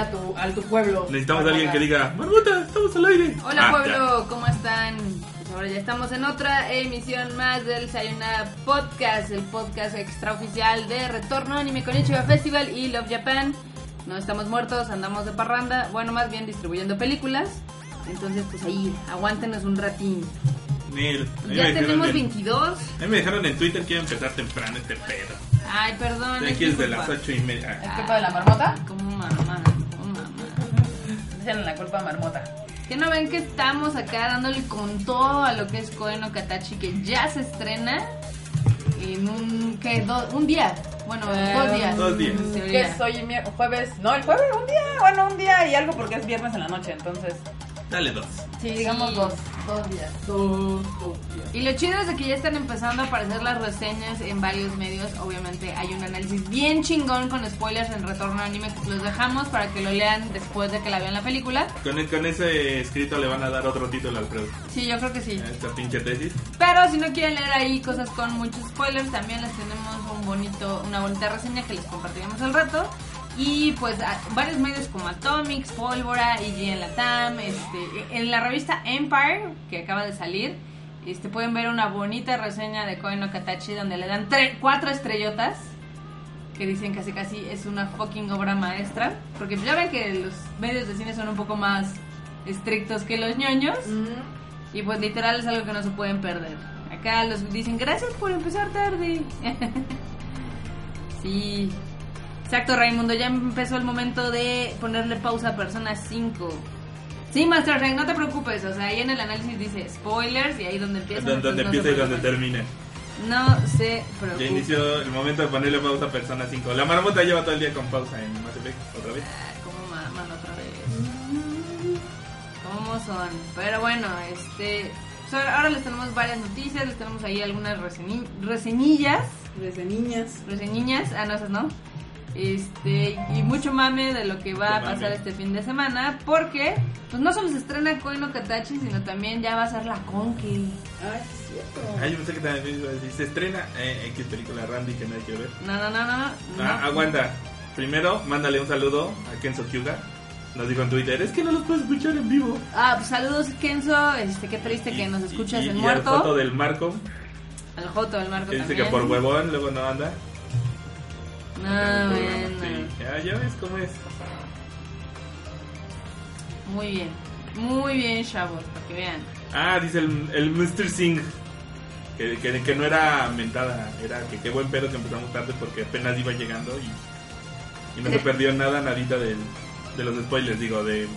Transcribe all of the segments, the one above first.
a tu, a tu pueblo. Necesitamos a alguien que diga, marmota, estamos al aire. Hola Ah, pueblo, ¿cómo están? Pues ahora ya estamos en otra emisión más del Sayonara Podcast, el podcast extraoficial de Retorno Anime con Ichiba Festival y Love Japan. No estamos muertos, andamos de parranda, bueno, más bien distribuyendo películas. Entonces, pues ahí, aguántenos un ratín. Ya, Nel, tenemos en- 22. A mí me dejaron en Twitter que iba a empezar temprano este pedo. Ay, perdón. Es aquí desde culpa. las ocho y media. ¿Es culpa de la marmota? Dicen la culpa a marmota. Que no ven que estamos acá dándole con todo a lo que es Koen no Katachi, que ya se estrena en un, ¿qué? Do- un día. Bueno, Eh, dos días. dos días. en ¿Qué teoría. es hoy? mier- ¿Jueves? No, el jueves, un día. Bueno, un día y algo porque es viernes en la noche, entonces. Dale dos. Sí, digamos Sí. dos. Dos días. Dos, dos días. Y lo chido es de que ya están empezando a aparecer las reseñas en varios medios. Obviamente hay un análisis bien chingón con spoilers en Retorno Anime que los dejamos para que lo lean después de que la vean la película. Con, con ese escrito le van a dar otro título al Alfredo. Sí, yo creo que sí. A esta pinche tesis. Pero si no quieren leer ahí cosas con muchos spoilers, también les tenemos un bonito, una bonita reseña que les compartiremos al rato. Y pues varios medios como Atomics, Pólvora, IGN Latam, este, en la revista Empire, que acaba de salir, este, pueden ver una bonita reseña de Koen no Katachi donde le dan tre- cuatro estrellotas, que dicen casi casi es una fucking obra maestra. Porque ya ven que los medios de cine son un poco más estrictos que los ñoños. Y pues literal es algo que no se pueden perder. Acá los dicen gracias por empezar tarde. sí. Exacto, Raimundo, ya empezó el momento de ponerle pausa a Persona 5. Sí, Master Rank, no te preocupes, o sea, ahí en el análisis dice spoilers y ahí donde empieza. Donde, donde empieza y donde termina. No se Ya preocupe. inició el momento de ponerle pausa a Persona 5. La marmota lleva todo el día con pausa en Mass Effect otra vez. Ah, ¿Cómo maman otra vez? ¿Cómo son? Pero bueno, este. ahora les tenemos varias noticias, les tenemos ahí algunas reseñi- reseñillas. Desde niñas. reseñiñas, ah no, esas no. Este, y mucho mame de lo que va a pasar mame. este fin de semana, porque pues no solo se estrena Koen no Katachi, sino también ya va a ser la Conque. Ay, es cierto. Ah, yo pensé que también iba a decir, se estrena eh, X película Randy que nadie quiere ver. No, no, no, no. no. Ah, aguanta. Primero, mándale un saludo a Kenzo Hyuga. Nos dijo en Twitter, es que no los puedes escuchar en vivo. Ah, pues saludos Kenzo, este, qué triste que Y- nos y- escuchas y, en y muerto. al foto del Marco, Al Joto del Marco que dice también. que por huevón luego no anda. No, Programa, bueno. sí. Ya, ya ves cómo es. Muy bien. Muy bien, chavos, para que vean. Ah, dice el, el Mr. Singh. Que, que, que no era mentada, era que qué buen pedo que empezamos tarde porque apenas iba llegando y, y no se perdió nada, nadita del, de los spoilers, digo, de,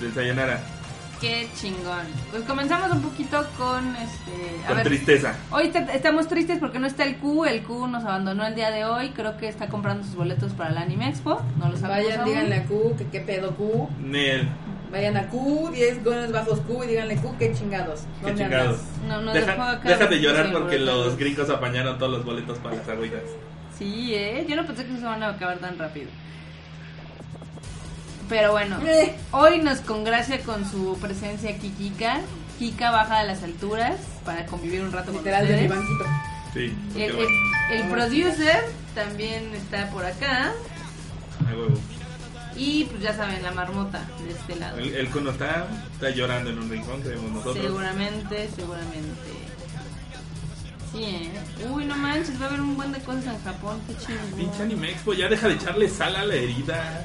de Sayonara. Qué chingón. Pues comenzamos un poquito con este. A Con ver, tristeza. Hoy te- estamos tristes porque no está el Q. El Q nos abandonó el día de hoy. Creo que está comprando sus boletos para el Anime Expo. No lo sabemos. Vayan, aún. díganle a Q que qué pedo Q. Nel, Vayan a Q, 10 goles bajos Q y díganle Q, qué chingados. qué ¿Dónde chingados. andas? No, no, deja, deja de llorar boletos. porque los gringos apañaron todos los boletos para las agüitas. Sí, eh. Yo no pensé que se van a acabar tan rápido. Pero bueno, Eh. hoy nos congracia con su presencia Kikika. Kika baja de las alturas para convivir un rato Literal con de mi ustedes. banquito. Sí, porque El, el- bueno, el producer también está por acá. huevo. Y pues ya saben, la marmota de este lado. El, el Kuno está, está llorando en un rincón, creemos nosotros. Seguramente, seguramente. Sí, ¿eh? Uy, no manches, va a haber un buen de cosas en Japón, qué Pinche chingón. Anime Expo, ya deja de echarle sal a la herida.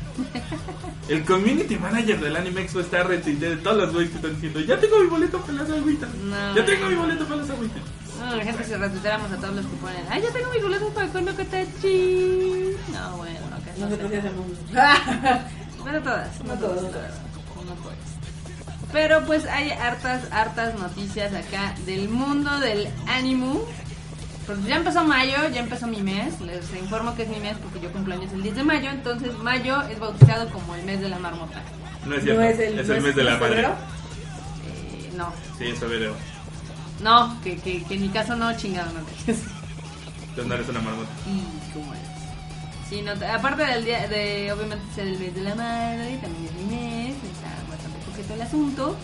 El community manager del Anime Expo está retuiteando de todos los güeyes que están diciendo: Ya tengo mi boleto para las agüitas. No, ya tengo mi no. boleto para las agüitas. No, la gente se retuiteáramos a todos los que ponen. ¡Ay, ya tengo mi boleto para Kono Katachi! No, bueno, no, que no hacemos. Bueno, todas. No todas, no todas. No todas. Pero pues hay hartas, hartas noticias acá del mundo del ánimo. Pues ya empezó mayo, ya empezó mi mes. Les informo que es mi mes porque yo cumplo años el 10 de mayo. Entonces mayo es bautizado como el mes de la marmota. No es cierto, ¿No es el, mes de la madre. Eh, no, Sí, es febrero. no, que, que, que en mi caso no, chingado, no. Entonces no eres una marmota. Y cómo es. Sí, no, te- aparte del día de, obviamente, ser el mes de la madre, también es mi mes, coqueto el asunto,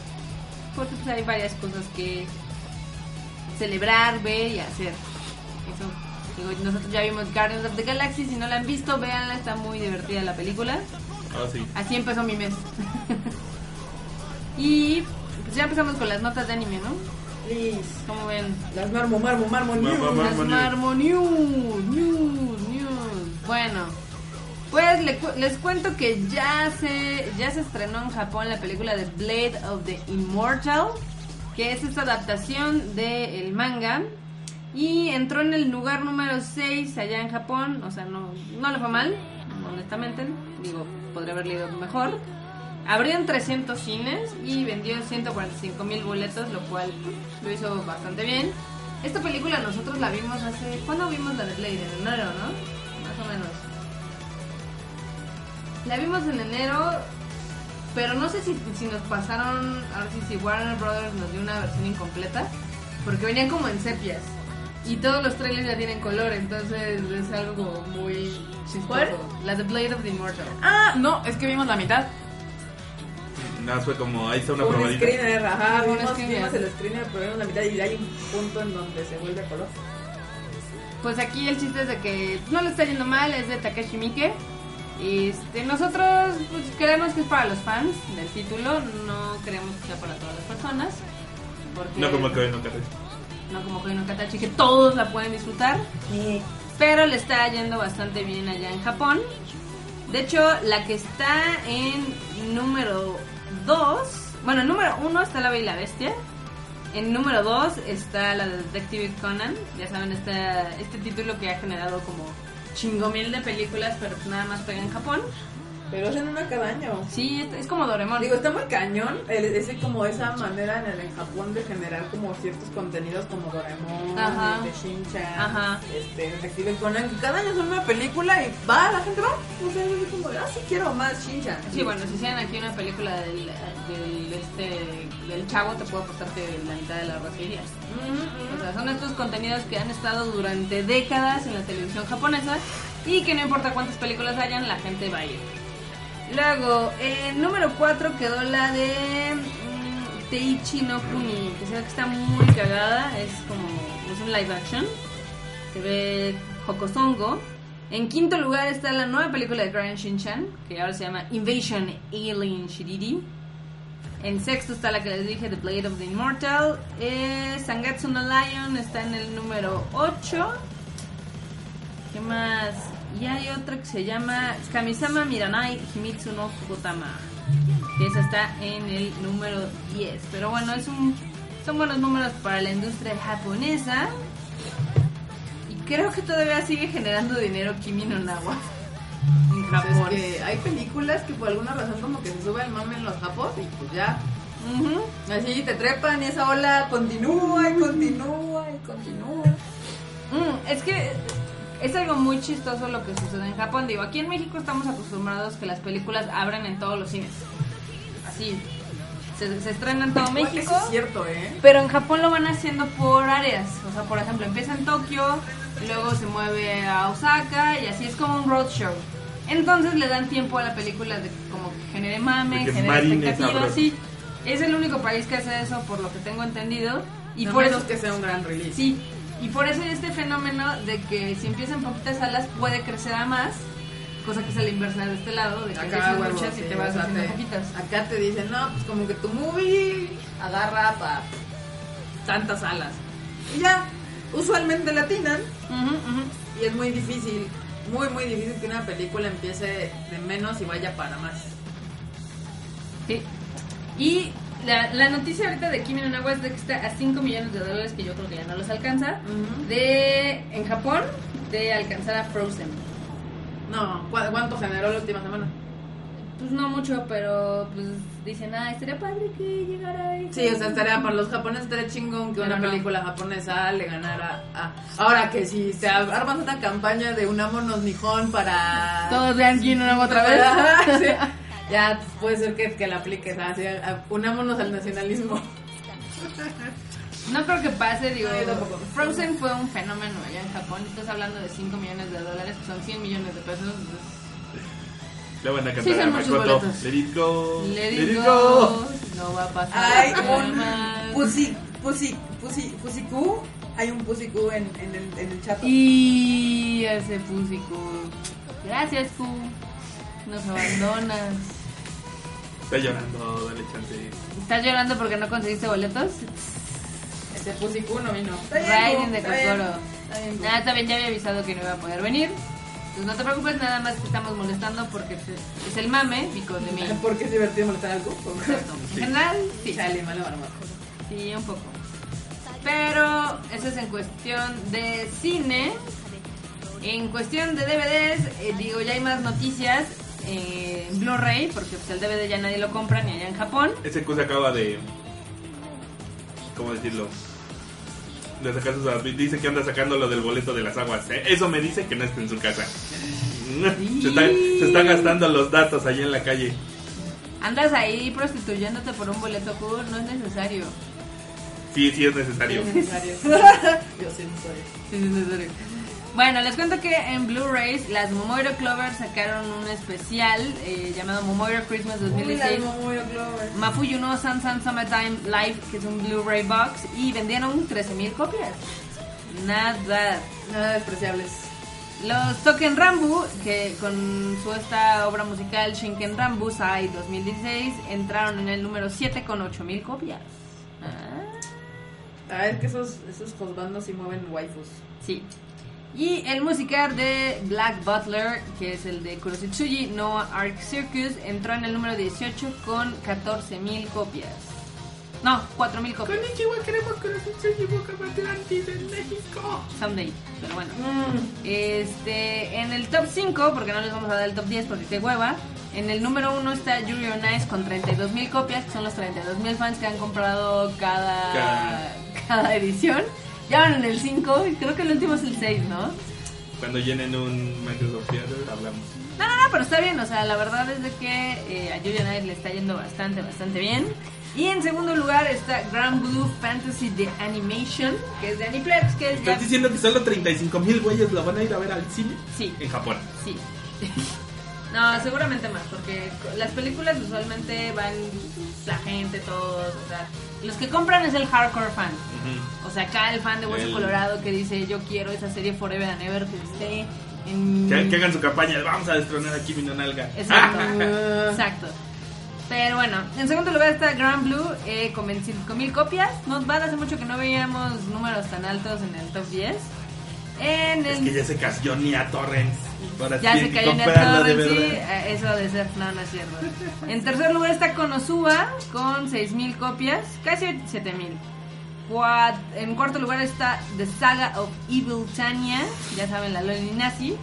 porque pues hay varias cosas que celebrar, ver y hacer. Eso Digo, nosotros ya vimos Guardians of the Galaxy, si no la han visto, véanla, está muy divertida la película. Ah, sí. Así empezó mi mes. y pues ya empezamos con las notas de anime, ¿no? Como ven, Las marmo, marmo, marmo, Marmo, news. marmo. las. Marmo News, News, News. Bueno, pues le les cuento que ya se, ya se estrenó en Japón la película de Blade of the Immortal, que es esta adaptación del manga. Y entró en el lugar número 6 allá en Japón, o sea, no, no le fue mal, honestamente, digo, podría haber leído mejor. Abrieron 300 cines y vendió 145 mil boletos, lo cual lo hizo bastante bien. Esta película nosotros la vimos hace... ¿Cuándo vimos la de Blade? En enero, ¿no? Más o menos. La vimos en enero, pero no sé si, si nos pasaron... Ahora sí, si Warner Brothers nos dio una versión incompleta, porque venían como en sepias. Y todos los trailers ya tienen color, entonces es algo muy chistoso. ¿Cuál? La de Blade of the Immortal. Ah, no, es que vimos la mitad. Nada, fue como, ahí está una un probadita. screener, ajá, Un vimos, screener. vimos el screener, pero vimos la mitad y hay un punto en donde se vuelve a color. Pues aquí el chiste es de que no le está yendo mal, es de Takeshi Miike. Este, nosotros pues, creemos que es para los fans del título, no creemos que sea para todas las personas. Porque, No como que no Katachi. no como Koi no Katachi, que todos la pueden disfrutar. Pero le está yendo bastante bien allá en Japón. De hecho, la que está en número 2, bueno, en número 1 está La Bella y la Bestia. En número 2 está la de Detective Conan. Ya saben, esta, este título que ha generado como chingomil de películas, pero que nada más pega en Japón. Pero hacen una cada año. Sí, es, es como Doremon. Digo, está muy cañón, ese como esa manera en el en Japón de generar como ciertos contenidos como Doraemon, Ajá. de Shin-chan, Ajá. este, Detective Conan, que cada año son una película y va, la gente va, o sea, es como, ah, sí quiero más Shin-chan. Sí, bueno, si hicieran aquí una película del, del, este, del chavo, te puedo apostar que la mitad de la raza iría. O sea, son estos contenidos que han estado durante décadas en la televisión japonesa y que no importa cuántas películas hayan, la gente va a ir. Luego, en número 4 quedó la de mm, Teichi no Kuni, que se ve que está muy cagada, es como es un live action, se ve Hokosongo. En quinto lugar está la nueva película de Grand Shin-chan, que ahora se llama Invasion Alien Shiriri. En sexto está la que les dije, The Blade of the Immortal. Eh, Sangatsu no Lion está en el número 8. ¿Qué más? Y hay otra que se llama Kamisama Miranai Himitsu no Fukutama. Que esa está en el número 10. Pero bueno, es un, son buenos números para la industria japonesa. Y creo que todavía sigue generando dinero Kimi no Nawa. En Pues Japón. es que hay películas que por alguna razón como que se sube el mame en los japos y pues ya, así te trepan y esa ola continúa y continúa y continúa. Mm, es que es algo muy chistoso lo que sucede en Japón. Digo, aquí en México estamos acostumbrados que las películas abran en todos los cines. Así. Se, se estrena en todo México. Eso es cierto, ¿eh? Pero en Japón lo van haciendo por áreas. O sea, por ejemplo, empieza en Tokio, luego se mueve a Osaka y así es como un roadshow. Entonces le dan tiempo a la película de como que genere mame, genere expectativa. es el único país que hace eso, por lo que tengo entendido. Y por eso eso que sea un gran release. Sí, y por eso hay este fenómeno de que si empiezan poquitas salas puede crecer a más, cosa que es la inversa de este lado, de que Acá, huevo, muchas y sí, te vas haciendo te- poquitas. Acá te dicen, no, pues como que tu movie agarra para tantas salas. Y ya, usualmente latinan ujú. y es muy difícil, muy, muy difícil que una película empiece de menos y vaya para más. Sí. Y la, la noticia ahorita de Kimi no Nawa es de que está a 5 millones de dólares, que yo creo que ya no los alcanza, de en Japón, de alcanzar a Frozen. No, ¿cu- ¿cuánto generó la última semana? Pues no mucho, pero pues dicen, ah, estaría padre que llegara ahí. Sí, o sea, estaría para los japoneses estaría chingón que Pero una no. película japonesa le ganara a... Ahora que si se armas una campaña de unámonos Nihon para... Todos vean Kimi no Nawa otra vez. Sí. Ya puede ser que, que la apliques, así, unámonos al nacionalismo. No creo que pase, digo, No, yo tampoco. Frozen fue un fenómeno allá en Japón, estás hablando de 5 millones de dólares, que son 100 millones de pesos. entonces, Le van a Sí, cantar son a Makoto. Let it go. Let Let it go. go. No va a pasar. Hay un pusi, pusi, pusi, pusiku Hay un Pusicu en, en, el, en el chat. Y ese Pusico. Gracias, Q. Nos abandonas. Está llorando, dale chance. ¿Estás llorando porque no conseguiste boletos? Ese Pusicu no vino. Riding de Kokoro. está bien, Nada, también ya había avisado que no iba a poder venir. Entonces no te preocupes, nada más que estamos molestando porque es, el mame, because de mí. Porque es divertido molestar algo. Exacto. En Sí. general, sí. Chale, malo, malo, malo. Sí, un poco. Pero eso es en cuestión de cine. En cuestión de DVDs, eh, digo, ya hay más noticias en Blu-ray, porque pues, el DVD ya nadie lo compra ni allá en Japón. Ese Q se acaba de. ¿Cómo decirlo? De sacar sus. Dice que anda sacando lo del boleto de las aguas. ¿eh? Eso me dice que no está en su casa. Se está, se está gastando los datos allá en la calle. Andas ahí prostituyéndote por un boleto cool, no es necesario. Sí, sí es necesario. Es necesario. Yo sí, necesario. Sí, es necesario. Bueno, les cuento que en Blu-rays las Momoiro Clover sacaron un especial eh, llamado Momoiro Christmas Uy, la 2016. de Momoyo Clover. Mafuyu no San San Summertime Live, que es un Blu-ray box, y vendieron 13.000 copias. Nada. Nada despreciables. Los Token Rambu, que con su esta obra musical Shinken Rambu Sai 2016, entraron en el número 7 con 8.000 copias. Ah, Ah, es que esos, esos josbandos sí mueven waifus. sí. Y el musical de Black Butler, que es el de Kurositsuji no Arc Circus, entró en el número 18 con 14.000 copias. No, 4.000 copias. Konnichiwa, queremos su Boca Atlantis en México. Someday, pero bueno. Mm. Este, en el top 5, porque no les vamos a dar el top 10 porque qué hueva. En el número 1 está Yuri on Ice con 32.000 copias, que son los 32.000 fans que han comprado cada, Cada- cada edición. Ya van en el 5 y creo que el último es el 6, ¿no? Cuando llenen un Microsoft Theater hablamos. No, no, no, pero está bien, o sea, la verdad es de que eh, a on Ice le está yendo bastante, bastante bien. Y en segundo lugar está Grand Blue Fantasy The Animation, que es de Aniplex, que es ya... ¿Estás diciendo que solo 35 mil güeyes lo van a ir a ver al cine? Sí. En Japón. Sí. No, seguramente más, porque las películas usualmente van la gente, todos, o sea, los que compran es el hardcore fan. O sea, acá el fan de Hueso El- Colorado que dice, yo quiero esa serie Forever and Ever que esté en... Que, que hagan su campaña, vamos a destronar a Kimi no Nalga. Exacto, exacto. Pero bueno, en segundo lugar está Grand Blue eh, con 25.000 copias. Nos van hace mucho que no veíamos números tan altos en el top 10. En Es que ya se cayó ni a Torrents. Ya se cayó en el de torrent, sí, eh, eso de ser, no, no es cierto. En tercer lugar está Konosuba con 6.000 copias, casi 7.000. Cuat- En cuarto lugar está The Saga of Evil Tanya, ya saben, la Loli Nazi,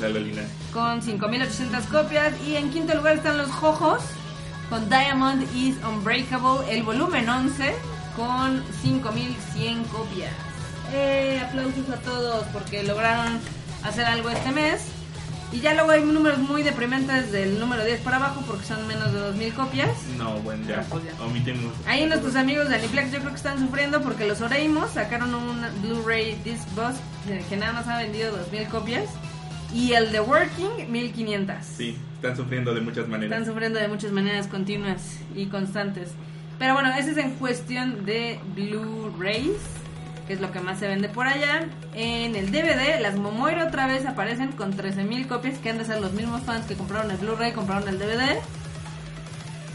La Lolina. con 5.800 copias. Y en quinto lugar están los Jojos con Diamond is Unbreakable, el volumen 11, con 5.100 copias. Eh, aplausos a todos porque lograron hacer algo este mes. Y ya luego hay números muy deprimentes del número 10 para abajo porque son menos de 2.000 copias. No, bueno, ya. Pues. Omitimos. Ahí nuestros amigos de Aniplex yo creo que están sufriendo porque los Oreimos sacaron un Blu-ray Disc que- que nada más ha vendido 2.000 copias. Y el de Working, 1.500. Sí, están sufriendo de muchas maneras. Están sufriendo de muchas maneras continuas y constantes. Pero bueno, ese es en cuestión de Blu-rays, que es lo que más se vende por allá. En el DVD, las Momoiro otra vez aparecen con 13.000 copias, que han de ser los mismos fans que compraron el Blu-ray, compraron el DVD.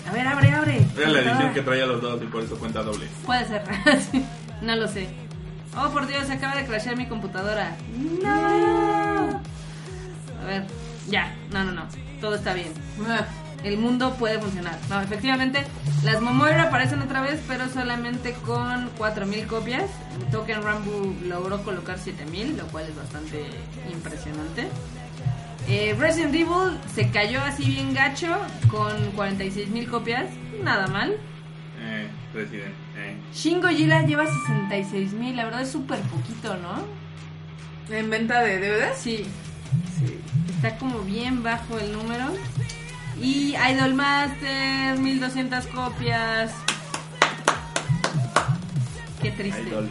A ver, abre, abre. Era la edición que traía los dos y por eso cuenta doble. Puede ser, Sí, no lo sé. Oh, por Dios, se acaba de crashear mi computadora. No. A ver, ya, no, no, no, todo está bien. El mundo puede funcionar. No, efectivamente, las Momoira aparecen otra vez, pero solamente con 4000 copias. Token Rambo logró colocar 7000, lo cual es bastante impresionante. Eh, Resident Evil se cayó así bien gacho con 46.000 copias, nada mal. Eh, Resident. Eh. Shin Godzilla lleva 66.000, la verdad es súper poquito, ¿no? ¿En venta de DVDs? Sí. Está como bien bajo el número. Y Idol Master, 1200 copias. Qué triste. Idol.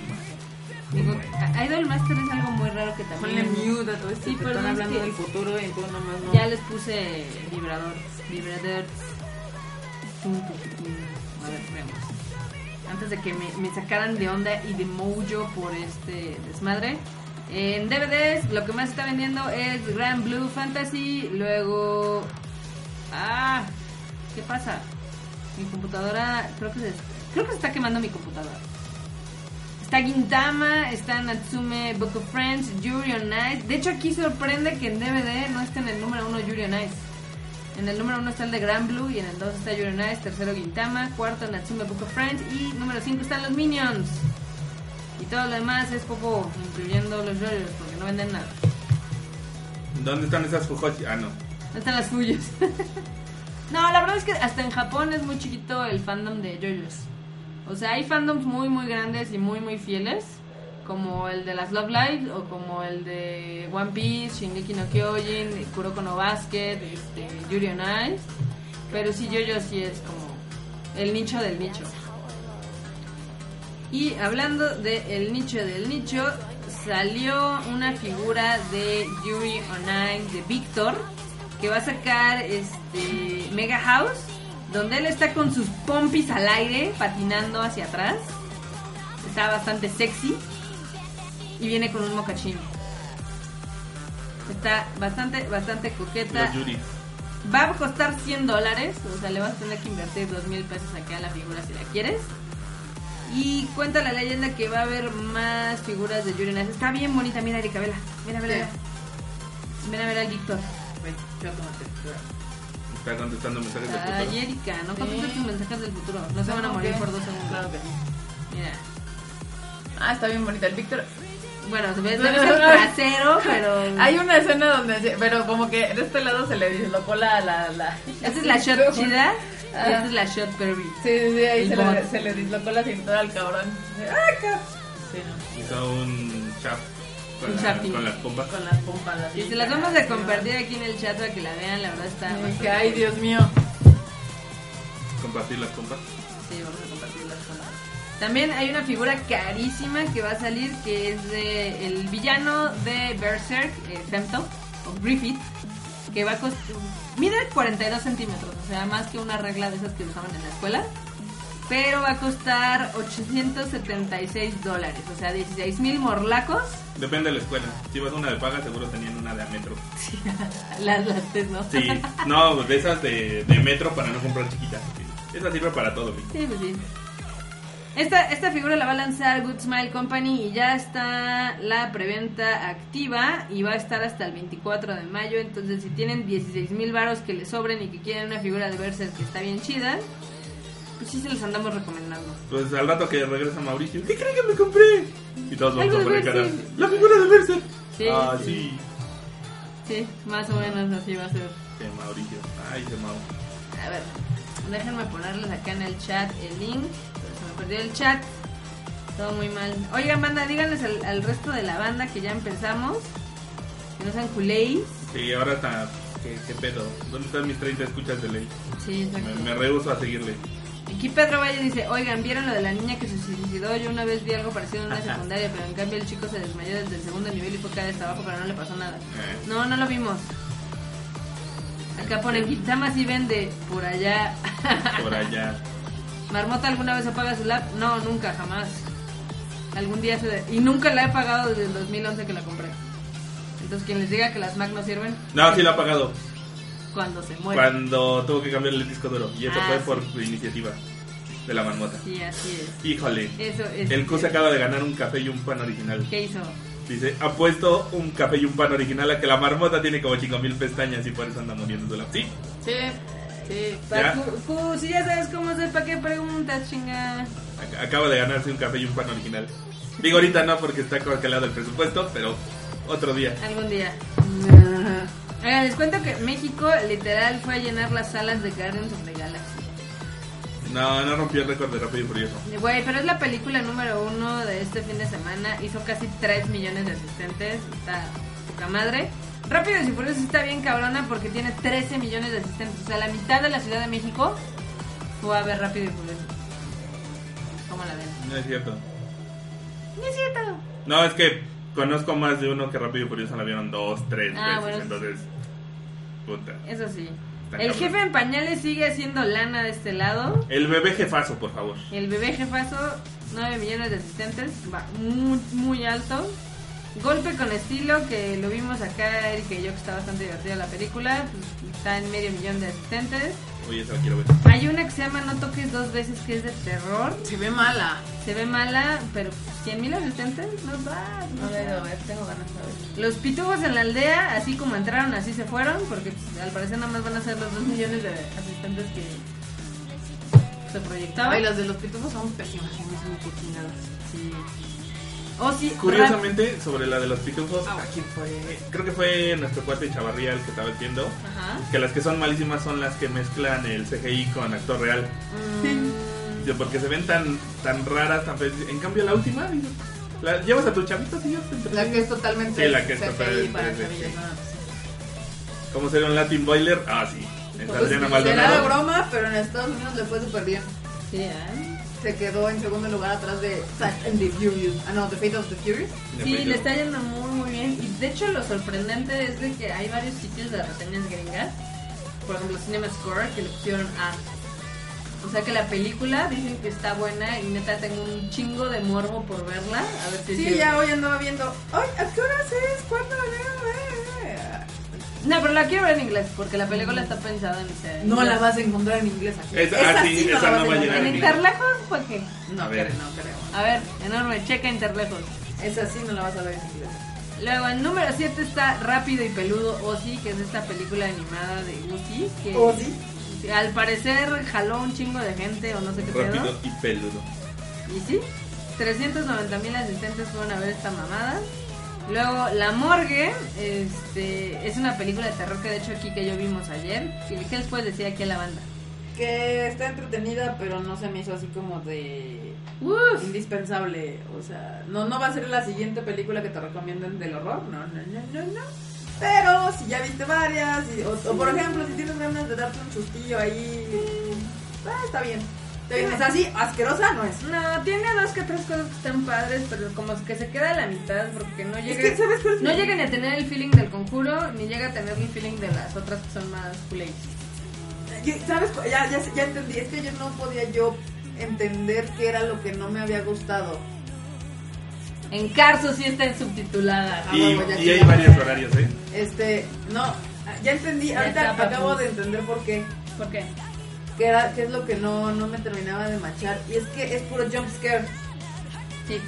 Digo, a- Idol Master es algo muy raro que Ponle también. mute a todo esto. Sí, pero están es hablando que- del futuro y tú nomás no. Ya les puse vibrador. Vibrador. Tum, tum, tum, tum. A ver, veamos. antes de que me, me sacaran de onda y de mojo por este desmadre. En DVDs, lo que más está vendiendo es Grand Blue Fantasy. Luego. Ah, ¿qué pasa? Mi computadora, creo que se, creo que se está quemando mi computadora. Está Gintama, está Natsume Book of Friends, Yuri on Ice. De hecho, aquí sorprende que en DVD no esté en el número uno Yuri on Ice. En el número uno está el de Grand Blue y en el 2 está Yuri on Ice, tercero Gintama, cuarto Natsume Book of Friends y número 5 están los Minions. Y todo lo demás es poco, incluyendo los yoyos, porque no venden nada. ¿Dónde están esas Fujoshi? Ah, no. ¿Dónde están las suyas? no, la verdad es que hasta en Japón es muy chiquito el fandom de yoyos. O sea, hay fandoms muy, muy grandes y muy, muy fieles. Como el de las Love Live o como el de One Piece, Shingeki no Kyojin, Kuroko no Basket, este, Yuri on Ice. Pero sí, yoyos sí es como el nicho del nicho. Y hablando del nicho del nicho, salió una figura de Yuri on de Victor que va a sacar este Mega House, donde él está con sus pompis al aire patinando hacia atrás. Está bastante sexy y viene con un mocachín. Está bastante, bastante coqueta. Va a costar 100 dólares, o sea, le vas a tener que invertir 2 mil pesos aquí a la figura si la quieres. Y cuenta la leyenda que va a haber más figuras de Yuri. Está bien bonita, mira Erika, vela. Mira, vela, Sí. vela. Mira, vela al Víctor. Está contestando mensajes de Ay, futuro. Erika, no contestes Sí. tus mensajes del futuro. No se van a ¿Cómo morir por dos segundos. Claro que. Mira. Ah, está bien bonita. El Víctor. Bueno, se ve trasero, pero. Hay una escena donde, se- pero como que de este lado se le dislocó la, la, la... Esta es la shot chida. Y esta es la shot Perry. Sí, sí, sí, ahí se le, se le dislocó la cintura al cabrón. ¡Ah, ca-! Sí, no. Hizo un chap con, la- las pompas. Con las pompas. así. Y se las vamos a compartir aquí en el chat para que la vean. La verdad está. Ay, cool. Dios mío. Compartir las pompas. Sí, vamos a compartirlas con la- También hay una figura carísima que va a salir que es de el villano de Berserk, eh, Femto, o Griffith, que va a costar... Mide 42 centímetros, o sea, más que una regla de esas que usaban en la escuela. Pero va a costar 876 dólares, o sea, 16 mil morlacos. Depende de la escuela. Si vas a una de paga, seguro tenían una de a metro. Las, las test, ¿no? Sí, no, de esas de, de metro para no comprar chiquitas. Sí. Esa sirve para todo. Sí, pues sí. Esta, esta figura la va a lanzar Good Smile Company y ya está la preventa activa y va a estar hasta el 24 de mayo. Entonces, si tienen 16 mil varos que les sobren y que quieren una figura de Berserk que está bien chida, pues sí se los andamos recomendando. Pues al rato que regresa Mauricio, ¿qué creen que me compré? Y todos vamos Algo a de poner cara. Berserk. La figura de Berserk. Sí, ah, sí. sí. Sí, más o menos así va a ser. Sí, Mauricio. Ay, se Mau. A ver, déjenme ponerles acá en el chat el link. pero Se me perdió el chat. Todo muy mal. Oigan, banda, díganles al, al resto de la banda que ya empezamos. Que no sean culéis. Sí, ahora está. ¿Qué, qué pedo? ¿Dónde están mis 30 escuchas de ley? Sí, exacto. Me, me rehuso a seguirle. Aquí Pedro Valle dice, oigan, ¿vieron lo de la niña que se suicidó? Yo una vez vi algo parecido en una secundaria, pero en cambio el chico se desmayó desde el segundo nivel y fue caer hasta abajo, pero no le pasó nada. Eh. No, no lo vimos. Acá ponen Gintama sí vende por allá. Por allá. ¿Marmota alguna vez apaga su lap? No, nunca, jamás. Algún día se... Y nunca la he pagado desde el 2011 que la compré. Entonces quien les diga que las Mac no sirven, No, sí lo ha pagado. Cuando se muere. Cuando tuvo que cambiar el disco duro. Y eso Ah, fue sí. por su iniciativa de la marmota. Sí, así es. Híjole. Eso es... El Q se acaba de ganar un café y un pan original. ¿Qué hizo? Dice, ha puesto un café y un pan original a que la marmota tiene como 5000 pestañas y por eso anda muriendo de la... Sí, Sí, sí. Ya. Q- Q, si ya sabes cómo hacer, ¿para qué preguntas, chinga? ac- acaba de ganarse un café y un pan original. Digo ahorita no porque está congelado el presupuesto, pero otro día. Algún día. Oigan, les cuento que México literal fue a llenar las salas de Guardians of the Galaxy. No, no rompió el récord de Rápido y Furioso. Güey, pero es la película número uno de este fin de semana. Hizo casi 3 millones de asistentes. Está poca madre. Rápidos y Furiosos está bien cabrona porque tiene 13 millones de asistentes. O sea, la mitad de la Ciudad de México fue a ver Rápido y Furioso. ¿Cómo la ven? No es cierto. No es cierto. No, es que conozco más de uno que Rápido y Furioso la vieron dos, tres Ah, veces. bueno. Entonces, puta. Eso sí. El cabrón. jefe en pañales sigue haciendo lana de este lado. El bebé jefazo, por favor. El bebé jefazo, 9 millones de asistentes, va muy, muy alto. Golpe con estilo, que lo vimos acá, Eric y yo, que está bastante divertida la película. pues, está en medio millón de asistentes. Oye, esa la quiero ver. Hay una que se llama No toques dos veces, que es de terror. Se ve mala. Se ve mala, pero 100 mil asistentes, no va. A ver, a ver, tengo ganas de ver. Los pitujos en la aldea, así como entraron, así se fueron, porque pues, al parecer nada más van a ser los 2 millones de asistentes que se proyectaban. Ay, las de los pitufos son pésimas, me hacen cochinadas. Sí. Oh, sí, Curiosamente, sobre la de los pitufos, Ah, aquí fue. Creo que fue nuestro cuate Chavarría el que estaba viendo. Ajá. Que las que son malísimas son las que mezclan el CGI con actor real. Mm, Porque se ven tan, tan raras, tan feas. En cambio, la última, digo, la, llevas a y ya te La que es totalmente Sí, la que es CGI totalmente para 3D, chavillas, sí. no, sí. ¿Cómo sería un Latin Boiler? Ah, sí. En Pues, Adriana será de Maldonado. broma, pero en Estados Unidos le fue súper bien. Sí, ¿eh? Se quedó en segundo lugar atrás de Fast and the Furious. Ah, no, The Fate of the Furious. Sí, le está yendo muy, muy bien. Y de hecho, lo sorprendente es de que hay varios sitios de reseñas gringas. Por ejemplo, Cinema Score, que le pusieron A. O sea que la película dicen que está buena y neta tengo un chingo de morbo por verla. A ver si Sí, ya hoy andaba viendo. ¡Ay, a qué horas es! ¿Cuándo la veo? No, pero la quiero ver en inglés porque la película está pensada en ese. No la vas a encontrar en inglés aquí. Esa- ah, sí, la esa vas no va a encontrar llegar ¿En en Interlejos? ¿Por qué? No, A ver. creo, no creo. A ver, enorme, checa Interlejos. Esa sí no la vas a ver en inglés. Luego, en número 7 está Rápido y Peludo Ozzy, que es esta película animada de Ozzy. Que que al parecer jaló un chingo de gente o no sé qué pedo. Rápido y peludo. Y sí, 390 mil asistentes fueron a ver esta mamada. Luego, La Morgue, este, es una película de terror que de hecho aquí que yo vimos ayer. ¿Qué qué les puedes decir aquí a la banda? Que está entretenida, pero no se me hizo así como de Uf, indispensable. O sea, no, no va a ser la siguiente película que te recomienden del horror. No, no, no, no, no. Pero si ya viste varias, y- o, o por ejemplo, si tienes ganas de darte un chustillo ahí, ah, está bien. Bien. O sea, sí, asquerosa no es. no, tiene dos que tres cosas que están padres, pero como que se queda a la mitad porque no llega, que, ¿sabes cuál es no mi- llega ni a tener el feeling del conjuro, ni llega a tener el feeling de las otras que son más culés. ¿Sabes? Ya, ya, ya entendí. Es que yo no podía yo entender qué era lo que no me había gustado. En Carso sí está subtitulada. Ah, Y, bueno, ya y hay varios horarios, ¿eh? Este, no, ya entendí. Ya Ahorita acabo de entender por qué. ¿Por qué? Qué era qué es lo que no, no me terminaba de machar. Y es que es puro jump scare. Sí.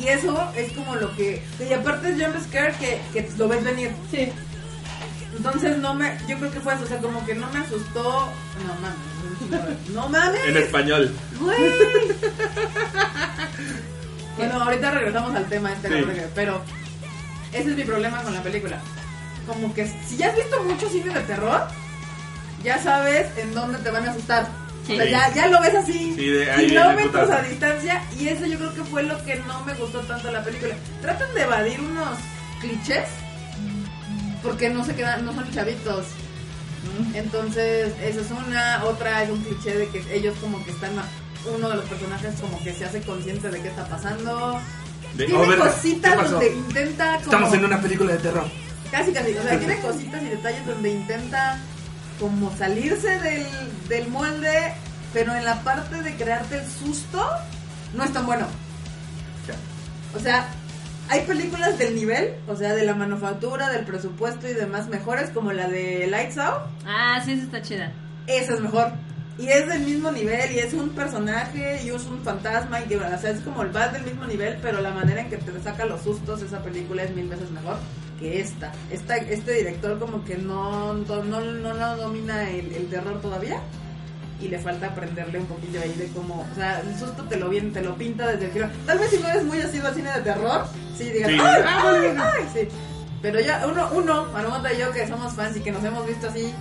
Y eso es como lo que. Y aparte es jump scare que, que lo ves venir. Sí. Entonces no me. Yo creo que fue eso. O sea, como que no me asustó. No mames. No mames. En español. Güey. bueno, ahorita regresamos al tema este, Sí. pero ese es mi problema con la película. Como que si ya has visto mucho cine de terror, ya sabes en dónde te van a asustar. Sí. O sea, ya, ya lo ves así, Sí, de ahí kilómetros a distancia, y eso yo creo que fue lo que no me gustó tanto de la película. Tratan de evadir unos clichés, porque no se quedan, no son chavitos. Entonces, esa es una. Otra es un cliché de que ellos como que están... Uno de los personajes como que se hace consciente de qué está pasando. De, Tiene oh, cositas donde intenta como... Estamos en una película de terror. Casi, casi. O sea, tiene cositas y detalles donde intenta como salirse del, del molde, pero en la parte de crearte el susto, no es tan bueno. O sea, hay películas del nivel, o sea, de la manufactura, del presupuesto y demás mejores, como la de Lights Out. Ah, sí, esa está chida. Esa es mejor. Y es del mismo nivel, y es un personaje, y es un fantasma, y o sea, es como el va del mismo nivel, pero la manera en que te saca los sustos, esa película es mil veces mejor que esta. esta este director como que no, no, no, no, domina el, el terror todavía, y le falta aprenderle un poquillo ahí de cómo, o sea, el susto te lo viene, te lo pinta desde el giro. Tal vez si no eres muy asiduo al cine de terror, sí, digas, Sí. ¡ay, ay, ay! Sí. Pero ya, uno, uno, Marmota y yo que somos fans y que nos hemos visto así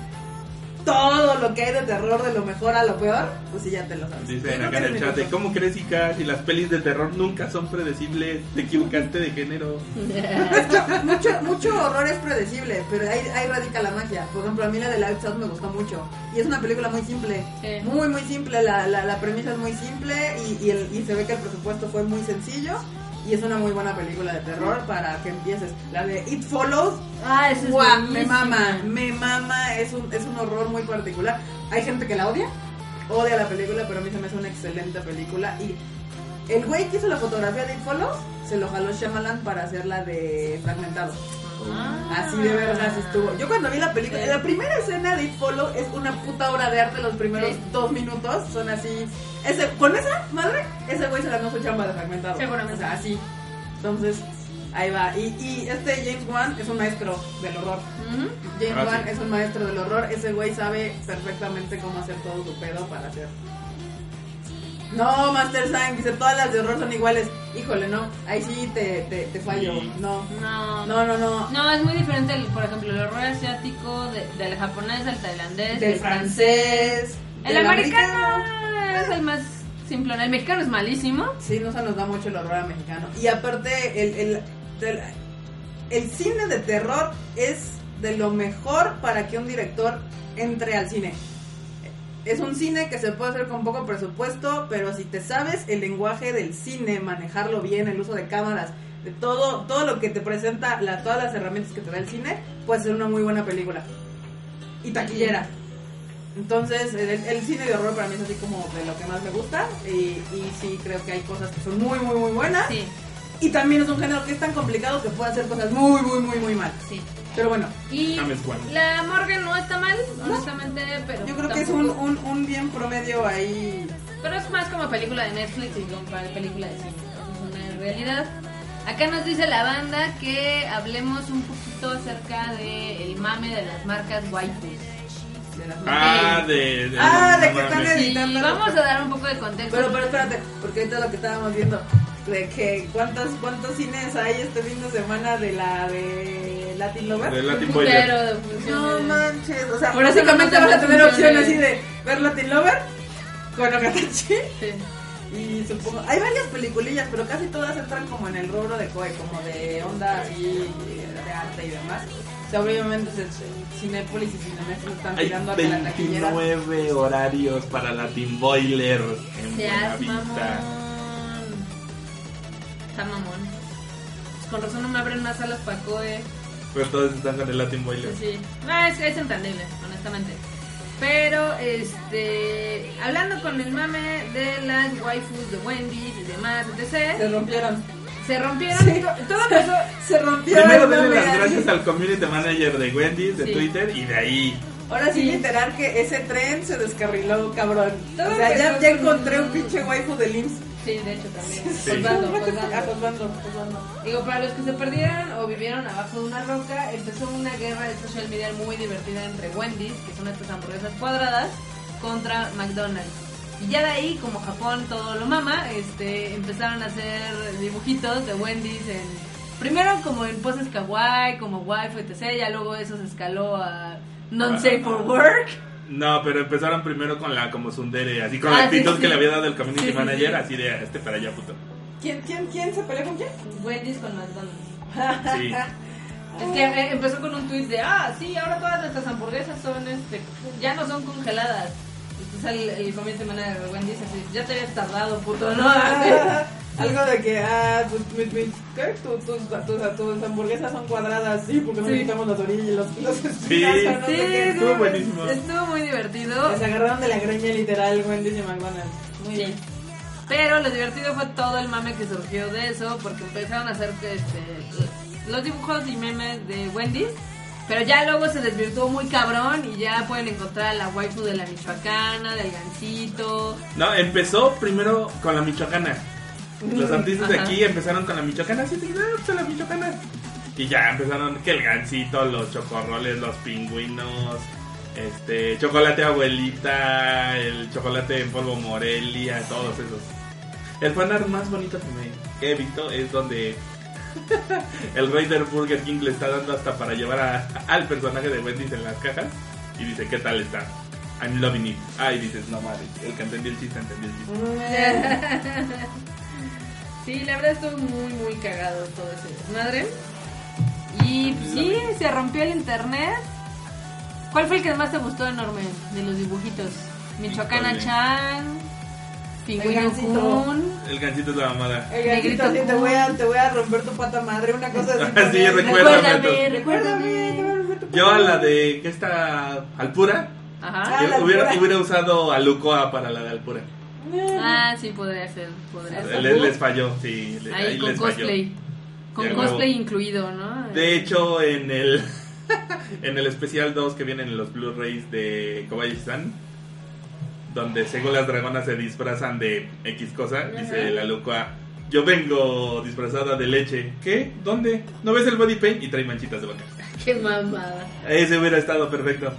todo lo que hay de terror, de lo mejor a lo peor, pues sí, ya te lo sabes. Dicen acá en el chat de cómo crees, Ica, si las pelis de terror nunca son predecibles, te equivocaste de género. mucho, mucho horror es predecible, pero ahí, ahí radica la magia. Por ejemplo, a mí la de Lights Out me gustó mucho. Y es una película muy simple. Sí. Muy, muy simple. La, la, la premisa es muy simple y, y, el- y se ve que el presupuesto fue muy sencillo. Y es una muy buena película de terror para que empieces. La de It Follows. Ah, esa es me mama, me mama. Es un, es un horror muy particular. Hay gente que la odia, odia la película, pero a mí se me hace una excelente película. Y el güey que hizo la fotografía de It Follows se lo jaló Shyamalan para hacer la de Fragmentado. Ah. Así de vergas estuvo. Yo cuando vi la película, la primera escena de It Follow es una puta obra de arte. Los primeros Sí. dos minutos son así. Ese, con esa madre, ese güey se ganó su chamba de fragmentado. Seguramente. O sea, así. Entonces, ahí va. Y, y este James Wan es un maestro del horror. James Ah, Wan es un maestro del horror. Ese güey sabe perfectamente cómo hacer todo su pedo para hacer. No, Master Sign dice todas las de horror son iguales. Híjole, no. Ahí sí te, te, te fallo. Sí. No. No. No, no, no. No, es muy diferente, el- por ejemplo, el horror asiático, de- del japonés, del tailandés, Del francés. El del americano es el más simplón. El mexicano es malísimo. Sí, no se nos da mucho el horror mexicano. Y aparte, el, el, el cine de terror es de lo mejor para que un director entre al cine. Es un cine que se puede hacer con poco presupuesto, pero si te sabes el lenguaje del cine, manejarlo bien, el uso de cámaras, de todo, todo lo que te presenta, la, todas las herramientas que te da el cine, puede ser una muy buena película. Y taquillera. Entonces, el, el cine de horror para mí es así como de lo que más me gusta. Y, y sí, creo que hay cosas que son muy, muy, muy buenas. Sí, Y también es un género que es tan complicado que puede hacer cosas muy, muy, muy, muy mal. sí. Pero bueno, Y la Morgan no está mal, honestamente, pero yo creo que es un, un, un bien promedio ahí. Pero es más como película de Netflix y como para película de cine. Es una realidad. Acá nos dice la banda que hablemos un poquito acerca del mame de las marcas waifus. De las Ah, de. de Ah, de que están Sí, Editando. vamos a dar un poco de contexto. Pero, pero espérate, porque ahorita lo que estábamos viendo, de que cuántos, cuántos cines hay este fin de semana de la de Latin Lover. De Latin. No manches, o sea, Por eso básicamente vas a tener opción así de ver Latin Lover con Okatachi Sí. y supongo, hay varias peliculillas, pero casi todas entran como en el rubro de Koei, como de onda así de arte y demás. O sea, obviamente Cinépolis y Cinemex lo están tirando hacia la taquillera. 29 horarios para Latin Boiler en Buenavista. Está mamón. Pues con razón no me abren más salas para COE. Pero todos están con el Latin Boiler. Pues sí. No, es, es entendible, honestamente. Pero, este. Hablando con el mame de las waifus de Wendy's y demás, Se etc. rompieron. Se rompieron. Sí. to- Todo empezó. Se rompieron. Primero denle las gracias al community manager de Wendy's, de Sí. Twitter, y de ahí. Ahora sí, Sí. literal que ese tren se descarriló, cabrón. Todo o sea, ya, ya con- encontré un pinche waifu de LIMS. Sí, de hecho también. Sí. Ah, colgando. colgando, colgando. Digo, para los que se perdieron o vivieron abajo de una roca, empezó una guerra de social media muy divertida entre Wendy's, que son estas hamburguesas cuadradas, contra McDonald's. Y ya de ahí, como Japón todo lo mama, este, empezaron a hacer dibujitos de Wendy's en... Primero como en poses kawaii, como waifu, etc. Ya luego eso se escaló a non-safe for work. No, pero empezaron primero con la como Sundere, así con Ah, la actitud sí, sí. que le había dado el community manager, sí. así de este para allá, puto. ¿Quién, quién, quién se peleó con quién? Wendy's con McDonald's. Sí. Es que eh, empezó con un tweet de, ah, sí, ahora todas nuestras hamburguesas son, este, ya no son congeladas. Entonces el, el community manager de Wendy's así, ya te habías tardado, puto, ¿no? Algo de que, ah, mis- ¿qué? Tus, tus, tus, tus hamburguesas son cuadradas, sí, porque no quitamos las orillas y los, los Sí. estuvo buenísimo. Estuvo muy divertido. Les agarraron de la greña literal Wendy's y McDonald's. Muy Sí. bien. Pero lo divertido fue todo el mame que surgió de eso, porque empezaron a hacer este, los dibujos y memes de Wendy's. Pero ya luego se desvirtuó muy cabrón y ya pueden encontrar a la waifu de la Michoacana, del Gancito. No, empezó primero con la Michoacana. Los artistas de aquí empezaron con la Michoacana, así de, ah, pues, la Michoacana. Y ya empezaron que el gansito, los chocorroles, los pingüinos, este, chocolate abuelita, el chocolate en polvo Morelia, todos esos. El fanart más bonito que, me, que he visto es donde el rey del Burger King le está dando hasta para llevar a- al personaje de Wendy's en las cajas y dice, ¿qué tal está? I'm loving it. Ah, y dices, no madre, el que entendió el chiste, entendió el chiste. Sí, la verdad estuvo muy, muy cagado todo ese desmadre. Y pues, sí, se rompió el internet. ¿Cuál fue el que más te gustó enorme de los dibujitos? Michoacana. Chan. Pingüino. Kun. El gancito es la mamada. El Negrito así, te voy, a, te voy a romper tu pata madre, una cosa así. Sí, recuérdame. Recuérdame, Recuérdame, te voy a recuérdame. romper tu pata Yo a la de que está Alpura, Ajá. Ah, yo la hubiera, Alpura. hubiera usado a Lucoa para la de Alpura. Ah, sí, podría ser. Podría ser. Les, les falló, sí. Ahí ahí con les falló. cosplay. Con Ya, cosplay incluido, ¿no? De hecho, en el en el especial 2 que vienen en los Blu-rays de Kobayashi-san, donde según las dragonas se disfrazan de X cosa, dice la Lucoa, yo vengo disfrazada de leche. ¿Qué? ¿Dónde? ¿No ves el body paint? Y trae manchitas de vaca. Qué mamada. Ese hubiera estado perfecto.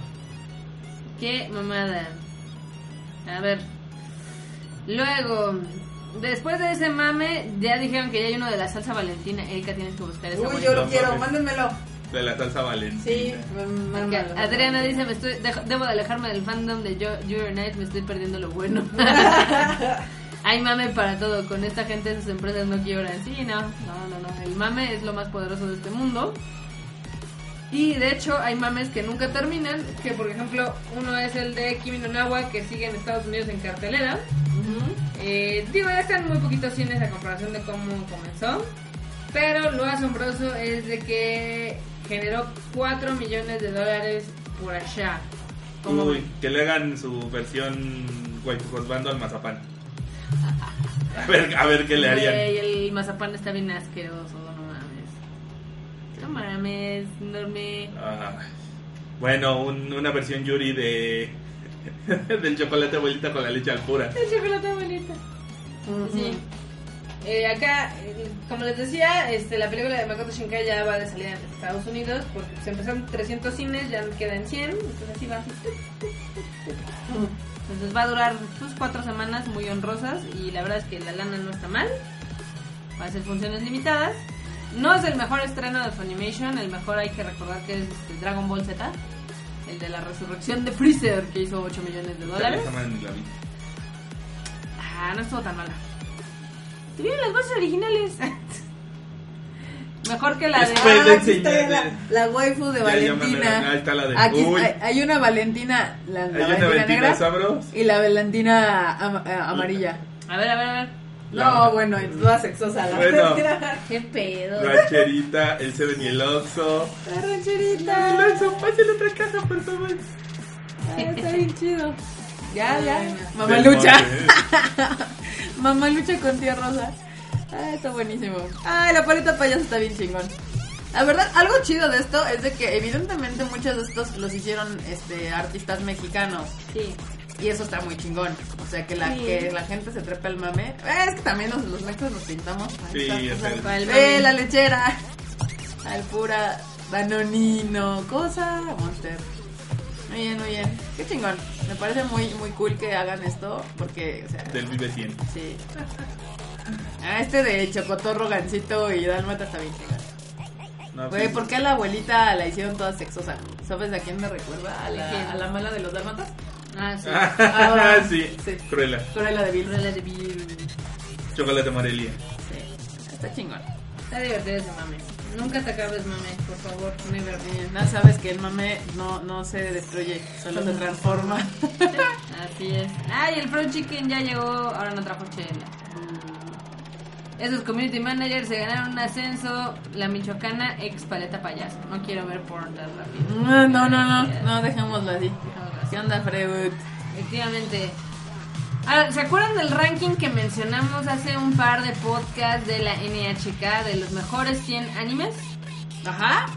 Qué mamada. A ver. Luego, después de ese mame, ya dijeron que ya hay uno de la salsa valentina. Erika, tienes que buscar esa Uy, yo lo quiero, mames. mándenmelo. De la salsa valentina. Sí, mándalo. Adriana dice, me estoy, dejo- debo de alejarme del fandom de Yo- Your Night, me estoy perdiendo lo bueno. Hay mame para todo, con esta gente sus empresas no quiebran. Sí, no, no, no, no, el mame es lo más poderoso de este mundo. Y de hecho hay mames que nunca terminan, que por ejemplo uno es el de Kimi no Nawa, que sigue en Estados Unidos en cartelera. Eh, digo, ya están muy poquitos cines a comparación de cómo comenzó. Pero lo asombroso es de que generó 4 millones de dólares por allá. Como Uy, que le hagan su versión Husbando al mazapán. A ver, a ver qué le harían. Güey, el mazapán está bien asqueroso, no mames. No mames, enorme. Ah, bueno, un- una versión Yuri de del chocolate abuelita con la leche al pura. El chocolate bonito. Sí. Eh, acá, eh, como les decía, este, la película de Makoto Shinkai ya va de salida en Estados Unidos porque se empezaron 300 cines, ya quedan 100, entonces así va. así. Entonces va a durar sus cuatro semanas muy honrosas y la verdad es que la lana no está mal. Va a ser funciones limitadas. No es el mejor estreno de Funimation, el mejor hay que recordar que es este, Dragon Ball Z, el de la resurrección de Freezer que hizo 8 millones de dólares. Ah, no estuvo tan mala. Te vienen las voces originales. Mejor que la de. Ah, aquí está enseñar, la, la waifu de Ya, ya, Valentina. Ahí está la de- Aquí Uy. hay, hay una Valentina, la, la Hay una Valentina Valentina negra Sabros. y la Valentina am- eh, amarilla. A ver, a ver, a ver. La- No, bueno, y toda sexosa la Bueno. ¿Qué pedo? Rancherita, el Seven y el Oxxo. La El rancherita. Oxxo, pásale otra casa, por favor. Ah, está bien chido. Ya, ya. Mamalucha. Mamalucha con tía Rosa. Ah, está buenísimo. Ah, la paleta payaso está bien chingón. La verdad, algo chido de esto es de que evidentemente muchos de estos los hicieron este artistas mexicanos. Sí. Y eso está muy chingón. O sea, que la, Sí. que la gente se trepa el mame. Eh, es que también los, los mexicos nos pintamos. Ahí Sí, el Ve mame. la lechera. Al pura Danonino. Cosa. Monster. Muy bien, muy bien. Qué chingón. Me parece muy, muy cool que hagan esto. Porque, o sea. Del Vive 100. Sí. Ah, este de Chocotorro, Gancito y Dálmata está bien chingón. No, Güey, ¿por qué a la abuelita la hicieron toda sexosa? ¿Sabes a quién me recuerda? ¿A la, a la mala de los Dálmatas? Ah, sí. Ah, sí. Sí. Cruella. Cruella de Vil. Cruella de Vil. Chocolate Morelia. Sí. Está chingón. Está divertido ese mame. Nunca te acabes, mame, por favor. Never. Bien, no sabes que el mame no, no se destruye, solo se transforma. Así es. Ah, y el Pro Chicken ya llegó. Ahora no trajo chela. Esos community managers se ganaron un ascenso. La michoacana ex paleta payaso. No quiero ver porn tan rápido. No, no, no, no, no, dejémoslo así. ¿Qué onda, Freud? Efectivamente. Ahora, ¿se acuerdan del ranking que mencionamos hace un par de podcasts de la NHK de los mejores 100 animes? Ajá.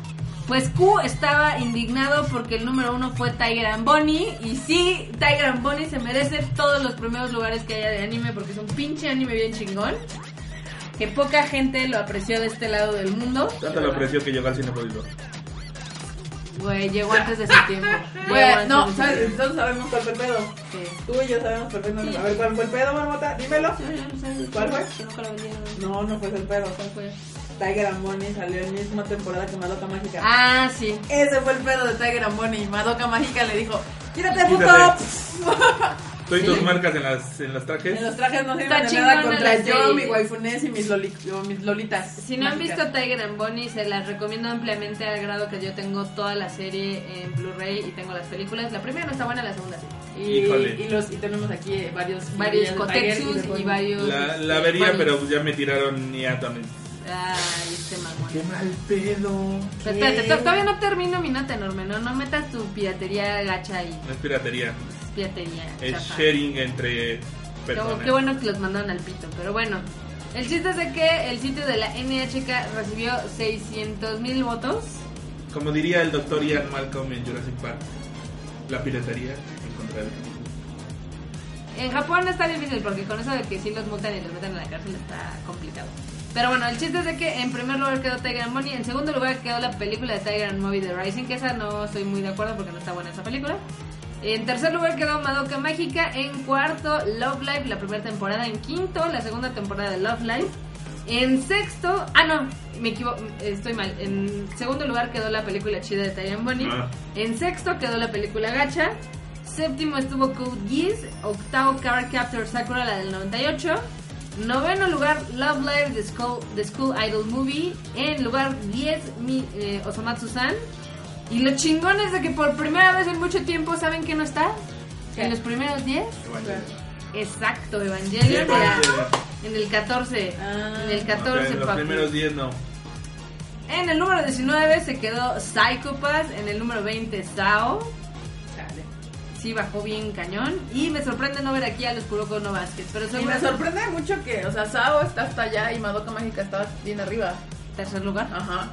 Pues Q estaba indignado porque el número uno fue Tiger and Bonnie. Y sí, Tiger and Bonnie se merece todos los primeros lugares que haya de anime porque es un pinche anime bien chingón. Que poca gente lo apreció de este lado del mundo. Tanto lo aprecio que llegó al cine público. Güey, llegó antes de su tiempo. Güey, no, ¿sabes? Entonces sabemos cuál fue el pedo. Sí. Tú y yo sabemos perfectamente. Sí. A ver, ¿cuál fue el pedo, Marmota? Dímelo. ¿Cuál fue? No, no fue el pedo. ¿Cuál fue? Tiger and Bonnie salió en misma temporada que Madoka Mágica. Ah, sí. Ese fue el pedo de Tiger and Bonnie. Madoka Mágica le dijo, ¡Quítate, puto! Quítate. Toditos Sí. marcas en las en los trajes. En los trajes no Está de chingona nada contra la yo, serie. mi waifunés y mis, loli- o mis lolitas. Si no han mágicas. visto Tiger and Bonnie, se las recomiendo ampliamente al grado que yo tengo toda la serie en Blu-ray y tengo las películas. La primera no está buena, la segunda sí. Y, Híjole. y, los, y tenemos aquí eh, varios Varios figurillas de Tiger y cotexus y Bonnie. varios... La, la vería, Bonnie. pero ya me tiraron Niatones. Ay, este mamón. Qué mal pedo. Pero espérate, to- todavía no termino mi nota enorme, ¿no? No metas tu piratería gacha ahí. No es piratería. Piratería. Es chafa. sharing entre Como, personas. qué bueno que los mandaron al pito, pero bueno. El chiste es de que el sitio de la NHK recibió 600 mil votos. Como diría el doctor Ian Malcolm en Jurassic Park, la piratería en contra del. En Japón está difícil porque con eso de que sí los multan y los meten a la cárcel está complicado. Pero bueno, el chiste es de que en primer lugar quedó Tiger and Bonnie, en segundo lugar quedó la película de Tiger and Movie The Rising, que esa no estoy muy de acuerdo porque no está buena esa película. En tercer lugar quedó Madoka Mágica, en cuarto Love Live, la primera temporada, en quinto la segunda temporada de Love Live. En sexto, ah no, me equivoco, estoy mal. En segundo lugar quedó la película chida de and Bonnie. Ah. En sexto quedó la película Gacha. Séptimo estuvo Code Geass. Octavo Card Captor Sakura, la del 98. Noveno lugar Love Live, The School, The School Idol Movie. En lugar 10 mi, eh, Osamatsu-san. Y lo chingón es de que por primera vez en mucho tiempo, ¿saben que no está? ¿Qué? En los primeros 10. Evangelion. Exacto, Evangelion. Era en el 14. Ah. en el eh, 14, en los papi. primeros 10 no. En el número 19 se quedó Psychopath. En el número 20 Sao. Chale. Sí, bajó bien cañón. Y me sorprende no ver aquí a los Kuroko no Basket. Pero Y me sorprende mucho que, o sea, Sao está hasta allá y Madoka Mágica está bien arriba. tercer lugar. Ajá.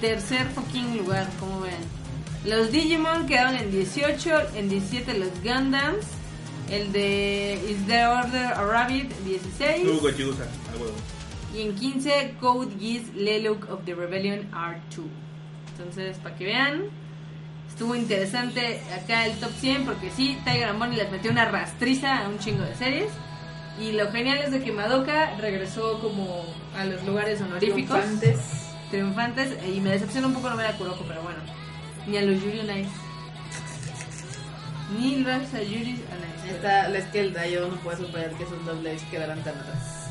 Tercer fucking lugar, como ven. Los Digimon quedaron en 18. En 17 los Gundams. El de Is There Order a Rabbit 16. Hugo Chigusa, a huevo. Y en 15 Code Geass Leluk of the Rebellion R2. Entonces, para que vean. Estuvo interesante acá el top 100 porque sí, Tiger and Bonnie les metió una rastriza a un chingo de series. Y lo genial es de que Madoka regresó como a los lugares honoríficos, Triunfantes. Triunfantes. Y me decepciona un poco no ver a Kuroko, pero bueno. Ni a los Yuri on Ice. Ni vas a Yuri on Ice. Está, es que el Dayo no puede superar que esos Love Lives quedaran tan atrás.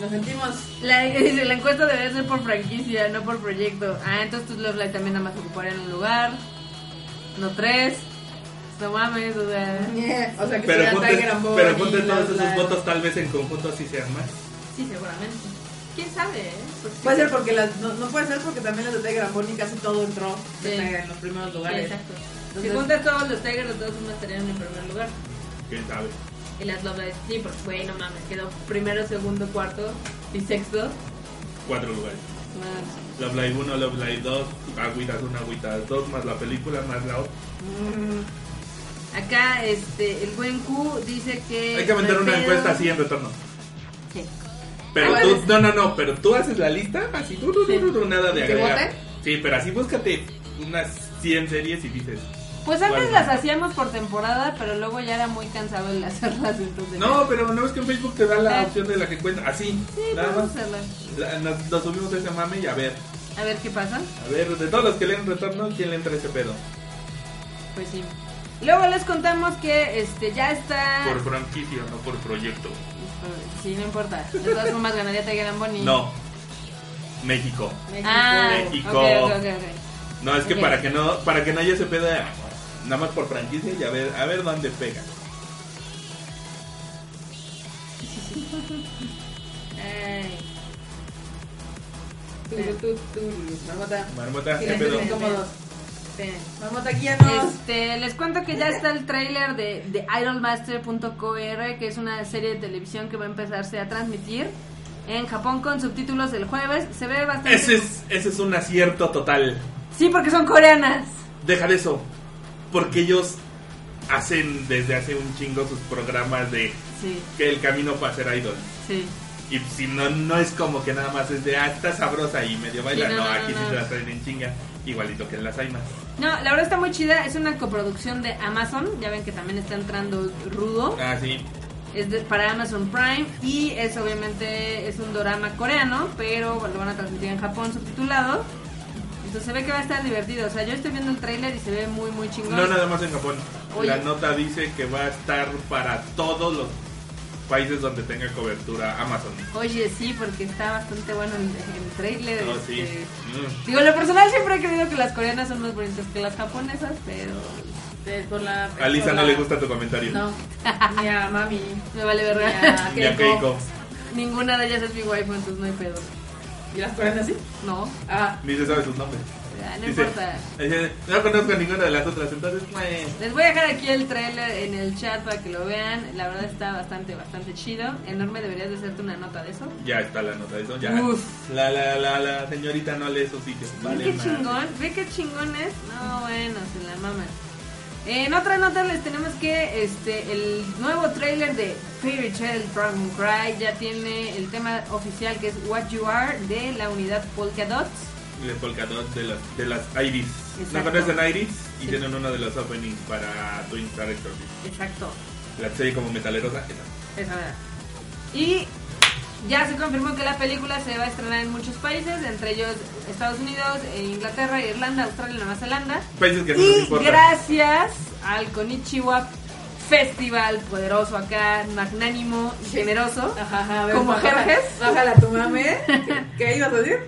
Nos sentimos. La, la encuesta debe ser por franquicia, no por proyecto. Ah, entonces tus Love Live también nada más ocuparían un lugar. No tres. No mames, o sea. O sea, que Pero sería ponte, Tiger and pero ponte todos esos votos, tal vez en conjunto así sean más. Sí, seguramente. ¿Quién sabe, eh? Puede ser porque las, no, no puede ser porque también los de Tiger and Bonnie casi todo entró Sí. en los primeros Sí, lugares. exacto. Entonces- si juntas todos los Tigers, los dos unos estarían en primer lugar. Quién sabe. Y las Love Live, sí, porque, güey, no mames, quedó primero, segundo, cuarto y sexto. Cuatro lugares. Más. Love Live 1, Love Live 2, Agüitas 1, Agüitas 2, más la película, más la otra. Mm, Acá, este, el buen Q dice que. Hay que hay una pedo. encuesta así en retorno. Sí. Pero Ah, tú, no, no, no, pero tú haces la lista así, tú, tú, tú, nada de ¿Y que agregar. Sí, pero así búscate unas 100 series y dices. Pues antes ¿Cuál? las hacíamos por temporada, pero luego ya era muy cansado el hacerlas, entonces. No, pero no es que en Facebook te da la Ah. opción de la que encuentras. Así, Sí, nada vamos más. a hacerlas. La- Nos, nos subimos a ese mame y a ver, A ver qué pasa. a ver, de todos los que leen retorno, ¿quién le entra ese pedo? Pues sí. Luego les contamos que este ya está. Por franquicia, no por proyecto. Sí, no importa. De todas formas ganaría Tiger and Bonnie. No. México. México. Ah, México. No, es que para que no para que no haya ese pedo de- nada más por franquicia y a ver a ver dónde pega. Ay. Turu, tu, turu. Marmota. Marmota, ¿qué pedo? Guíanos. Este, les cuento que ya está el tráiler de, de idolmaster.co.r que es una serie de televisión que va a empezarse a transmitir en Japón con subtítulos el jueves. Se ve bastante. Ese es ese es un acierto total. Sí, porque son coreanas. Deja de eso. Porque ellos hacen desde hace un chingo sus programas de Sí, que el camino para ser idol. sí. Y si no, no es como que nada más es de, ah, está sabrosa y medio baila. Sí, no, no, no, aquí no, sí no. se la traen en chinga. Igualito que en las Aimas. No, la verdad está muy chida. Es una coproducción de Amazon. Ya ven que también está entrando rudo. Ah, sí. Es de- para Amazon Prime y es obviamente es un drama coreano, pero lo van a transmitir en Japón subtitulado. Entonces se ve que va a estar divertido. O sea, yo estoy viendo el tráiler y se ve muy, muy chingón. No nada más en Japón. Oye. La nota dice que va a estar para todos los países donde tenga cobertura Amazon. Oye, sí, porque está bastante bueno el, el trailer. Oh, sí. este. Mm. Digo, en lo personal siempre he creído que las coreanas son más bonitas que las japonesas, pero De- por la, A Lisa por no la- le gusta tu comentario. No, ni a mami. me vale Ni verga. Ni a Keiko. Keiko. Ninguna de ellas es mi waifu, entonces no hay pedo. ¿Y las coreanas sí? No, Ah, Ni se sabe sus nombres. Ya, no Dice- importa. dice, no conozco a ninguna de las otras, entonces, meh. Les voy a dejar aquí el trailer en el chat para que lo vean. La verdad está bastante, bastante chido. Enorme, deberías de hacerte una nota de eso. ya está la nota de eso. Ya. Uf. La, la, la, la señorita no lee sus sitios. Vale, ¿Ve qué chingón? ¿Ve qué chingón es? No, bueno, se la maman. En otra nota les tenemos que este el nuevo trailer de Fairy Tail Dragon Cry ya tiene el tema oficial que es What You Are de la unidad Polka Dots. El polkadot de las, de las Iris. ¿No Exacto. conocen Iris? Y Sí. tienen uno de los openings para Twin Star Exorcist. Exacto. La serie como metalerosa. esa. Esa verdad. Y ya se confirmó que la película se va a estrenar en muchos países, entre ellos Estados Unidos, e Inglaterra, Irlanda, Australia y Nueva Zelanda. Países que no nos Y importan. gracias al Konichiwa Festival poderoso acá, magnánimo y generoso, ajá, ajá, a ver, ¿Como Jerjes? Bájala tu mame. ¿Qué, qué ibas a decir?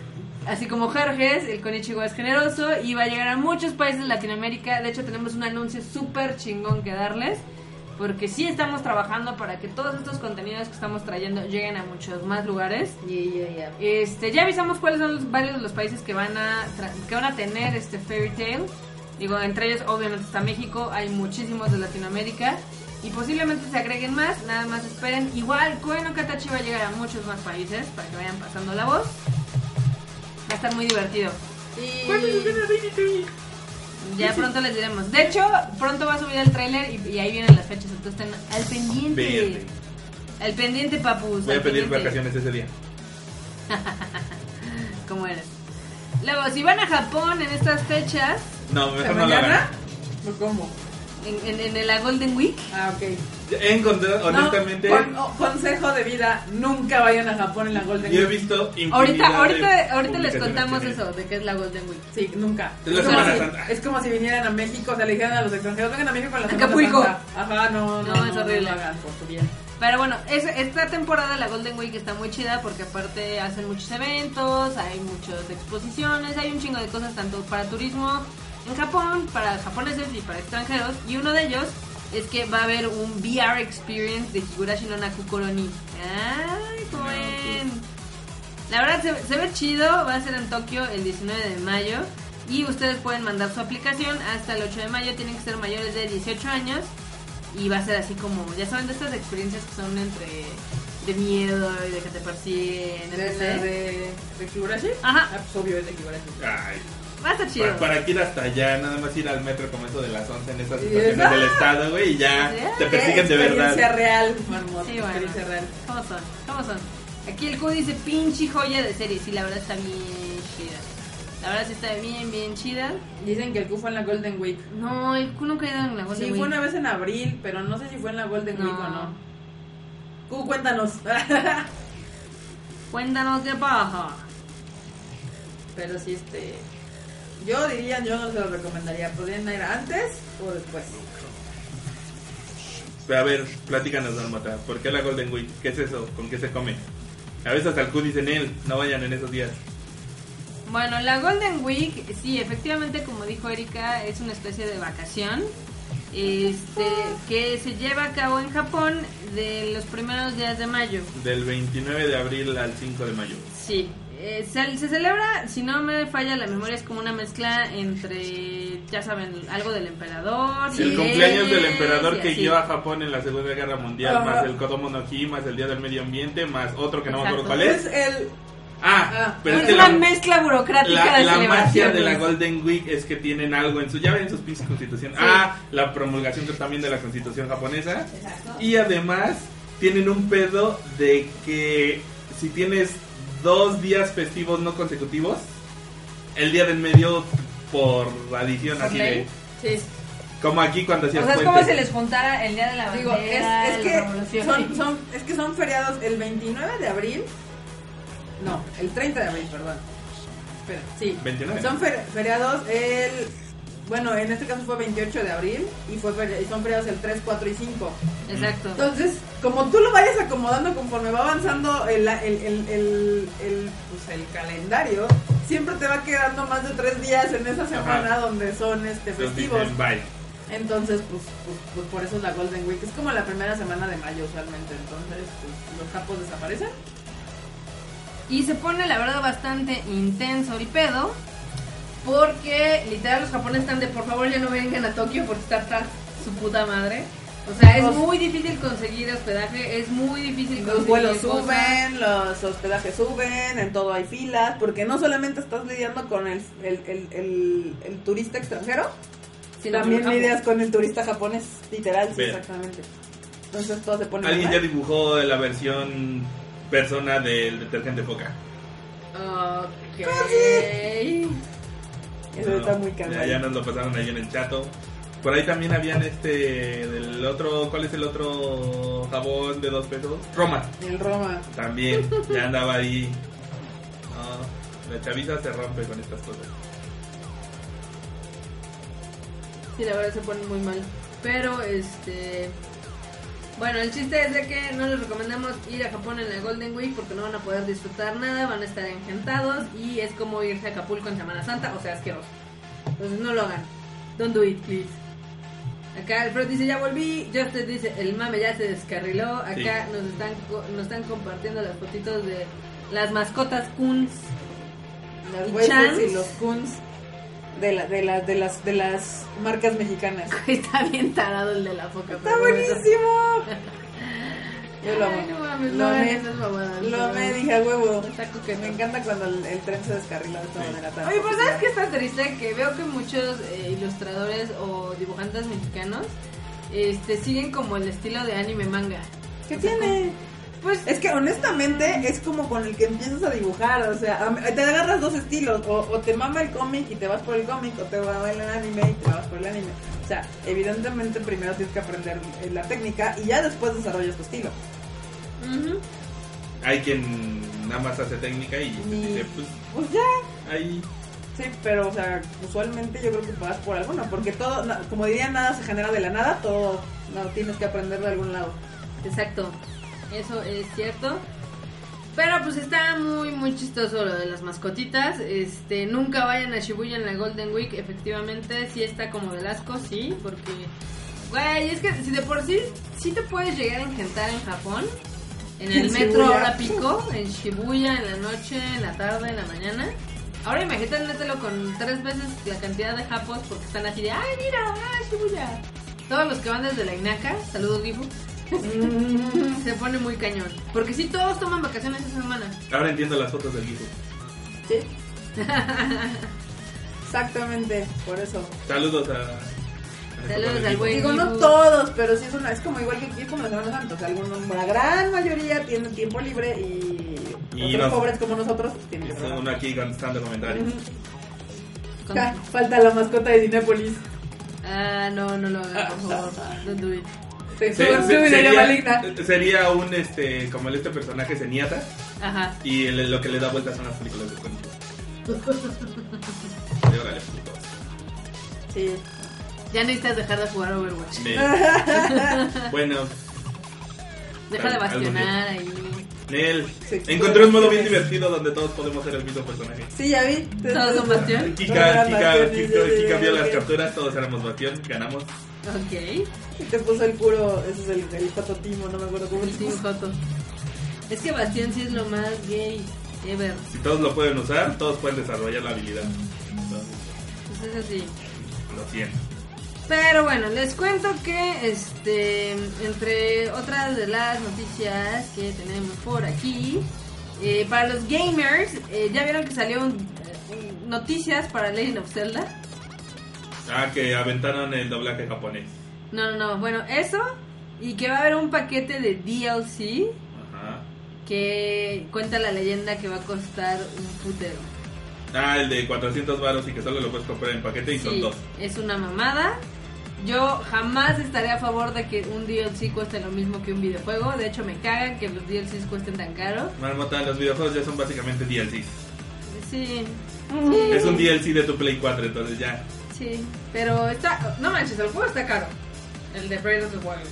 Así como Jerjes, el Konichiwa es generoso y va a llegar a muchos países de Latinoamérica. De hecho, tenemos un anuncio súper chingón que darles. Porque sí estamos trabajando para que todos estos contenidos que estamos trayendo lleguen a muchos más lugares. Este, ya avisamos cuáles son los, varios de los países que van a que van a tener este Fairy Tail. Digo, entre ellos obviamente está México, hay muchísimos de Latinoamérica y posiblemente se agreguen más, nada más esperen. Igual Koen Katachi va a llegar a muchos más países para que vayan pasando la voz. Va a estar muy divertido. Y... Ya pronto les diremos. De hecho, pronto va a subir el tráiler y, y ahí vienen las fechas, entonces estén al pendiente. Verde. Al pendiente, papus. Voy a pedir pendiente. vacaciones ese día. ¿Cómo eres? Luego, si van a Japón en estas fechas, No, ¿De mejor no cómo? En, en, en la Golden Week, Ah, ok. He encontrado, honestamente, No, con- o- consejo de vida, nunca vayan a Japón en la Golden yo he Week. visto ahorita, ahorita, ahorita les contamos eso, de qué es la Golden Week. Sí, nunca. Es la como si- Santa. es como si vinieran a México, o sea, le dijeran a los extranjeros, vengan a México en la Semana Acapulco. Santa. Ajá, no, no, No, es horrible. No hagan, por tu bien. Pero bueno, es- esta temporada la Golden Week está muy chida porque aparte hacen muchos eventos, hay muchas exposiciones, hay un chingo de cosas tanto para turismo en Japón, para japoneses y para extranjeros. Y uno de ellos es que va a haber un VR experience de Higurashi no Naku Koroni. Ay, ¿cómo? La verdad se, se ve chido, va a ser en Tokio el 19 de mayo. Y ustedes pueden mandar su aplicación hasta el 8 de mayo, tienen que ser mayores de 18 años. Y va a ser así como, ya saben, de estas experiencias que son entre de miedo y de que te persiguen, ¿De, etc. de, de Higurashi? Ajá. Ah, pues obvio es de Higurashi. Ay, Va a estar chido. para, para que ir hasta allá, nada más ir al metro como eso de las 11 en esas estaciones esa- del estado, güey, y ya Sí. te persiguen de Experiencia verdad. real, marmot, Sí, bueno. experiencia real. ¿Cómo son? ¿Cómo son? Aquí el Q dice pinche joya de serie. Sí, la verdad está bien chida. La verdad sí está bien, bien chida. Dicen que el Q fue en la Golden Week. No, el Q nunca ha ido en la Golden Sí, Week. fue una vez en abril, pero no sé si fue en la Golden No. Week o no. Q, cuéntanos. Cuéntanos qué pasa. pero sí, este. Yo diría, yo no se lo recomendaría. ¿Podrían ir antes o después? Pero a ver, platícanos, Dalmata, ¿por qué la Golden Week? ¿Qué es eso? ¿Con qué se come? A veces hasta el Q dicen él, no vayan en esos días. Bueno, la Golden Week, sí, efectivamente, como dijo Erika, es una especie de vacación este, que se lleva a cabo en Japón de los primeros días de mayo. Del 29 de abril al 5 de mayo. Sí, eh, se, se celebra, si no me falla la memoria, es como una mezcla entre, ya saben, algo del emperador. El y cumpleaños del emperador que guió a Japón en la Segunda Guerra Mundial, Ajá. más el Kodomo no Hi, más el Día del Medio Ambiente, más otro que no me acuerdo cuál Es es. el. Ah, Ah, pero es Es que una la, mezcla burocrática la, de la magia de la. Golden Week es que tienen algo en su ya ven sus pinches constitución. Sí. Ah, la promulgación también de la constitución japonesa. Exacto. Y además tienen un pedo de que si tienes dos días festivos no consecutivos, el día del medio por adición ¿Por así de Sí. como aquí cuando O hacías sea, es como si les juntara el día de la Digo, bandera, es, es la revolución. que son, son, es que son feriados el 29 de abril. No, el 30 de abril, perdón. espera, sí. 29. Son fer- feriados el... Bueno, en este caso fue 28 de abril y, fue y son feriados el 3, 4 y 5. Exacto. Entonces, como tú lo vayas acomodando conforme va avanzando el, el, el, el, el, pues, el calendario, siempre te va quedando más de tres días en esa semana Ajá. donde son este Entonces festivos. bye. Entonces, pues, pues, pues por eso es la Golden Week. Es como la primera semana de mayo usualmente. Entonces, pues, los capos desaparecen. Y se pone, la verdad, bastante intenso el pedo. Porque literal los japoneses están de por favor ya no vengan a Tokio porque está hasta su puta madre. O sea, es Los- muy difícil conseguir hospedaje, es muy difícil Los conseguir vuelos cosas. suben, los hospedajes suben, en todo hay filas, porque no solamente estás lidiando con el, el, el, el- el turista extranjero, sino también lidias con el turista japonés, literal, sí, exactamente. Entonces todo se pone Alguien ya dibujó la versión persona del detergente Foca. Ok. Eso No, está muy ya, cansado. ya nos lo pasaron ahí en el chato. Por ahí también habían este del otro, ¿cuál es el otro jabón de dos pesos? Roma. El Roma. También, ya andaba ahí. No, la chaviza se rompe con estas cosas. Sí, la verdad se pone muy mal. Pero, este... Bueno, el chiste es de que no les recomendamos ir a Japón en la Golden Week porque no van a poder disfrutar nada, van a estar engentados y es como irse a Acapulco en Semana Santa, o sea, asqueroso. Entonces no lo hagan. Don't do it, please. Acá Alfred dice, ya volví. Justin dice, el mame ya se descarriló. Acá Sí. nos, están, co- nos están compartiendo las fotitos de las mascotas Kuns. Las y los kuns de, la, de, la, de, las, de las marcas mexicanas. Está bien tarado el de la foca. ¡Está pero buenísimo! Yo lo amo. Ay, no mames, Lo no esas mamadas, Lo no. dije a huevo. Me encanta cuando el, el tren se descarrila de esta Sí. manera tan Oye, pues positiva. ¿sabes qué está triste? Que veo que muchos eh, ilustradores o dibujantes mexicanos este, siguen como el estilo de anime manga. ¿Qué O sea, tiene? Pues Es que honestamente es como con el que empiezas a dibujar, o sea, te agarras dos estilos, o, o te mama el cómic y te vas por el cómic, o te mama el anime y te vas por el anime. O sea, evidentemente primero tienes que aprender eh, la técnica y ya después desarrollas tu estilo. ujú. Hay quien nada más hace técnica y Y- dice, pues Pues ya, ahí sí, pero o sea, usualmente yo creo que vas por alguno, porque todo, como diría, nada se genera de la nada, todo no, tienes que aprender de algún lado. Exacto, eso es cierto. Pero pues está muy muy chistoso lo de las mascotitas. Este, nunca vayan a Shibuya en la Golden Week, efectivamente sí está como de asco, sí, porque güey, es que si de por sí sí te puedes llegar a engentar en Japón, en el En metro Shibuya. hora pico, en Shibuya en la noche, en la tarde, en la mañana. Ahora imagínatelo con tres veces la cantidad de japos porque están así de, ay mira, ah, Shibuya. Todos los que van desde la Inaka, saludos Gifu, se pone muy cañón. Porque si todos toman vacaciones esa semana. ahora entiendo las fotos del hijo. Sí. Exactamente, por eso. Saludos a, a Saludos al buen- Digo, no todos, pero sí es una, es como igual que aquí, es como la Semana Santa. O sea, algunos, la gran mayoría tienen tiempo libre y, Y otros nos- pobres como nosotros pues, tienen que uno aquí contestando comentarios. Falta la mascota de Cinépolis. Ah, no, no lo hagan, por favor. Don't do it. Se Se- se- sería, sería un este como el este personaje Zenyatta Ajá. y el- lo que le da vueltas son las películas de. Y putos. Sí. Ya necesitas dejar de jugar Overwatch. Bueno, Deja de bastionar ahí. Nel, Sí. encontré un modo bien divertido donde todos podemos ser el mismo personaje. Sí, ya vi. ¿Todos son Bastión? Kika, Kika, vio las capturas, todos éramos Bastión, ganamos. Ok. Y te puso el puro, ese es el, el fototimo, no me acuerdo cómo El se llama. Joto. Es que Bastión sí es lo más gay ever. Si todos lo pueden usar, todos pueden desarrollar la habilidad. Entonces, Pues es así. lo siento. Pero bueno, les cuento que este entre otras de las noticias que tenemos por aquí, eh, para los gamers, eh, ya vieron que salió un- eh, noticias para Legend of Zelda. Ah, que aventaron el doblaje japonés. No, no, no, bueno, eso y que va a haber un paquete de DLC Ajá. que cuenta la leyenda que va a costar un putero. Ah, el de 400 varos y que solo lo puedes comprar en paquete y son Sí, dos. es una mamada. Yo jamás estaré a favor de que un DLC cueste lo mismo que un videojuego. De hecho, me cagan que los DLCs cuesten tan caro. Marmota, los videojuegos ya son básicamente DLCs. Sí. Es un DLC de tu Play 4, entonces ya. Sí, pero está. No manches, el juego está caro. El de Breath of the Wild.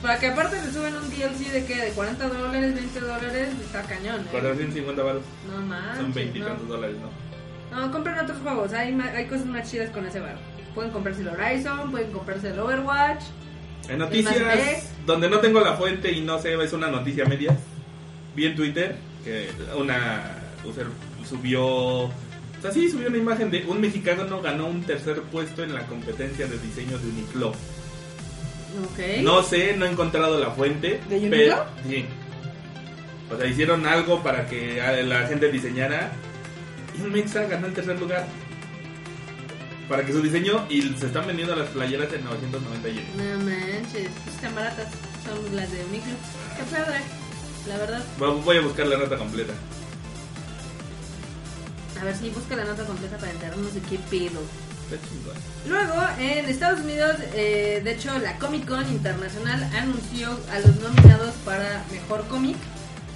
Para que aparte le suben un DLC de que de 40 dólares, 20 dólares, está cañón. ¿eh? 450 baros. No manches. Son 20 y no. tantos dólares, ¿no? No, compren otros juegos. Hay, hay cosas más chidas con ese bar. Pueden comprarse el Horizon, pueden comprarse el Overwatch. En noticias, donde no tengo la fuente y no sé, es una noticia media. Vi en Twitter que una user subió, o sea, sí, subió una imagen de un mexicano ganó un tercer puesto en la competencia de diseño de Uniqlo. Ok. No sé, no he encontrado la fuente. ¿De Uniqlo? pero- sí. O sea, hicieron algo para que a- la gente diseñara y un mexa ganó el tercer lugar. Para que su diseño y se están vendiendo las playeras en 990 yenes. No manches, pues están baratas. Son las de Uniclo. Qué padre, la verdad. Voy a buscar la nota completa. A ver si busca la nota completa para enterarnos de qué pedo. Luego, en Estados Unidos, eh, de hecho, la Comic Con Internacional anunció a los nominados para Mejor Cómic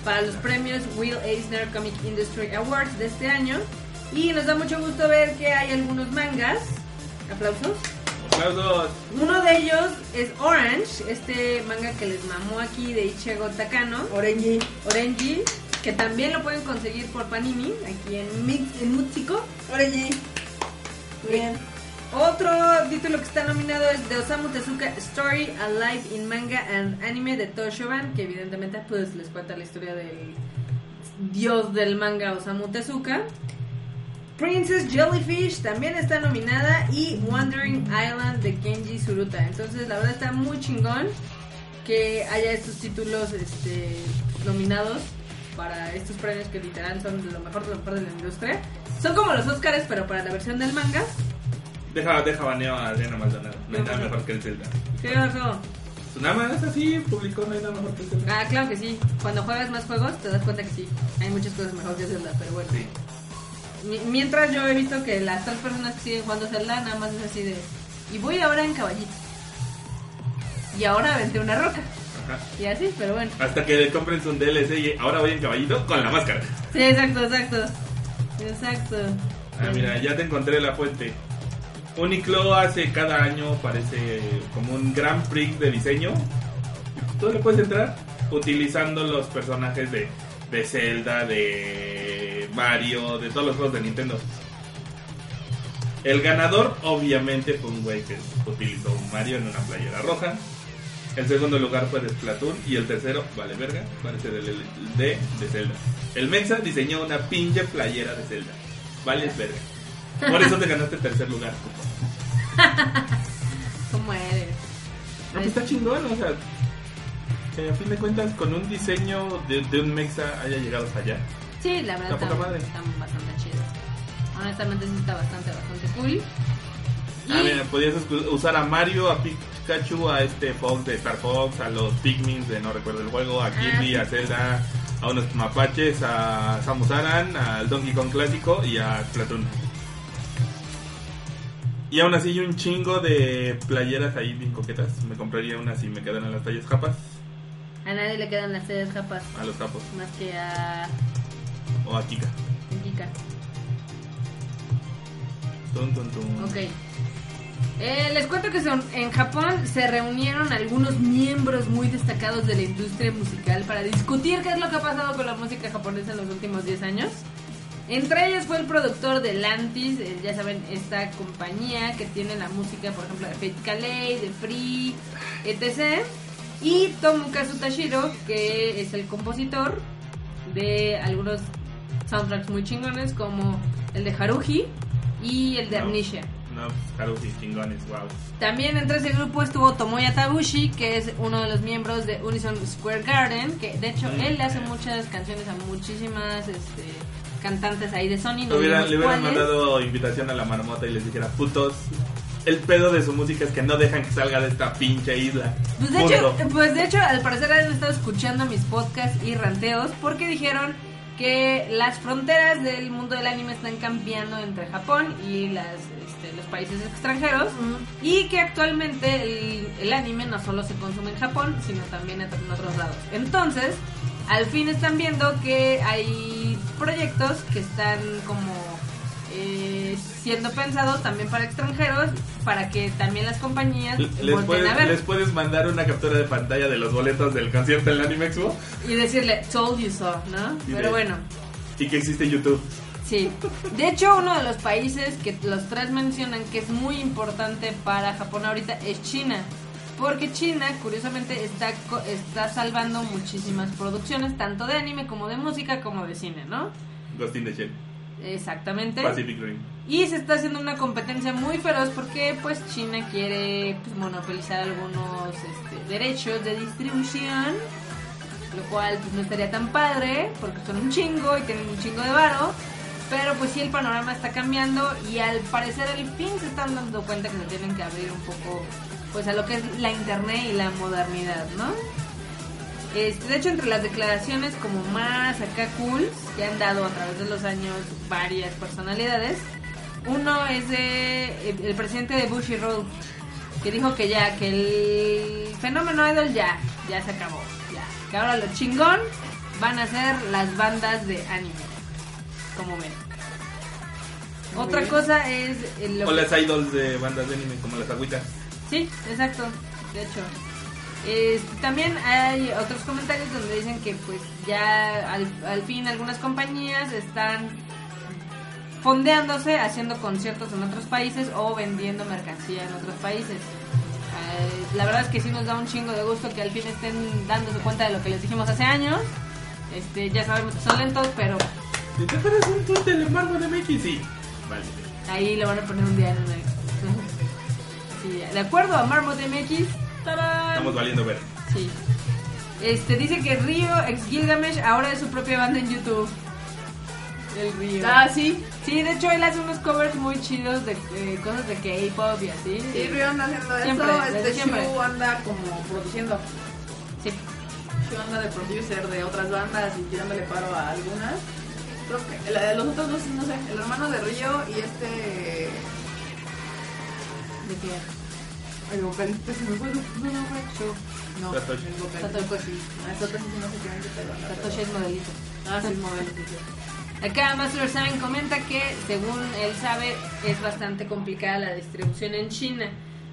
para los premios Will Eisner Comic Industry Awards de este año. Y nos da mucho gusto ver que hay algunos mangas. Aplausos. Aplausos. Uno de ellos es Orange, este manga que les mamó aquí de Ichigo Takano. Orenji. Orange, que también lo pueden conseguir por Panini, aquí en, Mix, en Mutsico. Orenji. Bien. Otro título que está nominado es de Osamu Tezuka Story Alive in Manga and Anime de Toshoban, que evidentemente pues les cuenta la historia del dios del manga Osamu Tezuka. Princess Jellyfish también está nominada y Wandering Island de Kenji Suruta. Entonces la verdad está muy chingón que haya estos títulos este, nominados para estos premios que literal son de lo mejor de lo mejor de la industria. Son como los Oscars pero para la versión del manga. Deja, deja baneo a Adriana Maldonado. No hay nada mejor que el Zelda. ¿Qué pasó? Nada más así publicó, no hay nada mejor que el Zelda. Ah, claro que sí. Cuando juegas más juegos te das cuenta que sí. Hay muchas cosas mejor que Zelda, pero bueno. Sí. Mi- Mientras yo he visto que las tres personas que siguen jugando Zelda nada más es así de... Y voy ahora en caballito. Y ahora aventé una roca. Ajá. Y así, pero bueno. Hasta que le compren su DLC y ahora voy en caballito con la máscara. Sí, exacto, exacto. Exacto. Ah, mira, ya te encontré la fuente. Uniqlo hace cada año, parece como un Grand Prix de diseño. Tú le puedes entrar utilizando los personajes de, de Zelda, de Mario, de todos los juegos de Nintendo. El ganador, obviamente, fue un güey que utilizó un Mario en una playera roja. El segundo lugar fue de Splatoon. Y el tercero, vale verga, parece del de, de Zelda. El Mexa diseñó una pinche playera de Zelda. Vale verga. Por eso te ganaste el tercer lugar. ¿Cómo eres? No, pues está chingón, o sea. Que a fin de cuentas, con un diseño de, de un Mexa haya llegado hasta allá. Sí, la verdad Está están, madre. están bastante chidas. Honestamente sí está bastante, bastante cool. Ah, Y- mira, podías usar a Mario, a Pikachu, a este Fox de Star Fox, a los Pikmin de no recuerdo el juego, a Kirby, sí. a Zelda, a unos mapaches, a Samus Aran, al Donkey Kong clásico y a Splatoon. Y aún así hay un chingo de playeras ahí bien coquetas. Me compraría unas si me quedan en las tallas japas, A nadie le quedan las sedes capas a los japos más que a o a Kika. Kika. Tun, tun, tun. Ok. Eh, les cuento que son, en Japón se reunieron algunos miembros muy destacados de la industria musical para discutir qué es lo que ha pasado con la música japonesa en los últimos 10 años. Entre ellos fue el productor de Lantis, eh, ya saben, esta compañía que tiene la música, por ejemplo, de Fate Calais, de Free, etc. Y Tomukazu Tashiro, que es el compositor de algunos soundtracks muy chingones, como el de Haruhi y el de. Amnesia. No, pues, chingones, wow. También entre ese grupo estuvo Tomoya Tabushi, que es uno de los miembros de Unison Square Garden, que de hecho Mm. él le hace muchas canciones a muchísimas este, cantantes ahí de Sony. No diremos le hubieran mandado invitación a la marmota y les dijera, putos, el pedo de su música es que no dejan que salga de esta pinche isla. Pues de, hecho, pues de hecho, al parecer han estado escuchando mis podcasts y ranteos porque dijeron que las fronteras del mundo del anime están cambiando entre Japón y las, los países extranjeros y que actualmente el, el anime no solo se consume en Japón, sino también en, otros lados. Entonces, al fin están viendo que hay proyectos que están como eh, siendo pensados también para extranjeros, para que también las compañías Les puedes, a ver les puedes mandar una captura de pantalla de los boletos del concierto en la Anime Expo y decirle, told you so, ¿no? Y Pero de- bueno. y que existe YouTube. Sí, de hecho uno de los países que los tres mencionan que es muy importante para Japón ahorita es China, porque China curiosamente está, está salvando muchísimas producciones, tanto de anime como de música como de cine, ¿no? Ghost in the Shell, Exactamente. Pacific Rim. Y se está haciendo una competencia muy feroz porque pues China quiere pues, monopolizar algunos este, derechos de distribución, lo cual pues no estaría tan padre porque son un chingo y tienen un chingo de varo. Pero pues sí el panorama está cambiando y al parecer al fin se están dando cuenta que se tienen que abrir un poco pues a lo que es la internet y la modernidad, ¿no? Este, de hecho, entre las declaraciones como más acá cool que han dado a través de los años varias personalidades, uno es de el, el presidente de Bushiroad, que dijo que ya, que el fenómeno idol ya, ya se acabó, ya, que ahora lo chingón van a ser las bandas de anime, como ven. Muy Otra bien. cosa es lo O que- las idols de bandas de anime, como las agüitas. Sí, exacto. De hecho. Eh, también hay otros comentarios donde dicen que pues ya al, al fin algunas compañías están fondeándose, haciendo conciertos en otros países o vendiendo mercancía en otros países. Eh, la verdad es que sí nos da un chingo de gusto que al fin estén dándose cuenta de lo que les dijimos hace años. Este, ya sabemos que son lentos, pero ¿Te acuerdas un tweet del embargo de MX? Sí. Vale. ahí le van a poner un día en una... Sí, de acuerdo a Marmot MX, ¡tarán! Estamos valiendo ver. Sí. Este dice que Río ex Gilgamesh ahora es su propia banda en YouTube. El Río. Ah, sí. Sí, de hecho él hace unos covers muy chidos de eh, cosas de K-pop y así. Sí, Río anda haciendo Siempre, eso. Este siempre. Shu anda como produciendo. Sí. Shu anda de producer de otras bandas y tirándole paro a algunas. Creo que la de los otros dos, no sé. El hermano de Río y este. ¿De qué? El vocalista se me fue. No, no, fue Shu. No, Satoshi. el vocalista. Satoshi. Ah, Satoshi sí no sé qué Satoshi es modelito. Ah, sí, es sí. Acá Master Seven comenta que, según él sabe, es bastante complicada la distribución en China.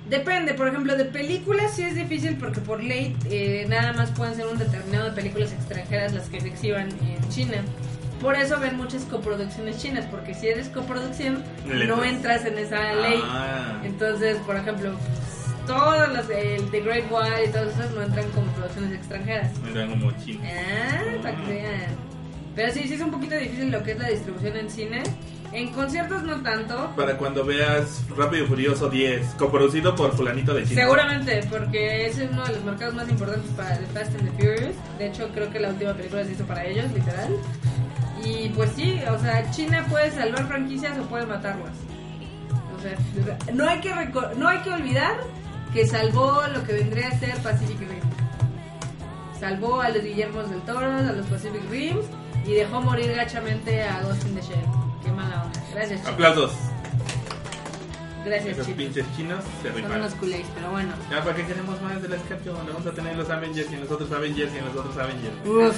Depende, por ejemplo, de películas sí es difícil porque por ley eh, nada más pueden ser un determinado de películas extranjeras las que se exhiban en China. Por eso ven muchas coproducciones chinas, porque si eres coproducción Le no entras. en esa ley. Ah. Entonces, por ejemplo, todas las el The Great Wall y todas esas no entran como producciones extranjeras. Era como chino. Ah, para que vean. Pero sí, sí es un poquito difícil lo que es la distribución en cine. En conciertos no tanto. Para cuando veas Rápido y Furioso 10, coproducido por fulanito de China. Seguramente, porque es uno de los mercados más importantes para The Fast and the Furious. De hecho, creo que la última película se hizo para ellos, literal. Y pues sí, o sea, China puede salvar franquicias o puede matarlas. O sea, no hay que, no hay que olvidar que salvó lo que vendría a ser Pacific Rim. Salvó a los Guillermos del Toro, a los Pacific Rims y dejó morir gachamente a Ghost in the Shell. Qué mala onda. Gracias, chicos. Aplausos. Gracias, Esos chicos. pinches chinos se Son rifaron. unos culés, pero bueno. Ya, ¿para qué queremos más de la? Le vamos a tener los Avengers y en los otros Avengers y en los otros Avengers. Uf,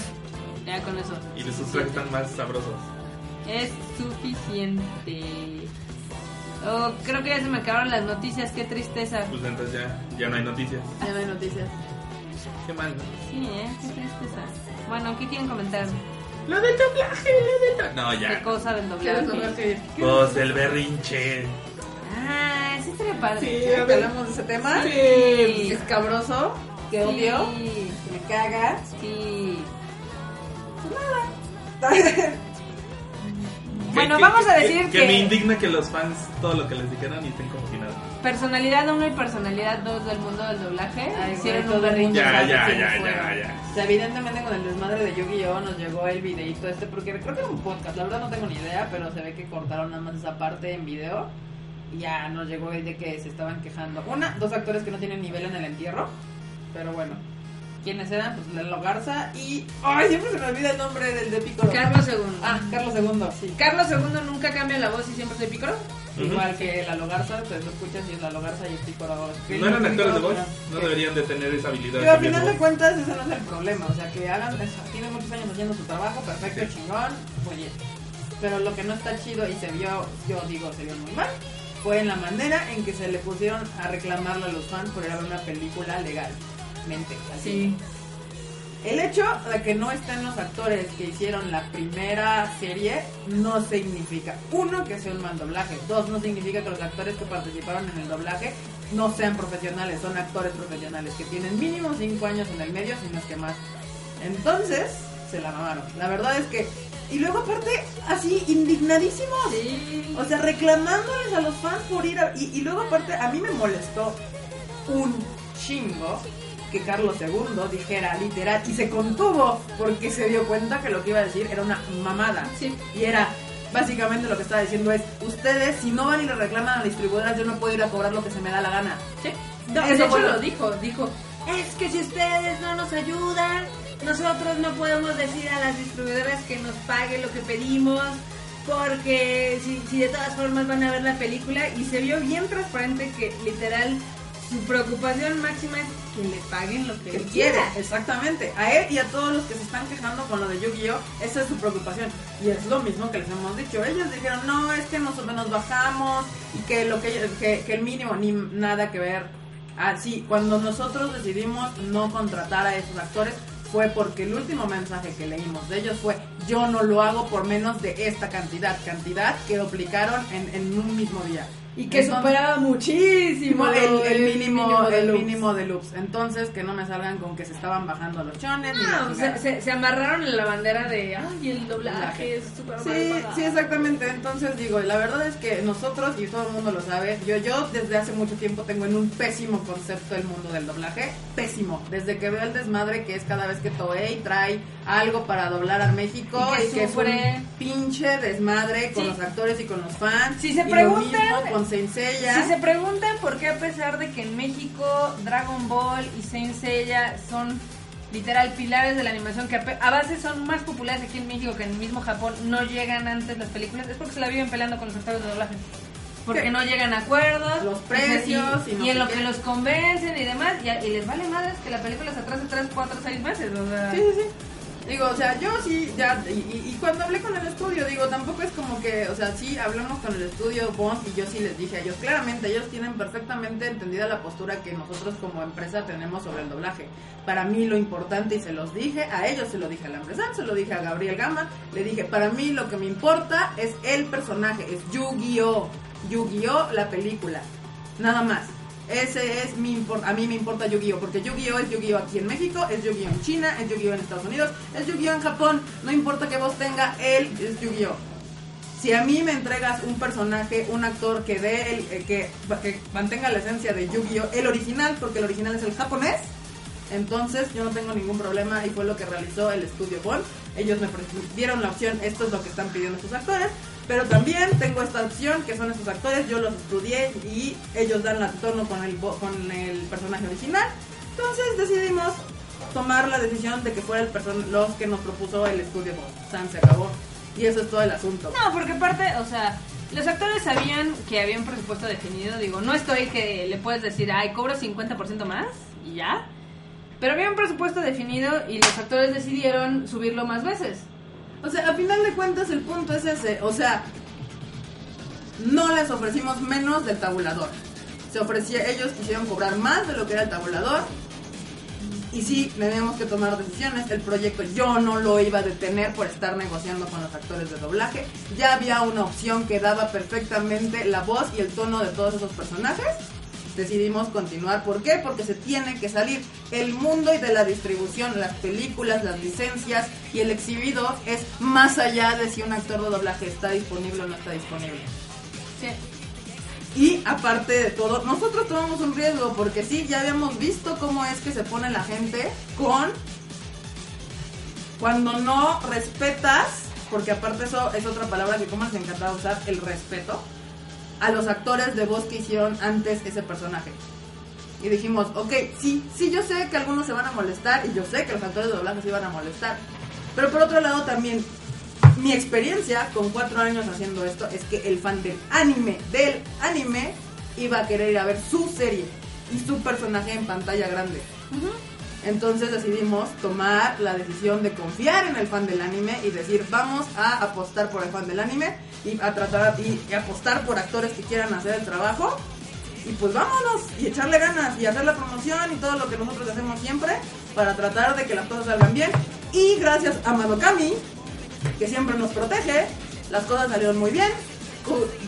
ya con eso. Y sus trajes están más sabrosos. Es suficiente. Oh, creo que ya se me acabaron las noticias, qué tristeza. Pues entonces ya, ya no hay noticias. Ya no hay noticias. Qué mal, ¿no? Sí, ¿eh? Qué tristeza. Bueno, ¿qué quieren comentar? Lo del doblaje, lo del No, ¿Qué ya. cosa del ¿Quieres doblaje? doblaje? Pues el berrinche. Ah, sí estaría padre. Sí, a ¿Que ver. hablamos de ese tema? Sí. Escabroso. Que odio. Sí, Que me caga. sí. Que- Bueno, que- vamos a que- decir que, que- me indigna que los fans todo lo que les dijeron y estén como si nada. Personalidad 1 y personalidad 2 del mundo del doblaje Ay, hicieron güey, un todo berrinche. Ya, ya, ya, ya, ya. O sea, evidentemente con el desmadre de Yu-Gi-Oh nos llegó el videito este porque creo que era un podcast, la verdad no tengo ni idea, pero se ve que cortaron nada más esa parte en video y ya nos llegó el de que se estaban quejando. Una, dos actores que no tienen nivel en el entierro, pero bueno. ¿Quiénes eran? Pues Lelo Garza y... ¡Ay, siempre se me olvida el nombre del de Piccolo! Carlos II. Ah, Carlos II, sí. Carlos II nunca cambia la voz y siempre soy pícoro. Ujú. igual que la Logarza, pues lo escuchas y es la Logarza y el Pícoro. No eran actores de voz, no deberían de tener esa habilidad. Pero al final de de cuentas ese no es el problema, o sea, que hagan eso, tienen muchos años haciendo su trabajo, perfecto, Sí. chingón, bien. Pero lo que no está chido y se vio, yo digo, se vio muy mal, fue en la manera en que se le pusieron a reclamarle a los fans por ir a ver una película legalmente. Así. Sí. El hecho de que no estén los actores que hicieron la primera serie no significa, uno, que sea un mal doblaje, dos, no significa que los actores que participaron en el doblaje no sean profesionales, son actores profesionales que tienen mínimo cinco años en el medio, si no es que más. Entonces, se la mamaron. La verdad es que, y luego aparte, así, indignadísimos. Sí. O sea, reclamándoles a los fans por ir a... Y, y luego aparte, a mí me molestó un chingo que Carlos II dijera literal y se contuvo porque se dio cuenta que lo que iba a decir era una mamada. Sí. Y era, básicamente lo que estaba diciendo es, ustedes si no van y le reclaman a la distribuidora, yo no puedo ir a cobrar lo que se me da la gana. Sí. No, Eso de hecho lo dijo, dijo, es que si ustedes no nos ayudan, nosotros no podemos decir a las distribuidoras que nos paguen lo que pedimos, porque si, si de todas formas van a ver la película y se vio bien transparente que literal su preocupación máxima es que le paguen lo que que él quiera. exactamente. A él y a todos los que se están quejando con lo de Yu-Gi-Oh, esa es su preocupación. Y es lo mismo que les hemos dicho. Ellos dijeron, no, es que nosotros nos bajamos y que lo que, que, que el mínimo ni nada que ver. Así, cuando nosotros decidimos no contratar a esos actores fue porque el último mensaje que leímos de ellos fue yo no lo hago por menos de esta cantidad, cantidad que duplicaron en, en un mismo día. Y que Entonces- superaba muchísimo el, el mínimo, el mínimo de loops. Entonces, que no me salgan con que se estaban bajando los chones. No, chingada. se, se, se amarraron en la bandera de, ay, el doblaje es súper Sí, pagado". sí, exactamente. Entonces digo, la verdad es que nosotros, y todo el mundo lo sabe, yo, yo desde hace mucho tiempo tengo en un pésimo concepto el mundo del doblaje. Pésimo. Desde que veo el desmadre que es cada vez que Toei trae algo para doblar a México Y que y que es sufre. un pinche desmadre con Sí. los actores y con los fans. Si se preguntan- Saint Seiya. Si se preguntan por qué a pesar de que en México Dragon Ball y Saint Seiya son literal pilares de la animación que a base son más populares aquí en México que en el mismo Japón, no llegan antes las películas, es porque se la viven peleando con los actores de doblaje. Porque ¿Qué? no llegan a acuerdos, Los precios y y, no y en lo que los convencen y demás, y, a- y les vale madres que la película se atrase 3, 4, 6 meses. O sea, Sí, sí, sí. Digo, o sea, yo sí, ya, y, y- cuando hablé con el estudio, digo, tampoco es como que, o sea, sí hablamos con el estudio Bond y yo sí les dije a ellos, claramente ellos tienen perfectamente entendida la postura que nosotros como empresa tenemos sobre el doblaje. Para mí lo importante, y se los dije, a ellos se lo dije a la empresa, se lo dije a Gabriel Gama, le dije, para mí lo que me importa es el personaje, es Yu-Gi-Oh! Yu-Gi-Oh! la película, nada más. Ese es mi a mí me importa Yu-Gi-Oh porque Yu-Gi-Oh es Yu-Gi-Oh aquí en México, es Yu-Gi-Oh en China, es Yu-Gi-Oh en Estados Unidos, es Yu-Gi-Oh en Japón, no importa que vos tenga, él es Yu-Gi-Oh. Si a mí me entregas un personaje, un actor que dé el eh, que, que mantenga la esencia de Yu-Gi-Oh, el original, porque el original es el japonés, entonces yo no tengo ningún problema y fue lo que realizó el estudio Bond. Ellos me dieron la opción, esto es lo que están pidiendo sus actores, pero también tengo esta opción que son estos actores, yo los estudié y ellos dan la tono con el, con el personaje original. Entonces decidimos tomar la decisión de que fuera el los que nos propuso el estudio Bond. San se acabó. Y eso es todo el asunto. No, porque aparte, o sea, los actores sabían que había un presupuesto definido. Digo, no estoy que le puedes decir, ay, cobro 50% más y ya. Pero había un presupuesto definido y los actores decidieron subirlo más veces. O sea, a final de cuentas el punto es ese. O sea, no les ofrecimos menos del tabulador. Se ofrecía, ellos quisieron cobrar más de lo que era el tabulador. Y sí, teníamos que tomar decisiones. El proyecto yo no lo iba a detener por estar negociando con los actores de doblaje. Ya había una opción que daba perfectamente la voz y el tono de todos esos personajes. Decidimos continuar. ¿Por qué? Porque se tiene que salir. El mundo y de la distribución, las películas, las licencias y el exhibido es más allá de si un actor de doblaje está disponible o no está disponible. Sí. Y aparte de todo, nosotros tomamos un riesgo porque sí, ya habíamos visto cómo es que se pone la gente con cuando no respetas, porque aparte eso es otra palabra que como les encantaba usar, el respeto, a los actores de voz que hicieron antes ese personaje. Y dijimos, ok, sí, sí, yo sé que algunos se van a molestar y yo sé que los actores de doblaje se iban a molestar. Pero por otro lado también, mi experiencia con cuatro años haciendo esto es que el fan del anime, del anime, iba a querer ir a ver su serie y su personaje en pantalla grande. Entonces decidimos tomar la decisión de confiar en el fan del anime y decir, vamos a apostar por el fan del anime y a tratar y, apostar por actores que quieran hacer el trabajo. Y pues vámonos y echarle ganas y hacer la promoción y todo lo que nosotros hacemos siempre para tratar de que las cosas salgan bien. Y gracias a Madokami, que siempre nos protege, las cosas salieron muy bien.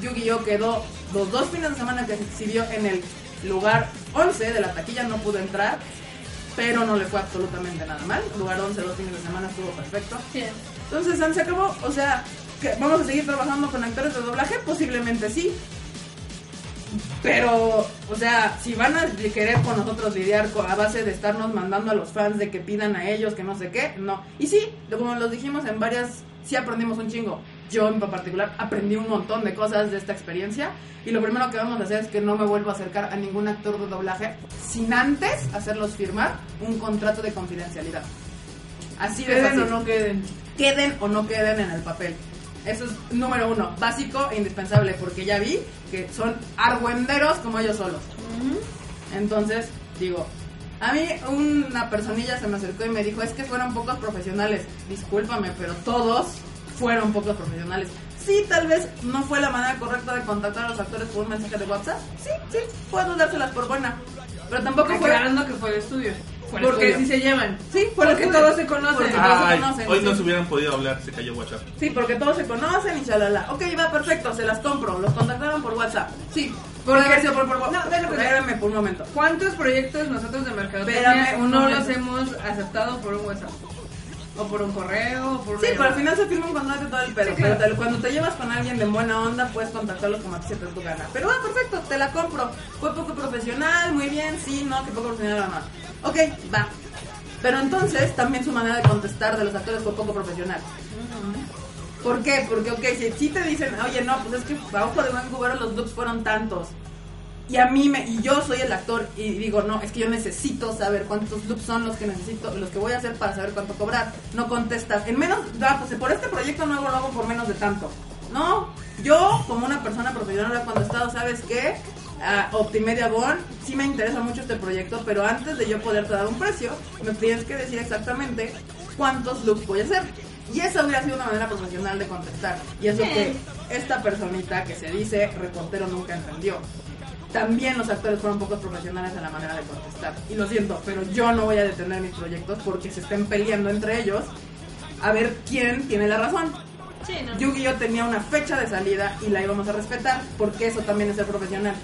Yu-Gi-Oh quedó los dos fines de semana que se exhibió en el lugar 11 de la taquilla, no pudo entrar, pero no le fue absolutamente nada mal. Lugar 11, dos fines de semana estuvo perfecto. Sí. Entonces, se acabó. O sea, ¿que ¿vamos a seguir trabajando con actores de doblaje? Posiblemente sí. Pero, o sea, si van a querer con nosotros lidiar a base de estarnos mandando a los fans de que pidan a ellos que no sé qué, no. Y sí, como los dijimos en varias, sí aprendimos un chingo. Yo en particular aprendí un montón de cosas de esta experiencia. Y lo primero que vamos a hacer es que no me vuelvo a acercar a ningún actor de doblaje sin antes hacerlos firmar un contrato de confidencialidad. Así de Queden fácil o no queden. queden o no queden en el papel. Eso es número uno, básico e indispensable, porque ya vi que son argüenderos como ellos solos. Entonces, digo, a mí una personilla se me acercó y me dijo, es que fueron pocos profesionales. Discúlpame, pero todos fueron pocos profesionales. Sí, tal vez no fue la manera correcta de contactar a los actores por un mensaje de WhatsApp. Sí, sí, puedo dárselas por buena. Pero tampoco fue... Aclarando que fue de estudio. Fue Porque estudio. así se llaman. Sí, fue el Porque estudio. todos se conocen. Porque todos se conocen, hoy sí. no se hubieran podido hablar, se cayó WhatsApp. Sí, porque todos se conocen y shalala. Ok, va perfecto, se las compro. Los contactaron por WhatsApp. Sí, Porque- haber sido por, por No, Espérame por un momento. ¿Cuántos proyectos nosotros de mercadotecnia Espérame no los hemos aceptado por un WhatsApp? O por un correo, o por Sí, pero al final se firma un contrato todo el pedo. Sí, pero te- cuando te llevas con alguien de buena onda, puedes contactarlos como a ti se te tu gana. Pero va, perfecto, te la compro. Fue poco profesional, muy bien, sí, no, que poco profesional no. Ok, va. Pero entonces también su manera de contestar de los actores fue poco profesional. ¿Por qué? Porque, ok, si, si te dicen, oye, no, pues es que a ojo de buen cubero los looks fueron tantos. Y a mí me, y yo soy el actor y digo, no, es que yo necesito saber cuántos loops son los que necesito, los que voy a hacer para saber cuánto cobrar. No contestas, en menos, ah, pues por este proyecto no hago, lo hago por menos de tanto. No, yo como una persona profesional he contestado, ¿sabes qué? A Optimedia Bon, sí me interesa mucho este proyecto, pero antes de yo poderte dar un precio, me tienes que decir exactamente cuántos loops voy a hacer. Y esa hubiera sido una manera profesional de contestar. Y eso que esta personita que se dice reportero nunca entendió. También los actores fueron pocos profesionales en la manera de contestar. Y lo siento, pero yo no voy a detener mis proyectos porque se estén peleando entre ellos a ver quién tiene la razón. Sí, ¿no? Yu-Gi-Oh tenía una fecha de salida y la íbamos a respetar porque eso también es ser profesional.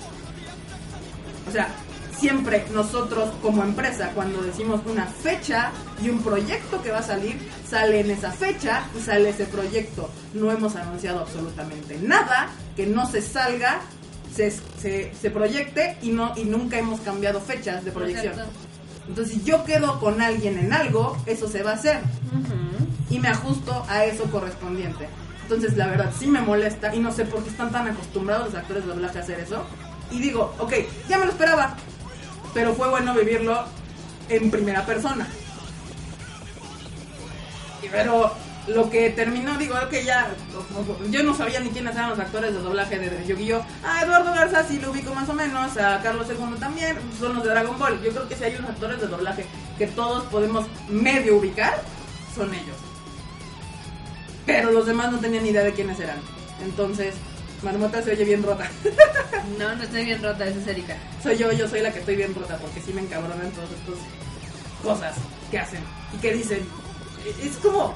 O sea, siempre nosotros como empresa cuando decimos una fecha y un proyecto que va a salir, sale en esa fecha y sale ese proyecto. No hemos anunciado absolutamente nada que no se salga, se, se, se proyecte y, no, y nunca hemos cambiado fechas de proyección. Exacto. Entonces, si yo quedo con alguien en algo, eso se va a hacer y me ajusto a eso correspondiente. Entonces, la verdad, sí me molesta y no sé por qué están tan acostumbrados los actores de doblaje a hacer eso. Y digo, ok, ya me lo esperaba, pero fue bueno vivirlo en primera persona. Pero lo que terminó, digo, ok, ya, yo no sabía ni quiénes eran los actores de doblaje de Yu-Gi-Oh! A Eduardo Garza sí lo ubico más o menos, a Carlos II también, son los de Dragon Ball. Yo creo que si hay unos actores de doblaje que todos podemos medio ubicar, son ellos. Pero los demás no tenían ni idea de quiénes eran. Entonces, Marmota se oye bien rota. No, no estoy bien rota, esa es Erika. soy yo, yo soy la que estoy bien rota porque sí me encabronan todas estas cosas que hacen y que dicen. Es como.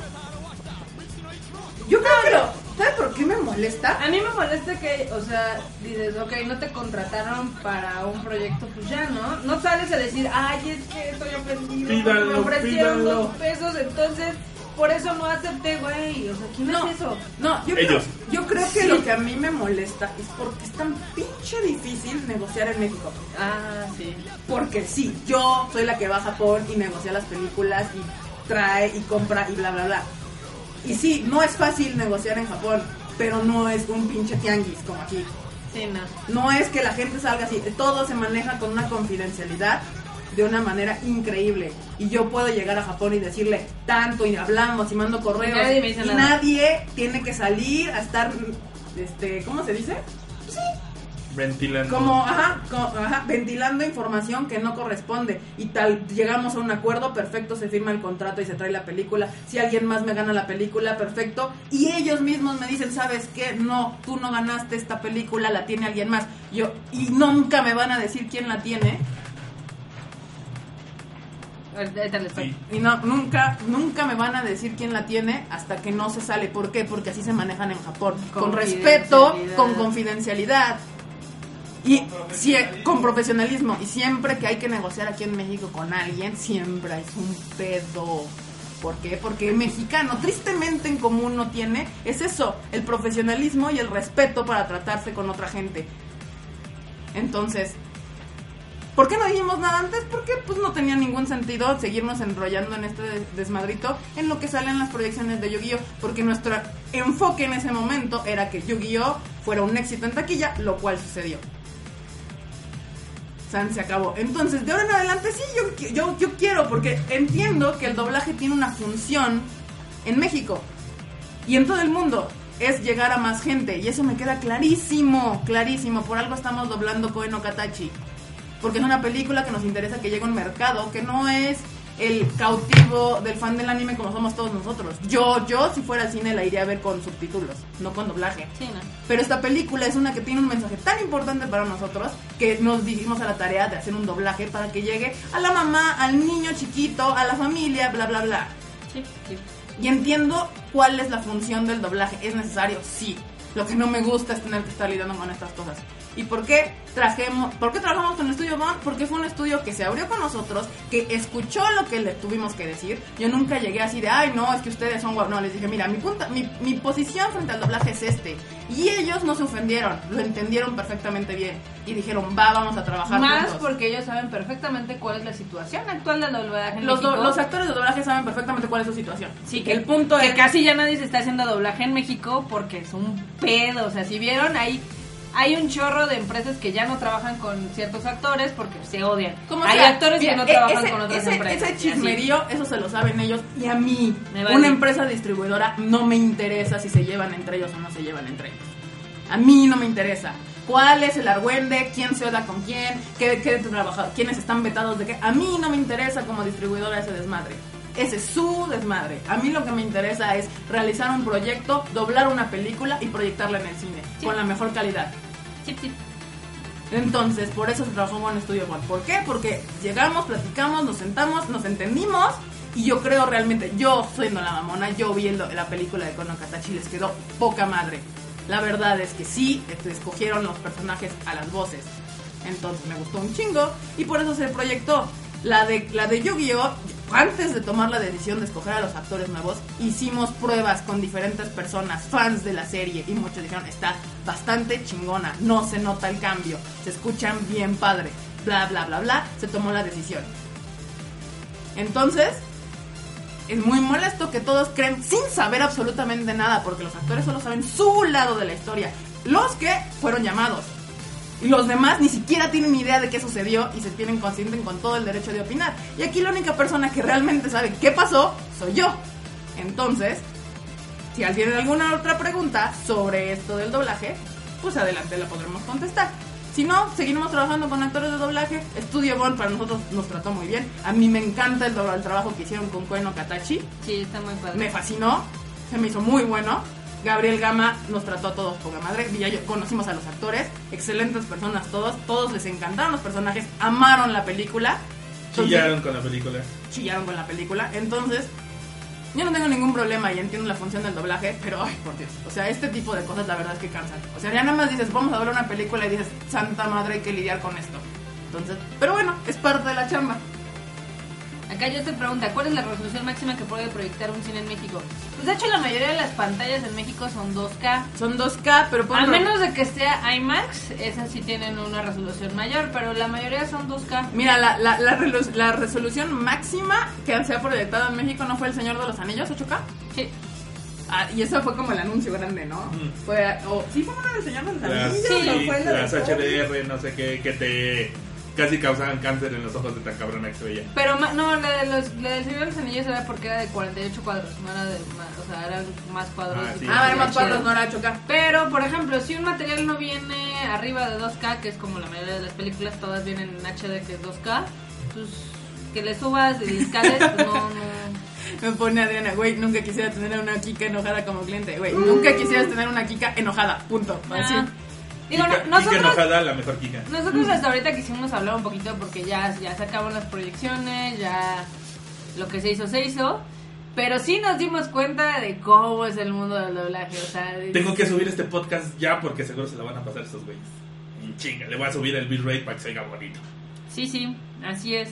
Yo creo que. ¿Sabes por qué me molesta? A mí me molesta que, o sea, dices, ok, no te contrataron para un proyecto, pues ya, ¿no? No sales a decir, ay, es que estoy ofendido, me ofrecieron dos pesos, entonces, por eso no acepté, güey. O sea, ¿quién No, es eso? no, yo Ellos. creo, yo creo que lo que a mí me molesta es porque es tan pinche difícil negociar en México. Ah, sí. Porque sí, yo soy la que va a Japón y negocia las películas y trae y compra y bla, bla, bla. Y sí, no es fácil negociar en Japón, pero no es un pinche tianguis como aquí. Sí, no. No es que la gente salga así, todo se maneja con una confidencialidad de una manera increíble. Y yo puedo llegar a Japón y decirle tanto y hablamos y mando correos. Nadie me dice y nada. nadie tiene que salir a estar, este, ¿cómo se dice? Ventilando. Como, ajá, como, ajá, ventilando información que no corresponde. Y tal, llegamos a un acuerdo, perfecto, se firma el contrato y se trae la película. Si alguien más me gana la película, perfecto. Y ellos mismos me dicen, ¿sabes qué? No, tú no ganaste esta película, la tiene alguien más. Yo, y nunca me van a decir quién la tiene. Sí. Y no, nunca, nunca me van a decir quién la tiene hasta que no se sale. ¿Por qué? Porque así se manejan en Japón. Con respeto, con confidencialidad. Y si, con profesionalismo. Y siempre que hay que negociar aquí en México con alguien, siempre es un pedo. ¿Por qué? Porque el mexicano, tristemente en común no tiene, es eso, el profesionalismo y el respeto para tratarse con otra gente. Entonces, ¿Por qué no dijimos nada antes? Porque pues no tenía ningún sentido seguirnos enrollando en este des- desmadrito en lo que salen las proyecciones de Yu-Gi-Oh! Porque nuestro enfoque en ese momento era que Yu-Gi-Oh! fuera un éxito en taquilla, lo cual sucedió. San se acabó. Entonces, de ahora en adelante sí, yo, yo, yo quiero, porque entiendo que el doblaje tiene una función en México y en todo el mundo. Es llegar a más gente. Y eso me queda clarísimo, clarísimo. Por algo estamos doblando Koe no Katachi. Porque es una película que nos interesa que llegue a un mercado que no es el cautivo del fan del anime como somos todos nosotros. Yo, yo, si fuera al cine, la iría a ver con subtítulos, no con doblaje. Sí, ¿no? Pero esta película es una que tiene un mensaje tan importante para nosotros que nos dijimos a la tarea de hacer un doblaje para que llegue a la mamá, al niño chiquito, a la familia, bla, bla, bla. Sí, sí. Y entiendo cuál es la función del doblaje. ¿Es necesario? Sí. Lo que no me gusta es tener que estar lidiando con estas cosas. ¿Y por qué trajemos, por qué trabajamos con el estudio Bond? Porque fue un estudio que se abrió con nosotros, que escuchó lo que le tuvimos que decir. Yo nunca llegué así de, ay, no, es que ustedes son guau. No, les dije, mira, mi, punta, mi, mi posición frente al doblaje es este. Y ellos no se ofendieron, lo entendieron perfectamente bien. Y dijeron, va, vamos a trabajar Más juntos. porque ellos saben perfectamente cuál es la situación actual del doblaje en Los, do- México. los actores de doblaje saben perfectamente cuál es su situación. Sí, que el punto que es... casi ya nadie se está haciendo doblaje en México porque es un pedo. O sea, si vieron ahí. Hay un chorro de empresas que ya no trabajan con ciertos actores porque se odian. Como Hay sea, actores mira, que no e- trabajan ese- con otras ese, empresas. Ese chismerío, eso se lo saben ellos y a mí, vale. una empresa distribuidora, no me interesa si se llevan entre ellos o no se llevan entre ellos. A mí no me interesa. ¿Cuál es el argüende? ¿Quién se oda con quién? ¿Qué, qué trabaja- ¿Quiénes están vetados de qué? A mí no me interesa como distribuidora ese desmadre. Ese es su desmadre. A mí lo que me interesa es realizar un proyecto, doblar una película y proyectarla en el cine Sí. con la mejor calidad. Sí, sí. Entonces, por eso se trabajó con Estudio One. ¿Por qué? Porque llegamos, platicamos, nos sentamos, nos entendimos. Y yo creo realmente, yo siendo la mamona, yo viendo la película de Kono Katachi les quedó poca madre. La verdad es que sí, este, escogieron los personajes a las voces. Entonces me gustó un chingo y por eso se proyectó. La de, la de Yu-Gi-Oh! Antes de tomar la decisión de escoger a los actores nuevos, hicimos pruebas con diferentes personas, fans de la serie, y muchos dijeron, está bastante chingona, no se nota el cambio, se escuchan bien padre, bla, bla, bla, bla, se tomó la decisión. Entonces, es muy molesto que todos creen sin saber absolutamente nada, porque los actores solo saben su lado de la historia, los que fueron llamados. Y los demás ni siquiera tienen idea de qué sucedió y se tienen conscientes con todo el derecho de opinar. Y aquí la única persona que realmente sabe qué pasó soy yo. Entonces, si alguien tiene alguna otra pregunta sobre esto del doblaje, pues adelante la podremos contestar. Si no, seguiremos trabajando con actores de doblaje. Estudio Bond para nosotros nos trató muy bien. A mí me encanta el, el trabajo que hicieron con Koe no Katachi. Sí, está muy padre. Me fascinó, se me hizo muy bueno. Gabriel Gama nos trató a todos poca madre. Ya yo- conocimos a los actores, excelentes personas todos. Todos les encantaron los personajes, amaron la película. Entonces- Chillaron con la película. chillaron con la película. Entonces, yo no tengo ningún problema y entiendo la función del doblaje, pero ay, por Dios. O sea, este tipo de cosas la verdad es que cansan. O sea, ya nada más dices, vamos a ver una película y dices, santa madre, hay que lidiar con esto. Entonces, pero bueno, es parte de la chamba. Acá yo te pregunta, ¿cuál es la resolución máxima que puede proyectar un cine en México? Pues de hecho la mayoría de las pantallas en México son 2K. Son 2K, pero por A menos de que sea IMAX, esas sí tienen una resolución mayor, pero la mayoría son 2K. Mira, la, la, la, relu- la resolución máxima que se ha proyectado en México no fue El Señor de los Anillos, 8K. Sí. Ah, y eso fue como el anuncio grande, ¿no? Mm. Fue, o sí fue una del Señor de los Las, Anillos, sí, o fue la de las Thor? HDR, no sé qué, que te casi causaban cáncer en los ojos de tan cabrona que se veía. Pero ma- no, la, de los, la del Señor de los Anillos era porque era de 48 cuadros, no era de más, o sea, eran más cuadros. Ah, sí. más Ah, además chido. cuadros no era 8K. Pero, por ejemplo, si un material no viene arriba de 2K, que es como la mayoría de las películas, todas vienen en HD que es 2K, pues que le subas y le escales, pues no, no. Me pone Adriana, güey, nunca quisiera tener a una Kika enojada como cliente, güey. Nunca quisieras tener una Kika enojada, punto. Así. Ah. Digo, Kika, no- Kika nosotros, enojada, la mejor Kika. nosotros hasta ahorita quisimos hablar un poquito porque ya, ya se acaban las proyecciones, ya lo que se hizo, se hizo. Pero sí nos dimos cuenta de cómo es el mundo del doblaje, o sea... de- Tengo que subir este podcast ya porque seguro se lo van a pasar estos güeyes. Chinga, le voy a subir el bitrate para que se oiga bonito. Sí, sí, así es.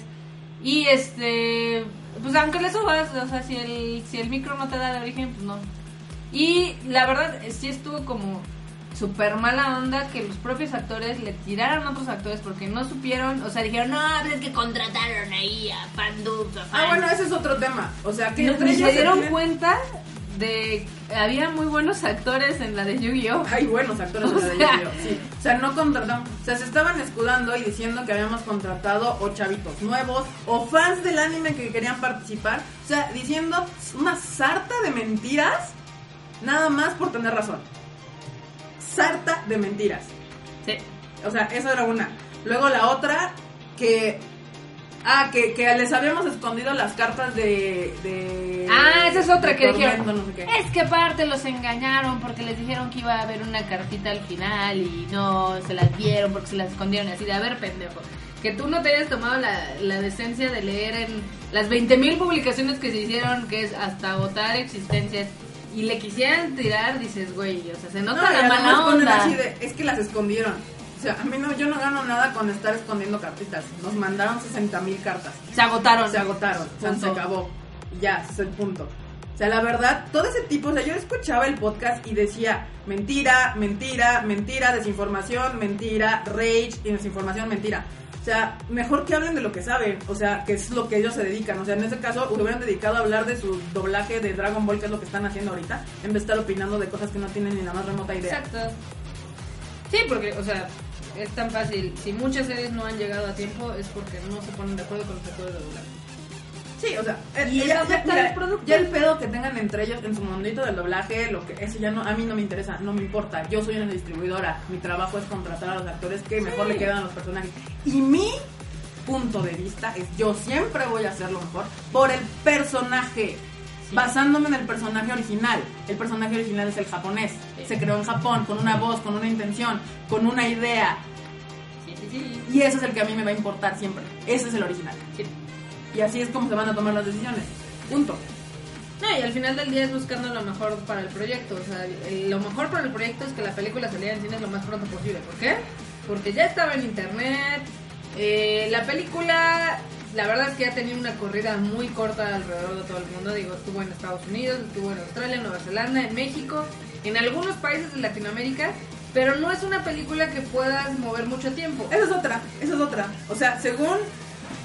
Y este, pues aunque le subas, o sea, si el, si el micro no te da de origen, pues no. Y la verdad, sí estuvo como súper mala onda que los propios actores le tiraran a otros actores porque no supieron, o sea, dijeron, no, es que contrataron ahí a fan dudes, a Ah, fan". bueno, ese es otro tema. O sea, que No, entre ni ellos se dieron tienen- cuenta de había muy buenos actores en la de Yu-Gi-Oh! Hay buenos actores O de la de. Yu-Gi-Oh, sí. O sea, no contratamos. O sea, se estaban escudando y diciendo que habíamos contratado o chavitos nuevos o fans del anime que querían participar. O sea, diciendo una sarta de mentiras nada más por tener razón. Sarta de mentiras. Sí. O sea, eso era una. Luego la otra, que. Ah, que, que les habíamos escondido las cartas de. de Ah, esa es otra que dijeron. no sé qué. Es que aparte los engañaron porque les dijeron que iba a haber una cartita al final y no se las dieron porque se las escondieron así de a ver pendejo. Que tú no te hayas tomado la, la decencia de leer en las 20.000 publicaciones que se hicieron, que es hasta agotar existencias, y le quisieran tirar, dices, güey, o sea, se nota No, la mala onda. así de, es que las escondieron. O sea, a mí no, yo no gano nada con estar escondiendo cartitas. Nos mandaron 60 mil cartas. Se agotaron. Se agotaron, o sea, se acabó. Ya, ese es el punto. O sea, la verdad, todo ese tipo, o sea, yo escuchaba el podcast y decía mentira, mentira, mentira, desinformación, mentira, rage y desinformación, mentira. O sea, mejor que hablen de lo que saben, o sea, que es lo que ellos se dedican. O sea, en ese caso, hubieran dedicado a hablar de su doblaje de Dragon Ball, que es lo que están haciendo ahorita, en vez de estar opinando de cosas que no tienen ni la más remota idea. Exacto. Sí, porque, o sea, es tan fácil. Si muchas series no han llegado a tiempo es porque no se ponen de acuerdo con los actores de doblaje. Sí, o sea, eh, Y ya, mira, el ya el pedo que tengan entre ellos en su mundito del doblaje, lo que eso ya no a mí no me interesa, no me importa. Yo soy una distribuidora, mi trabajo es contratar a los actores que mejor le quedan a los personajes. Y mi punto de vista es yo siempre voy a hacer lo mejor por el personaje. Sí. Basándome en el personaje original. El personaje original es el japonés. Sí. Se creó en Japón con una voz, con una intención, con una idea. Sí, sí, sí. Y ese es el que a mí me va a importar siempre. Ese es el original. Y así es como se van a tomar las decisiones. Punto. No, y al final del día es buscando lo mejor para el proyecto. O sea, el- lo mejor para el proyecto es que la película saliera en cines lo más pronto posible. ¿Por qué? Porque ya estaba en internet. eh, la película, la verdad es que ha tenido una corrida muy corta alrededor de todo el mundo. Digo, estuvo en Estados Unidos, estuvo en Australia, en Nueva Zelanda, en México, en algunos países de Latinoamérica. Pero no es una película que puedas mover mucho tiempo. Esa es otra, esa es otra. O sea, según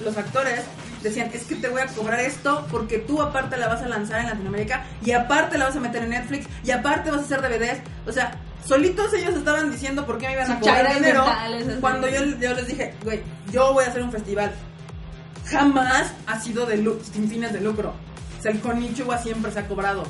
los actores, decían, es que te voy a cobrar esto porque tú aparte la vas a lanzar en Latinoamérica y aparte la vas a meter en Netflix y aparte vas a hacer DVDs. O sea, solitos ellos estaban diciendo por qué me iban a cobrar dinero cuando yo, yo les dije, güey, yo voy a hacer un festival. Jamás ha sido de sin fines de lucro. O sea, el Konichiwa siempre se ha cobrado.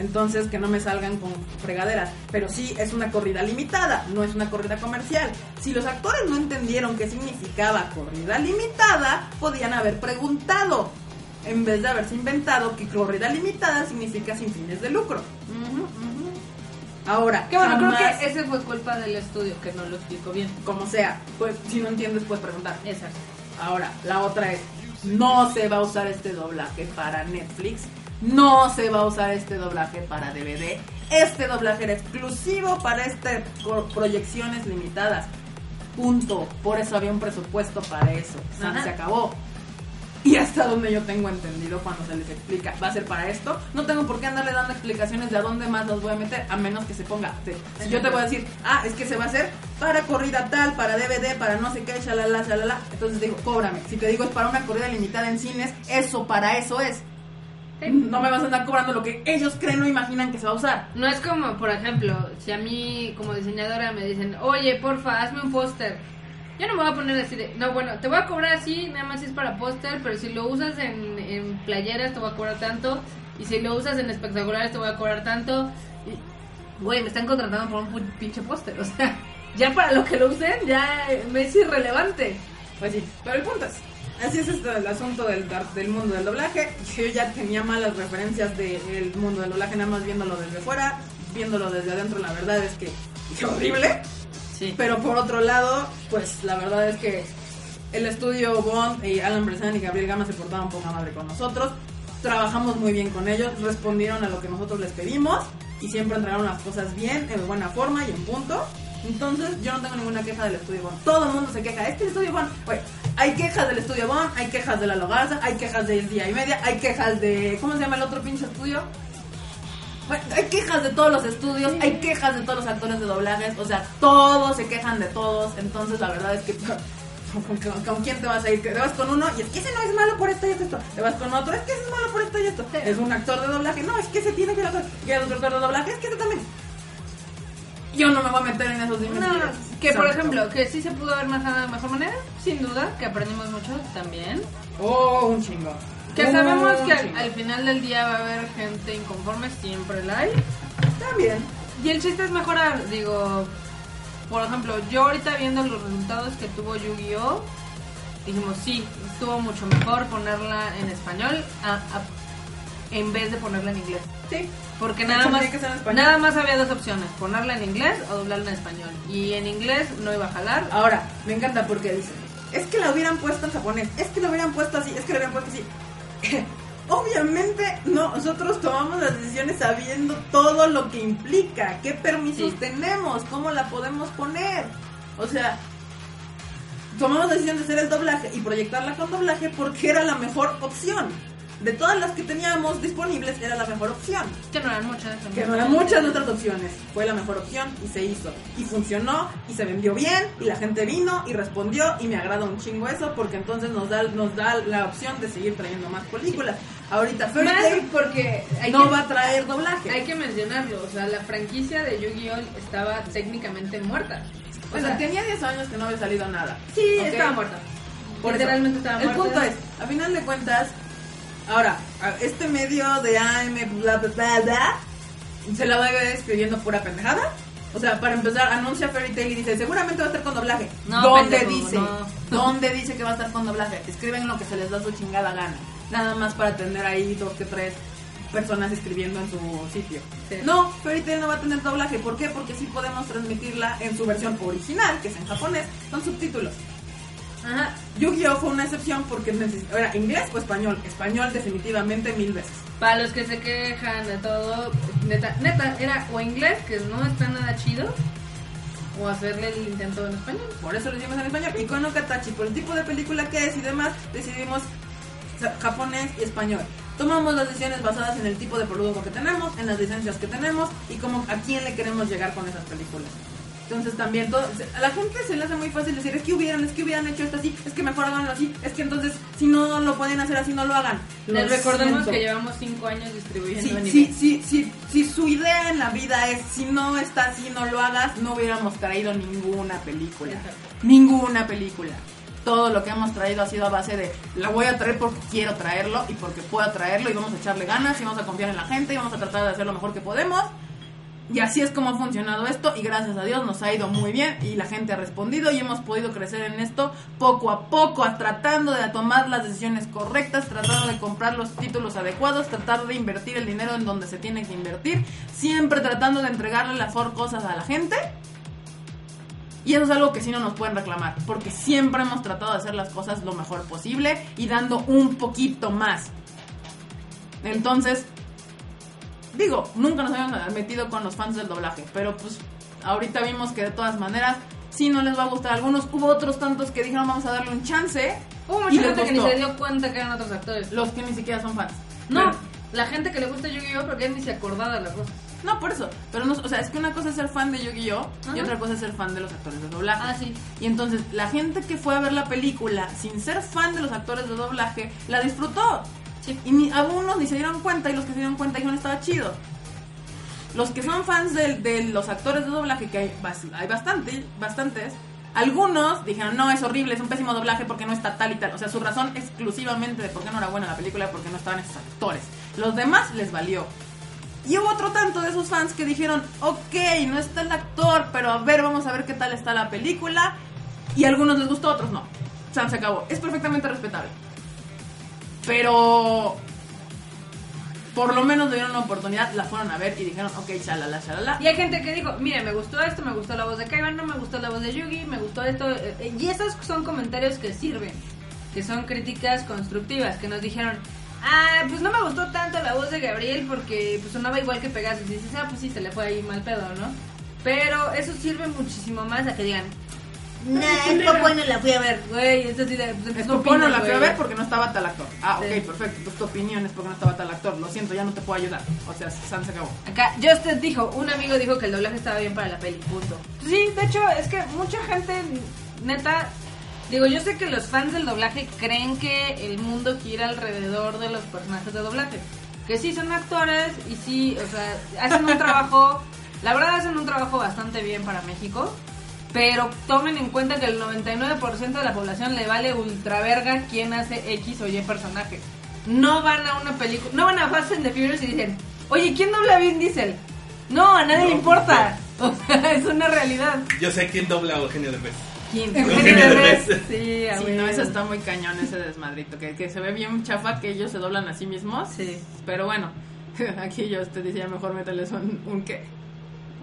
Entonces, que no me salgan con fregaderas. Pero sí, es una corrida limitada, no es una corrida comercial. Si los actores no entendieron qué significaba corrida limitada, podían haber preguntado. En vez de haberse inventado que corrida limitada significa sin fines de lucro. Ahora, Que bueno, jamás, creo que ese fue culpa del estudio que no lo explicó bien. como sea, pues si no entiendes puedes preguntar. Exacto. Ahora, la otra es, no se va a usar este doblaje para Netflix, no se va a usar este doblaje para DVD, este doblaje era exclusivo para co- proyecciones limitadas. Punto. Por eso había un presupuesto para eso. Ajá. se acabó. Y hasta donde yo tengo entendido cuando se les explica, va a ser para esto, no tengo por qué andarle dando explicaciones de a dónde más los voy a meter, a menos que se ponga. Si yo te voy a decir, ah, es que se va a hacer para corrida tal, para DVD, para no sé qué, shalala, shalala, entonces digo, cóbrame. Si te digo es para una corrida limitada en cines, eso para eso es. No me vas a andar cobrando lo que ellos creen o imaginan que se va a usar. No es como, por ejemplo, si a mí como diseñadora me dicen, oye, porfa, hazme un póster Yo no me voy a poner así de, no, bueno, te voy a cobrar así, nada más si es para póster, pero si lo usas en, en playeras te voy a cobrar tanto, y si lo usas en espectaculares te voy a cobrar tanto. Güey, me están contratando por un pinche póster, o sea, ya para lo que lo usen, ya me es irrelevante. Pues sí, pero el punto es, así es esto el asunto del, mundo del doblaje. Yo ya tenía malas referencias del mundo del doblaje, nada más viéndolo desde fuera, viéndolo desde adentro, la verdad es que es horrible. Sí. Pero por otro lado, pues la verdad es que el estudio Bond y Alan Bressan y Gabriel Gama se portaron poca madre con nosotros. Trabajamos muy bien con ellos, respondieron a lo que nosotros les pedimos y siempre entregaron las cosas bien, en buena forma y en punto. Entonces yo no tengo ninguna queja del estudio Bond. Todo el mundo se queja. Es que el estudio Bond, hay quejas del estudio Bond, hay quejas de la Logarza, hay quejas del día y media, hay quejas de... ¿Cómo se llama el otro pinche estudio? Bueno, hay quejas de todos los estudios, hay quejas de todos los actores de doblajes, o sea, todos se quejan de todos, entonces la verdad es que ¿con, con- con quién te vas a ir? Te vas con uno y es que ese no es malo por esto y esto, te vas con otro, es que ese es malo por esto y esto, es un actor de doblaje, no, es que ese tiene que hacer, y el otro actor de doblaje, es que ese también. Yo no me voy a meter en esos No, dimensiones. que por ejemplo, que sí se pudo haber manejado de mejor manera, sin duda, que aprendimos mucho también. Oh, un chingo. Que sabemos que al, final del día va a haber gente inconforme, siempre la hay. También. Y el chiste es mejorar, digo, por ejemplo, yo ahorita viendo los resultados que tuvo Yu-Gi-Oh, dijimos, sí, estuvo mucho mejor ponerla en español a- a- en vez de ponerla en inglés. Sí. Porque nada más, nada más había dos opciones, ponerla en inglés o doblarla en español. Y en inglés no iba a jalar. Ahora, me encanta porque dicen, es que la hubieran puesto en japonés, es que la hubieran puesto así, es que la hubieran puesto así. Obviamente, no, nosotros tomamos las decisiones sabiendo todo lo que implica, qué permisos Sí. tenemos, cómo la podemos poner. O sea, tomamos la decisión de hacer el doblaje y proyectarla con doblaje porque era la mejor opción. De todas las que teníamos disponibles, era la mejor opción. Que no eran muchas. Que no eran muchas otras opciones. Fue la mejor opción y se hizo. Y funcionó y se vendió bien y la gente vino y respondió y me agrada un chingo eso porque entonces nos da, nos da la opción de seguir trayendo más películas. Ahorita Más Tail porque hay no que, va a traer doblaje. hay que mencionarlo, o sea, la franquicia de Yu-Gi-Oh estaba técnicamente muerta. o sea, tenía 10 años que no había salido nada. sí, ¿ok? estaba muerta. Por. Literalmente estaba El muerta. punto es, a final de cuentas, ahora, este medio de AM, bla, bla, bla, bla, se la va a ver escribiendo pura pendejada. O sea, para empezar, anuncia Fairy Tail y dice, seguramente va a estar con doblaje. No, ¿Dónde pendejo, dice? no. ¿Dónde dice que va a estar con doblaje? Escriben lo que se les da su chingada gana. Nada más para tener ahí dos que tres personas escribiendo en su sitio. Sí. No, Fairy Tail no va a tener doblaje. ¿Por qué? Porque sí podemos transmitirla en su versión original, que es en japonés, con subtítulos. Ajá. Yu-Gi-Oh fue una excepción porque era inglés o español. Español definitivamente mil veces. Para los que se quejan de todo, neta, neta, era o inglés, que no está nada chido, o hacerle el intento en español. Por eso lo hicimos en español. Y con Okatachi, por el tipo de película que es y demás, decidimos japonés y español. Tomamos las decisiones basadas en el tipo de producto que tenemos, en las licencias que tenemos y cómo a quién le queremos llegar con esas películas. Entonces también todo, a la gente se le hace muy fácil decir, es que hubieran, es que hubieran hecho esto así, es que mejor háganlo así, es que entonces si no lo pueden hacer así, no lo hagan. Les recordemos siento. que llevamos 5 años distribuyendo Sí, anime. sí, sí, sí, si su idea en la vida es si no está así, no lo hagas, no hubiéramos traído ninguna película. Exacto. Ninguna película. Todo lo que hemos traído ha sido a base de la voy a traer porque quiero traerlo y porque puedo traerlo y vamos a echarle ganas y vamos a confiar en la gente y vamos a tratar de hacer lo mejor que podemos. Y así es como ha funcionado esto y gracias a Dios nos ha ido muy bien y la gente ha respondido y hemos podido crecer en esto poco a poco, tratando de tomar las decisiones correctas, tratando de comprar los títulos adecuados, tratar de invertir el dinero en donde se tiene que invertir, siempre tratando de entregarle las cosas a la gente. Y eso es algo que sí no nos pueden reclamar, porque siempre hemos tratado de hacer las cosas lo mejor posible y dando un poquito más. Entonces, digo, nunca nos habíamos metido con los fans del doblaje, pero pues ahorita vimos que de todas maneras sí no les va a gustar a algunos. Hubo otros tantos que dijeron vamos a darle un chance. Hubo mucha gente que ni se dio cuenta que eran otros actores. Los que ni siquiera son fans. No, Pero- la gente que le gusta Yu-Gi-Oh! porque él ni se acordaba de las cosas. no, por eso. Pero no, o sea, es que una cosa es ser fan de Yu-Gi-Oh! y otra cosa es ser fan de los actores de doblaje. Ah, sí. Y entonces la gente que fue a ver la película sin ser fan de los actores de doblaje la disfrutó. Y ni, algunos ni se dieron cuenta y los que se dieron cuenta dijeron estaba chido. Los que son fans de, de los actores de doblaje, que hay, hay bastante, bastantes, Algunos dijeron, no, es horrible, es un pésimo doblaje porque no está tal y tal. O sea, su razón exclusivamente de por qué no era buena la película porque no estaban esos actores. Los demás les valió. Y hubo otro tanto de esos fans que dijeron, ok, no está el actor, pero a ver, vamos a ver qué tal está la película. Y a algunos les gustó, a otros no. O sea, se acabó. Es perfectamente respetable. Pero por lo menos dieron una oportunidad, la fueron a ver y dijeron, ok, shalala, shalala. Y hay gente que dijo, mire, me gustó esto, me gustó la voz de Kaiban, no me gustó la voz de Yugi, me gustó esto. eh, Y esos son comentarios que sirven, que son críticas constructivas, que nos dijeron, ah, pues no me gustó tanto la voz de Gabriel porque pues sonaba igual que Pegasus. Y dices, ah, pues sí, se le fue ahí mal pedo, ¿no? Pero eso sirve muchísimo más a que digan, nah, es poco no la fui a ver, güey. Es así de, pues, Es no la fui a ver porque no estaba tal actor. Ah, Sí. ok, perfecto. Entonces tu opinión es porque no estaba tal actor. Lo siento, ya no te puedo ayudar. O sea, San se acabó. Acá, Justin dijo, un amigo dijo que el doblaje estaba bien para la peli, punto. Sí, de hecho, es que mucha gente, neta, digo, yo sé que los fans del doblaje creen que el mundo gira alrededor de los personajes de doblaje. Que sí, son actores y sí, o sea, hacen un trabajo, la verdad hacen un trabajo bastante bien para México. Pero tomen en cuenta que el 99% de la población le vale ultra verga quién hace X o Y personaje. No van a una película, no van a Fast and the Furious y dicen, oye, ¿quién dobla a Vin Diesel? No, a nadie No, le importa. O sea, es una realidad. Yo sé quién dobla a Eugenio Derbez. ¿Quién? Eugenio Derbez. Sí, a Sí, huevo. no, eso está muy cañón, ese desmadrito. Que, que se ve bien chafa que ellos se doblan a sí mismos. Sí. Pero bueno, aquí yo te decía mejor mételes un, un qué.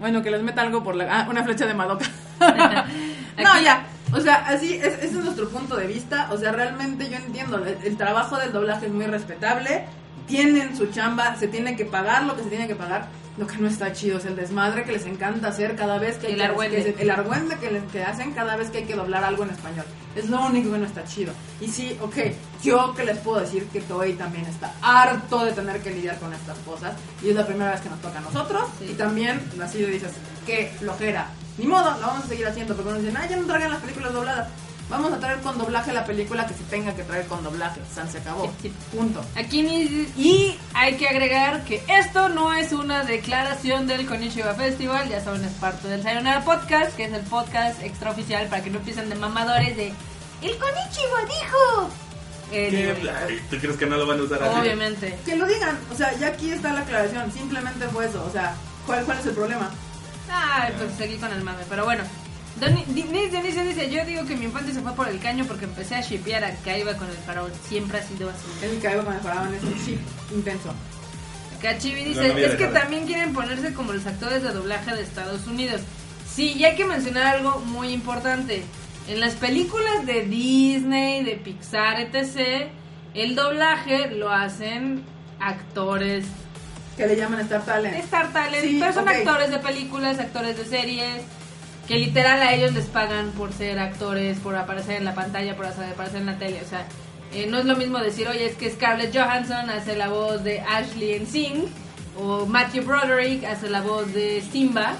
Bueno, que les meta algo por la. Ah, una flecha de Madoka. no, ya. O sea, así, es, ese es nuestro punto de vista. O sea, realmente yo entiendo. El, el trabajo del doblaje es muy respetable. Tienen su chamba, se tiene que pagar lo que se tiene que pagar. Lo que no está chido es el desmadre que les encanta hacer cada vez que hay El que- argüende. que el argüende que, les- que hacen cada vez que hay que doblar algo en español. Es lo único que no está chido. Y sí, ok, yo que les puedo decir que Toei también está harto de tener que lidiar con estas cosas. Y es la primera vez que nos toca a nosotros. Sí. Y también así le dices, qué flojera. Ni modo, lo vamos a seguir haciendo. Porque nos dicen, ah, ya no traigan las películas dobladas. Vamos a traer con doblaje la película que se tenga que traer con doblaje. San se acabó. Sí, sí. Punto. Aquí ni- y hay que agregar que esto no es una declaración del Konichiwa Festival, ya saben, es parte del Sayonara Podcast, que es el podcast extraoficial para que no empiecen de mamadores de El Konichiwa dijo. Ay, ¿Tú crees que no lo van a usar así? obviamente. Que lo digan. O sea, ya aquí está la aclaración. Simplemente fue eso. O sea, ¿cuál, cuál es el problema? Ay, pues seguí con el mame, pero bueno. Doni- Denise Dionisio dice, yo digo que mi infancia se fue por el caño porque empecé a shipear a Kaiba con el faraón. Siempre ha sido así. El que con el faraón es un chip intenso. Cachivi dice, no es que también quieren ponerse como los actores de doblaje de Estados Unidos. Sí, y hay que mencionar algo muy importante. En las películas de Disney, de Pixar, etc., el doblaje lo hacen actores Que le llaman Star Talent. Star Talent, Sí, pero son actores de películas, actores de series, que literal a ellos les pagan por ser actores, por aparecer en la pantalla, por aparecer en la tele. O sea, eh, no es lo mismo decir, oye, es que Scarlett Johansson hace la voz de Ashley en Sing, o Matthew Broderick hace la voz de Simba,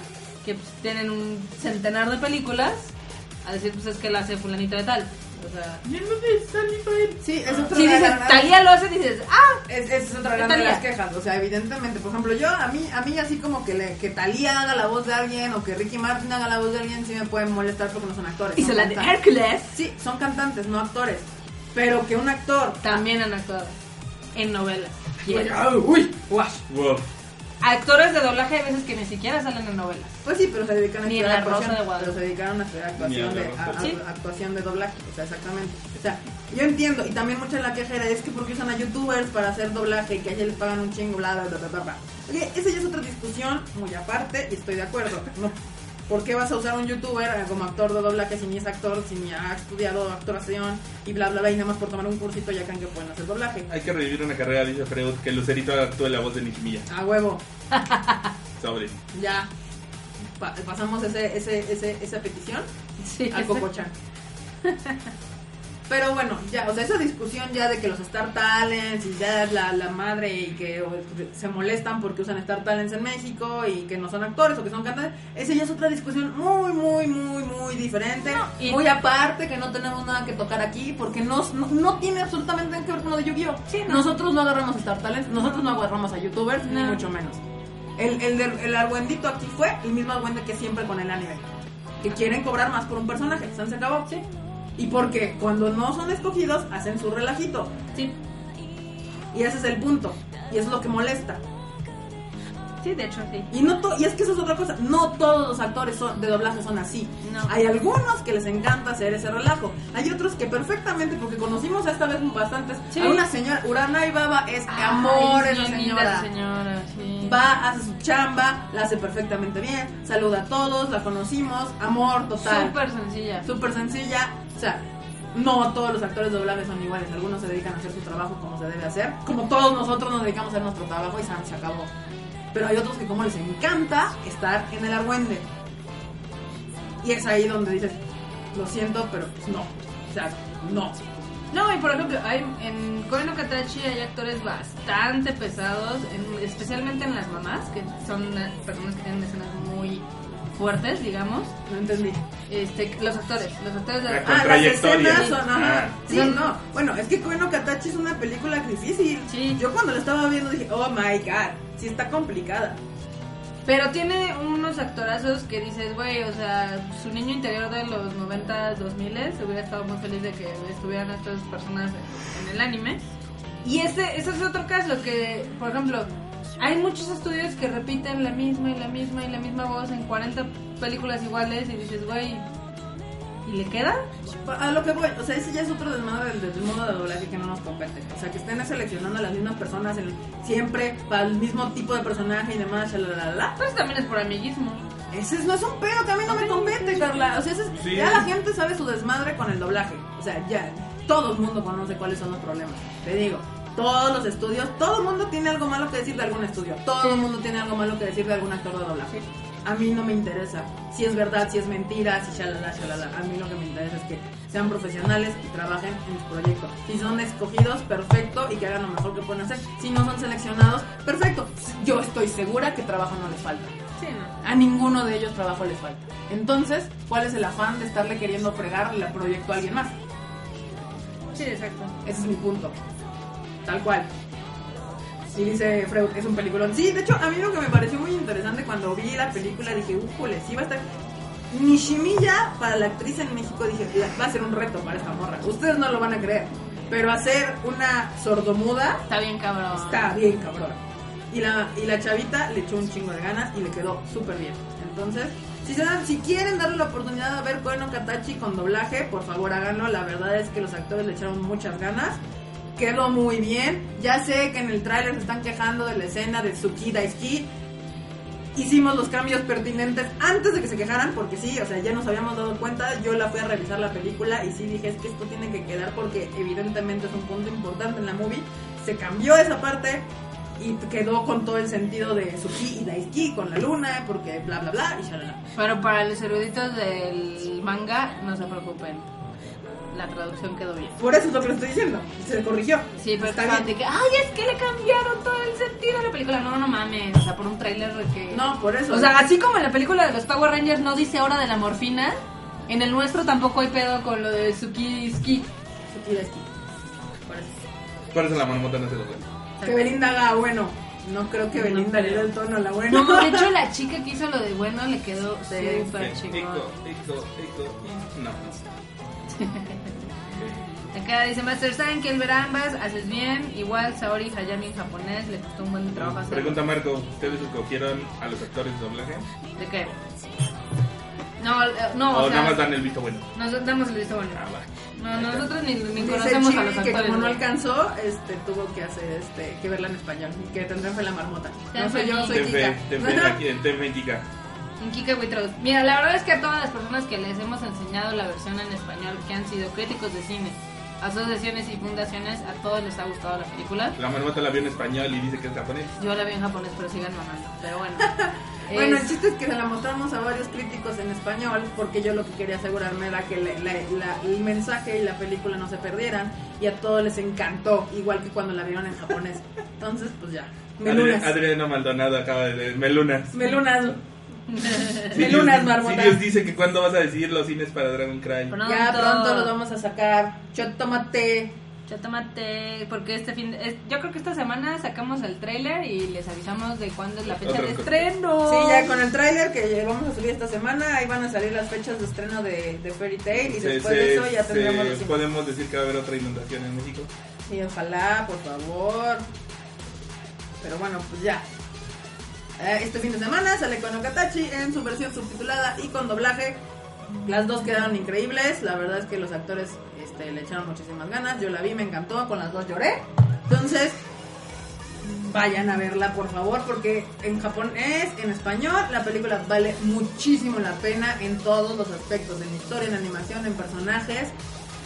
que pues, tienen un centenar de películas, a decir, pues es que la hace fulanito de tal. O sea, Y el Sally Field. Sí, es otra si gran- dices, Talía lo hace, dices, ah, Es, esa es otra gran ¿Qué de las quejas. O sea, evidentemente, por ejemplo, yo, a mí, a mí así como que, le, que Talía haga la voz de alguien o que Ricky Martin haga la voz de alguien, sí me pueden molestar porque no son actores. hizo son la de. Hércules. Sí, son cantantes, no actores. Pero que un actor. También han actuado en novelas. Uy, Yes. ah, uy, guash. Actores de doblaje hay veces que ni siquiera salen en novelas. Pues sí, pero se dedican a Ni estudiar en La Rosa actuación. de Guadalupe. Pero se dedicaron a estudiar actuación de, a- a- Sí. actuación de doblaje. O sea, exactamente. O sea, yo entiendo. Y también mucha de la queja era, es que porque usan a youtubers para hacer doblaje y que a ellos les pagan un chingo, bla, bla, bla, bla, bla, esa ya es otra discusión muy aparte y estoy de acuerdo. No. ¿Por qué vas a usar un youtuber como actor de doblaje si ni es actor, si ni ha estudiado actuación y bla, bla, bla, y nada más por tomar un cursito ya creen que pueden hacer doblaje? Hay que revivir una carrera, dice Freud, que Lucerito actúe la voz de Nishimiya. A huevo. Sobre. Ya. Pa- pasamos ese, ese, ese, esa petición Sí. al Cocochan. Pero bueno, ya, o sea, esa discusión ya de que los Star Talents y ya la, la madre y que o, se molestan porque usan Star Talents en México y que no son actores o que son cantantes, esa ya es otra discusión muy, muy, muy, muy diferente, No, y- muy aparte que no tenemos nada que tocar aquí porque no, no, no tiene absolutamente nada que ver con lo de Yu-Gi-Oh! Sí, no. Nosotros no agarramos Star Talents, nosotros no agarramos a YouTubers, ni mucho menos. El, el, el argüendito aquí fue el mismo argüende que siempre con el anime. que quieren cobrar más por un personaje. ¿Se acabó? Sí. Y porque cuando no son escogidos, hacen su relajito. Sí, Y ese es el punto. Y es lo que molesta. sí, de hecho sí. Y no to- y es que eso es otra cosa, no todos los actores son, de doblaje son así. No. Hay algunos que les encanta hacer ese relajo. Hay otros que perfectamente, porque conocimos esta vez bastantes, Sí. a una señora, Urana Ibaba es amor Ay, esa señora. señora, sí. Va, hace su chamba, la hace perfectamente bien, saluda a todos, la conocimos, amor total. Súper sencilla. Súper sencilla. O sea, no todos los actores doblables son iguales. Algunos se dedican a hacer su trabajo como se debe hacer. Como todos nosotros nos dedicamos a hacer nuestro trabajo y san, se acabó. Pero hay otros que como les encanta estar en el argüende. Y es ahí donde dices, lo siento, pero pues no. O sea, no. No, y por ejemplo, hay, en Koi no Katachi hay actores bastante pesados, en- especialmente en las mamás, que son eh, personas que tienen escenas muy fuertes, digamos. No entendí. Este, los actores, los actores de... Ah, Ah, las trayectoria. escenas son, ajá. Ah. Sí, Son- no. Bueno, es que Koino Katachi es una película difícil. Sí. Yo cuando la estaba viendo dije, oh my god, sí está complicada. Pero tiene unos actorazos que dices, güey, o sea, su niño interior de los 90, 2000 hubiera estado muy feliz de que estuvieran estas personas en el anime. Y ese, ese es otro caso que, por ejemplo, hay muchos estudios que repiten la misma y la misma y la misma voz en 40 películas iguales y dices, güey, ¿y le queda? A lo que voy, o sea, ese ya es otro desmadre del, del modo de doblaje que no nos compete. O sea, que estén seleccionando a las mismas personas en- siempre para el mismo tipo de personaje y demás, shalalala. Pues también es por amiguismo. Ese es- no es un pedo que a mí no me compete, Carla. O sea, ese es- Sí. ya la gente sabe su desmadre con el doblaje. O sea, ya todo el mundo conoce cuáles son los problemas. Te digo, todos los estudios, todo el mundo tiene algo malo que decir de algún estudio. Todo el mundo tiene algo malo que decir de algún actor de doblaje. A mí no me interesa si es verdad, si es mentira, si shalala, shalala. A mí lo que me interesa es que sean profesionales y trabajen en su proyecto. Si son escogidos, perfecto, y que hagan lo mejor que pueden hacer. Si no son seleccionados, perfecto. Yo estoy segura que trabajo no les falta. Sí, no. A ninguno de ellos trabajo les falta. Entonces, ¿cuál es el afán de estarle queriendo fregar el proyecto a alguien más? Sí, exacto. Ese es mi punto. Tal cual. Y dice Freud es un peliculón. Sí, de hecho, a mí lo que me pareció muy interesante cuando vi la película, dije, ujule, sí va a estar... Nishimiya, para la actriz en México, dije, "La- va a ser un reto para esta morra. Ustedes no lo van a creer. Pero hacer una sordomuda Está bien cabrón. está bien cabrón. Y la, y la chavita le echó un chingo de ganas y le quedó súper bien. Entonces, si se dan, si quieren darle la oportunidad de ver Koeno Katachi con doblaje, por favor háganlo. La verdad es que los actores le echaron muchas ganas. Quedó muy bien. Ya sé que en el tráiler se están quejando de la escena de Tsuki Daisuki. Hicimos los cambios pertinentes antes de que se quejaran, porque sí, o sea, ya nos habíamos dado cuenta. Yo la fui a revisar la película y sí dije, es que esto tiene que quedar porque evidentemente es un punto importante en la movie. Se cambió esa parte y quedó con todo el sentido de Suki y Daisuki con la luna, porque bla bla bla y shalala. Pero para los eruditos del manga, no se preocupen. La traducción quedó bien. Por eso es lo que le estoy diciendo. Se corrigió. Sí, pero está bien. de que, ay, es que le cambiaron todo el sentido a la película. No, no mames, o sea, por un tráiler de que... No, por eso. O sea, así como en la película de los Power Rangers no dice hora de la morfina, en el nuestro tampoco hay pedo con lo de Suki Ski. Suki Daisuki. Por eso. Por eso la marmota no se lo ve. Que Belinda haga bueno. No creo que No Belinda le dé el tono a la buena. No, de hecho la chica que hizo lo de bueno le quedó Sí, súper chingón. Y- No. Acá dice Master San que el ver ambas, haces bien. Igual Saori Hayami en japonés, le costó un buen trabajo hacer. Pregunta Marco, ¿ustedes escogieron a los actores de doblaje? ¿De qué? No, eh, no, ¿O o sea, nada más dan el visto bueno? nos damos el visto bueno. Ah, va. No, nosotros ni, ni conocemos a los que actores. como no alcanzó, este, tuvo que hacer, este, que verla en español y que tendrán fue la marmota. No soy yo, soy Ten fe, Kika. ten fe en la- en Ten fe en Kika. En Kika Witros. Mira, la verdad es que a todas las personas que les hemos enseñado la versión en español, que han sido críticos de cine, asociaciones y fundaciones, a todos les ha gustado la película. La marmota la vio en español y dice que es japonés. Yo la vi en japonés, pero sigan mamando. Pero bueno. Bueno, el chiste es que se la mostramos a varios críticos en español porque yo lo que quería asegurarme era que la- la- la- el mensaje y la película no se perdieran y a todos les encantó, igual que cuando la vieron en japonés. Entonces, pues ya. Melunas. Adri- Adriana Maldonado acaba de decir Melunas. Melunas. Melunas, Dios- marmota. Si Dios dice que cuando vas a decir los cines para Dragon Cry. Pronto. Ya pronto los vamos a sacar. Yo tomate. Chatamate, porque este fin, es- yo creo que esta semana sacamos el trailer y les avisamos de cuándo es la fecha Otra de estreno. Sí, ya con el tráiler que vamos a subir esta semana, ahí van a salir las fechas de estreno de, de Fairy Tail y Se- después se- de eso ya se- tendremos los podemos decir que va a haber otra inundación en México. Sí, ojalá, por favor. Pero bueno, pues ya. Eh, Este fin de semana sale con Okatachi en su versión subtitulada y con doblaje. Las dos quedaron increíbles. La verdad es que los actores este, le echaron muchísimas ganas. Yo la vi, me encantó. Con las dos lloré. Entonces, vayan a verla, por favor, porque en japonés, en español, la película vale muchísimo la pena en todos los aspectos, en historia, en animación, en personajes,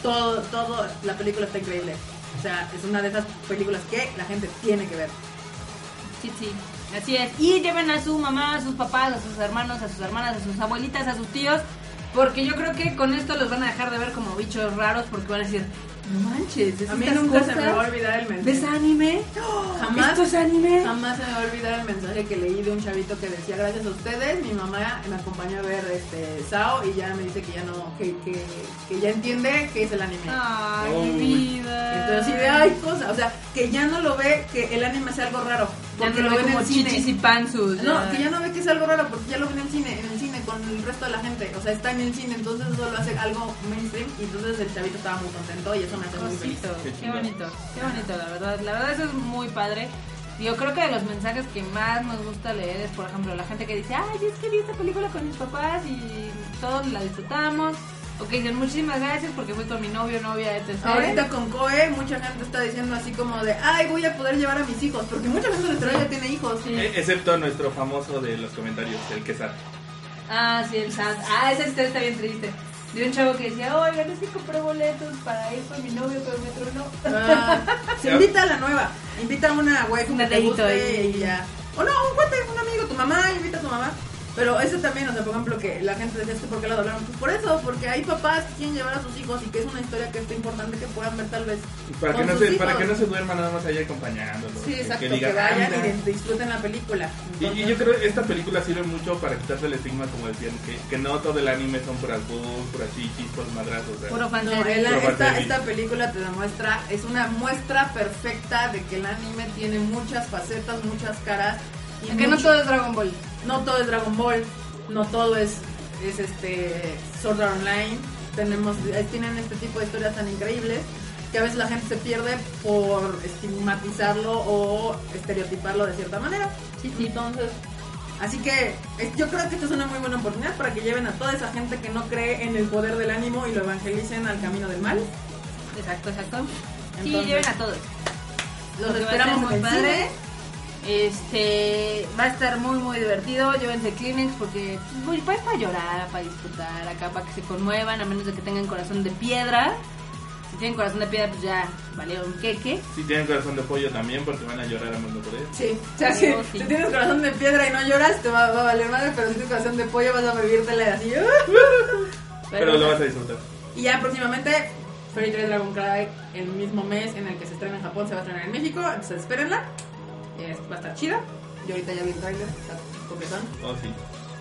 todo, todo, la película está increíble. O sea, es una de esas películas que la gente tiene que ver. Sí, sí, así es. Y lleven a su mamá, a sus papás, a sus hermanos, a sus hermanas, a sus abuelitas, a sus tíos, porque yo creo que con esto los van a dejar de ver como bichos raros porque van a decir, no manches, ¿es A mí nunca se me va a olvidar el ¿Ves mensaje. anime? Jamás, ¿Esto es anime? jamás se me va a olvidar el mensaje que leí de un chavito que decía, gracias a ustedes, mi mamá me acompañó a ver este Sao y ya me dice que ya no, que, que, que ya entiende que es el anime. Ay, mi vida. Entonces así de hay cosas, o sea, que ya no lo ve que el anime sea algo raro, Ya porque no lo ve ve en el cine. chichis y panzus. No, que ya no ve que es algo raro porque ya lo ven en el cine, en el cine con el resto de la gente, o sea, está en el cine, entonces eso lo hace algo mainstream y entonces el chavito estaba muy contento y eso me hace muy feliz. Qué Qué bonito, qué bonito, la verdad. La verdad, eso es muy padre. Yo creo que de los mensajes que más nos gusta leer es, por ejemplo, la gente que dice, ay, es que vi esta película con mis papás y todos la disfrutamos. O que dicen, muchísimas gracias porque fui con mi novio, novia, etc. Ahorita con Koe mucha gente está diciendo así como de, ay, voy a poder llevar a mis hijos, porque mucha gente de nuestra ya tiene hijos. Sí. Eh, excepto nuestro famoso de los comentarios, el Quesar. Ah, sí, el Sant. Ah, esa historia está bien triste. De un chavo que decía, oigan, es que compré boletos para ir con mi novio, pero me tronó. Ah, se invita a la nueva, invita a una Un que te guste ahí. y ya. O no, un cuate, un amigo, tu mamá, invita a tu mamá. Pero eso también, o sea, por ejemplo, que la gente decía, "Es que ¿por qué la doblaron? Pues por eso, porque hay papás que quieren llevar a sus hijos y que es una historia que está importante que puedan ver tal vez. Para que, con no sus se, para hijos. que no se duerman nada más allá acompañándolos. Sí, exacto, que, digan, vayan "Ah, y disfruten la película. Y, y Entonces- yo creo que esta película sirve mucho para quitarse el estigma, como decían, que, que no todo el anime son puras boobs, puras chichis, puros madrazos. o sea. Puro No, el- esta, esta película te demuestra, es una muestra perfecta de que el anime tiene muchas facetas, muchas caras. Que no todo es Dragon Ball. no todo es Dragon Ball, no todo es, es este Sword Art Online. Tenemos, eh, tienen este tipo de historias tan increíbles que a veces la gente se pierde por estigmatizarlo o estereotiparlo de cierta manera. Sí, sí. Entonces, así que yo creo que esta es una muy buena oportunidad para que lleven a toda esa gente que no cree en el poder del ánimo y lo evangelicen al camino del mal. Exacto, exacto. Sí, lleven a todos. Los Porque esperamos en muy el padre. cine. Este va a estar muy muy divertido. Llévense Kleenex porque pues, pues, para llorar, para disfrutar, acá para que se conmuevan, a menos de que tengan corazón de piedra. Si tienen corazón de piedra, pues ya valieron queque. Si tienen corazón de pollo también, porque van a llorar a mundo por él. Sí, o sea, si, sí. si tienes corazón de piedra y no lloras, te va, va a valer madre, pero si tienes corazón de pollo vas a bebírtela así. Pero lo vas a disfrutar. Y ya próximamente, Fairy Tail Dragon Cry, el mismo mes en el que se estrena en Japón, se va a estrenar en México, entonces espérenla. Es- va a estar chida. Yo ahorita ya vi el trailer, está coquetón. Oh, sí.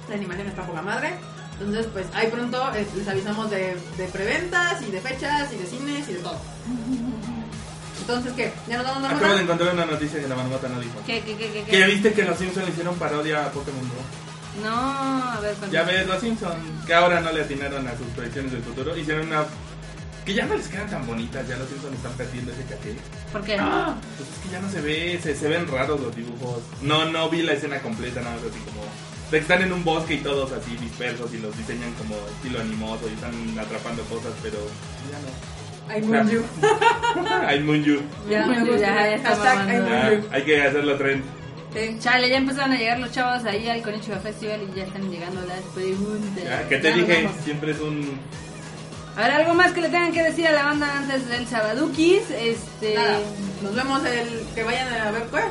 La animación está poca madre. Entonces, pues ahí pronto eh, les avisamos de, de preventas y de fechas y de cines y de todo. Entonces, ¿qué? ¿Ya nos Acabo de encontrar una noticia que la marmota no dijo. ¿Qué, qué, qué, qué, qué? Que viste que los Simpsons hicieron parodia a Pokémon Go. No, a ver, cuéntame. Ya ves, los Simpsons, que ahora no le atinaron a sus predicciones del futuro, hicieron una. Que ya no les quedan tan bonitas, ya los Simpsons están perdiendo ese caché. ¿Por qué? Pues es que ya no se ve, se, se ven raros los dibujos. No, no vi la escena completa, nada más así como. De que están en un bosque y todos así dispersos y los diseñan como estilo animoso y están atrapando cosas, pero ya no. Ay, Munju. Hay Munju. Ya, me Ya, ya está Ya, hay que hacerlo tren. Sí. Chale, ya empezaron a llegar los chavos ahí al Konichiwa Festival y ya están llegando las preguntas. Ya, que te Ya dije, siempre es un. A ver, algo más que le tengan que decir a la banda antes del Sabadukis. Este. Nada, nos vemos el que vayan a ver pues.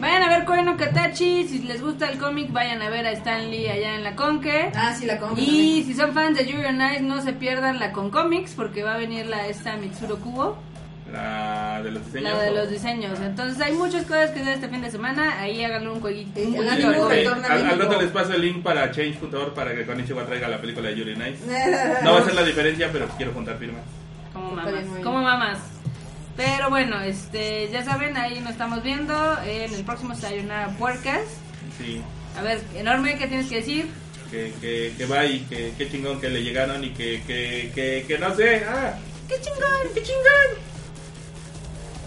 Vayan a ver Koen no Katachi. Si les gusta el cómic, vayan a ver a Stan Lee allá en la Conque. Ah, sí, la compro. Y si son fans de Yuri on Ice, no se pierdan la con cómics porque va a venir la esta Mitsuro Kubo, La de los diseños. la de los diseños. Entonces hay muchas cosas que hacer este fin de semana. Ahí háganle un jueguito. Sí, un jueguito Sí, al, al rato les paso el link para Change.org para que Konichiwa traiga la película de Yuri Nice. No va a ser la diferencia, pero quiero juntar firmas. Como mamas. Como mamas. Pero bueno, este, ya saben, ahí nos estamos viendo. En el próximo Sayonara Puercas. Sí. A ver, enorme, ¿qué tienes que decir? Que, que, que va y que, que chingón que le llegaron y que, que, que, que no sé. Ah, ¡Qué chingón! ¡Qué chingón!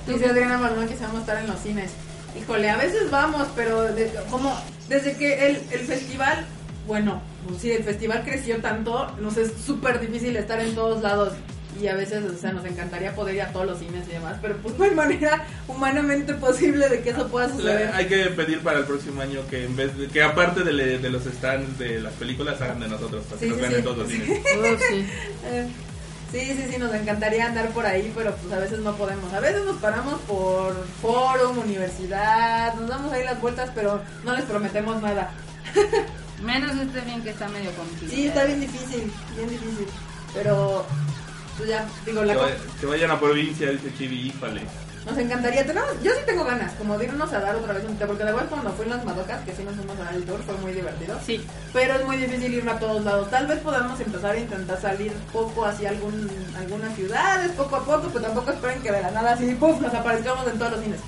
Dice Adriana Marmón que se vamos a estar en los cines. Híjole, a veces vamos, pero de- como desde que el, el festival, bueno, pues sí, el festival creció tanto, nos es súper difícil estar en todos lados. Y a veces, o sea, nos encantaría poder ir a todos los cines y demás, pero pues no hay manera humanamente posible de que eso pueda suceder. hay que pedir para el próximo año que en vez de, que aparte de, le- de los stands de las películas hagan de nosotros para Sí, que nos sí, vean sí. en todos los cines. Uf, sí. Sí, sí, nos encantaría andar por ahí, pero pues a veces no podemos. A veces nos paramos por forum, universidad, nos damos ahí las vueltas, pero no les prometemos nada. Menos este bien que está medio complicado. Sí, está bien difícil, bien difícil. Pero, pues ya, digo, la Que, vaya- que vayan a provincia, dice Chibi, híjole. Nos encantaría. Tenemos, yo sí tengo ganas, como de irnos a dar otra vez un té, porque de igual cuando fui en las Madocas, que sí nos fuimos a dar el tour, fue muy divertido. Sí. Pero es muy difícil ir a todos lados. Tal vez podamos empezar a intentar salir poco hacia algún, algunas ciudades, poco a poco, pero tampoco esperen que de la nada así, ¡puf!, nos aparezcamos en todos los cines.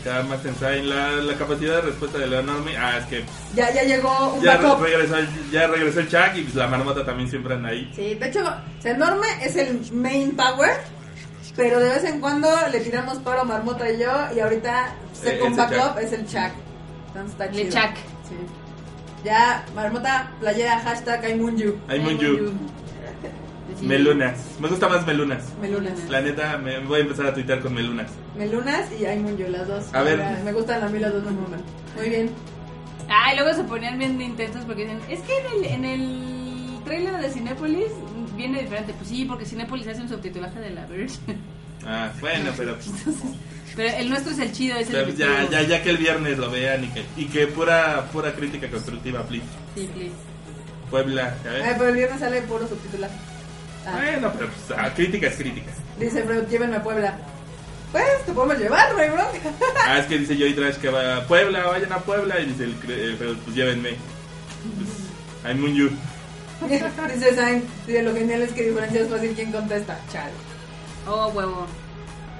Acá más en la, la capacidad de respuesta de enorme. Ah, es que Ya, ya llegó un ya backup. regresó, el, ya regresó el Chuck y pues la marmota también siempre anda ahí. Sí, de hecho, enorme es el main power, pero de vez en cuando le tiramos paro Marmota y yo, y ahorita second backup es el Chuck. Entonces está El chido. Chuck. Sí. Ya, Marmota, playera, hashtag Aimunyu. Aimunyu. Sí. Melunas. Me gusta más Melunas. Melunas. La neta, me voy a empezar a tuitear con Melunas. Melunas y Aimunyu, las dos. A ver. Me- gustan a mí las dos, gustan. Muy bien. Ah, y luego se ponían bien intensos porque dicen, es que en el, en el trailer de Cinépolis viene diferente. Pues sí, porque Cinépolis hace un subtitulaje de la Verge. Ah, bueno, pero pues, Pero el nuestro es el chido, es el ya, ya, ya, ya que el viernes lo vean y que, y que pura, pura crítica constructiva, please. Sí, please. Puebla, Ay, ¿sabes? pero el viernes sale puro subtitular. Ah, Bueno, pero pues, ah, crítica es crítica. Dice Freud, llévenme a Puebla. Pues, te podemos llevar, no hay bronca. Ah, es que dice Joy Trash que va a Puebla, vayan a Puebla. Y dice el, cre- el Freud, pues llévenme. Pues, I'm Munyu. Dice Sain, dice, lo genial es que diferencia es fácil quién contesta. Chale. Oh, huevo.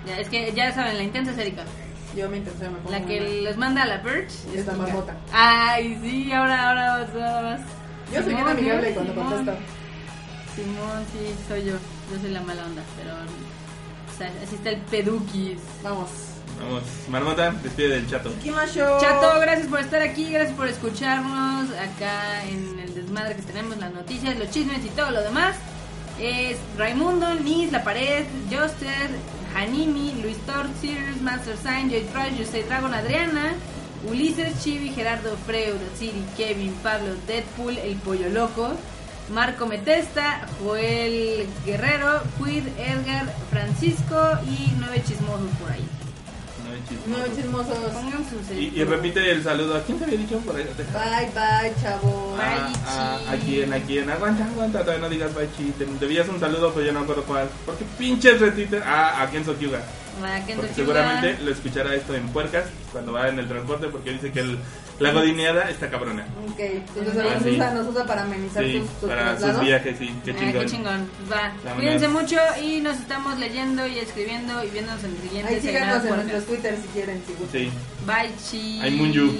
Ya, es que ya saben, la intensa es Erika. Yo me intenté, me pongo La que les manda a la Perch. Y esta marmota. Ay, sí, ahora, ahora, ahora vas. Yo soy bien Simón, amigable cuando Simón. contesto. Simón, sí, soy yo. Yo soy la mala onda, pero. O sea, así está el peduquis. Vamos. Vamos, Marmota, despide del chato. Kimasho. Chato, gracias por estar aquí, gracias por escucharnos acá en el desmadre que tenemos, las noticias, los chismes y todo lo demás. Es Raimundo, Nis, La Pared, Joster, Hanimi, Luis Thor, Sirius, Master Sign, Joy Trash, soy Dragon, Adriana, Ulises, Chibi, Gerardo, Freud, Siri, Kevin, Pablo, Deadpool, El Pollo Loco, Marco Metesta, Joel Guerrero, Quid, Edgar, Francisco y nueve chismosos por ahí. No hay chisme. Nueve chismosos. Pongan sus Y, y repite el saludo. ¿A quién te había dicho por ahí? Bye, bye, chavo. Bye. Ah, ah, ¿A quién? ¿A quién? Aguanta, aguanta, todavía no digas bye chi. Te debías un saludo, pero yo no acuerdo cuál. Porque pinches retweets. Ah, a Kenzo Hyuga. Porque seguramente lo escuchará esto en puercas cuando va en el transporte porque dice que el, la godineada está cabrona. Ok, entonces Ah, nos, sí. usa, nos usa para amenizar Sí, sus, sus para sus viajes, sí. Qué Ah, chingón. qué chingón. Va. Vámonos. Cuídense mucho y nos estamos leyendo y escribiendo y viéndonos en el siguiente Ahí síganos en nuestros. Twitter si quieren, si gustan. Sí. Bye, chi. Ay, Munyu.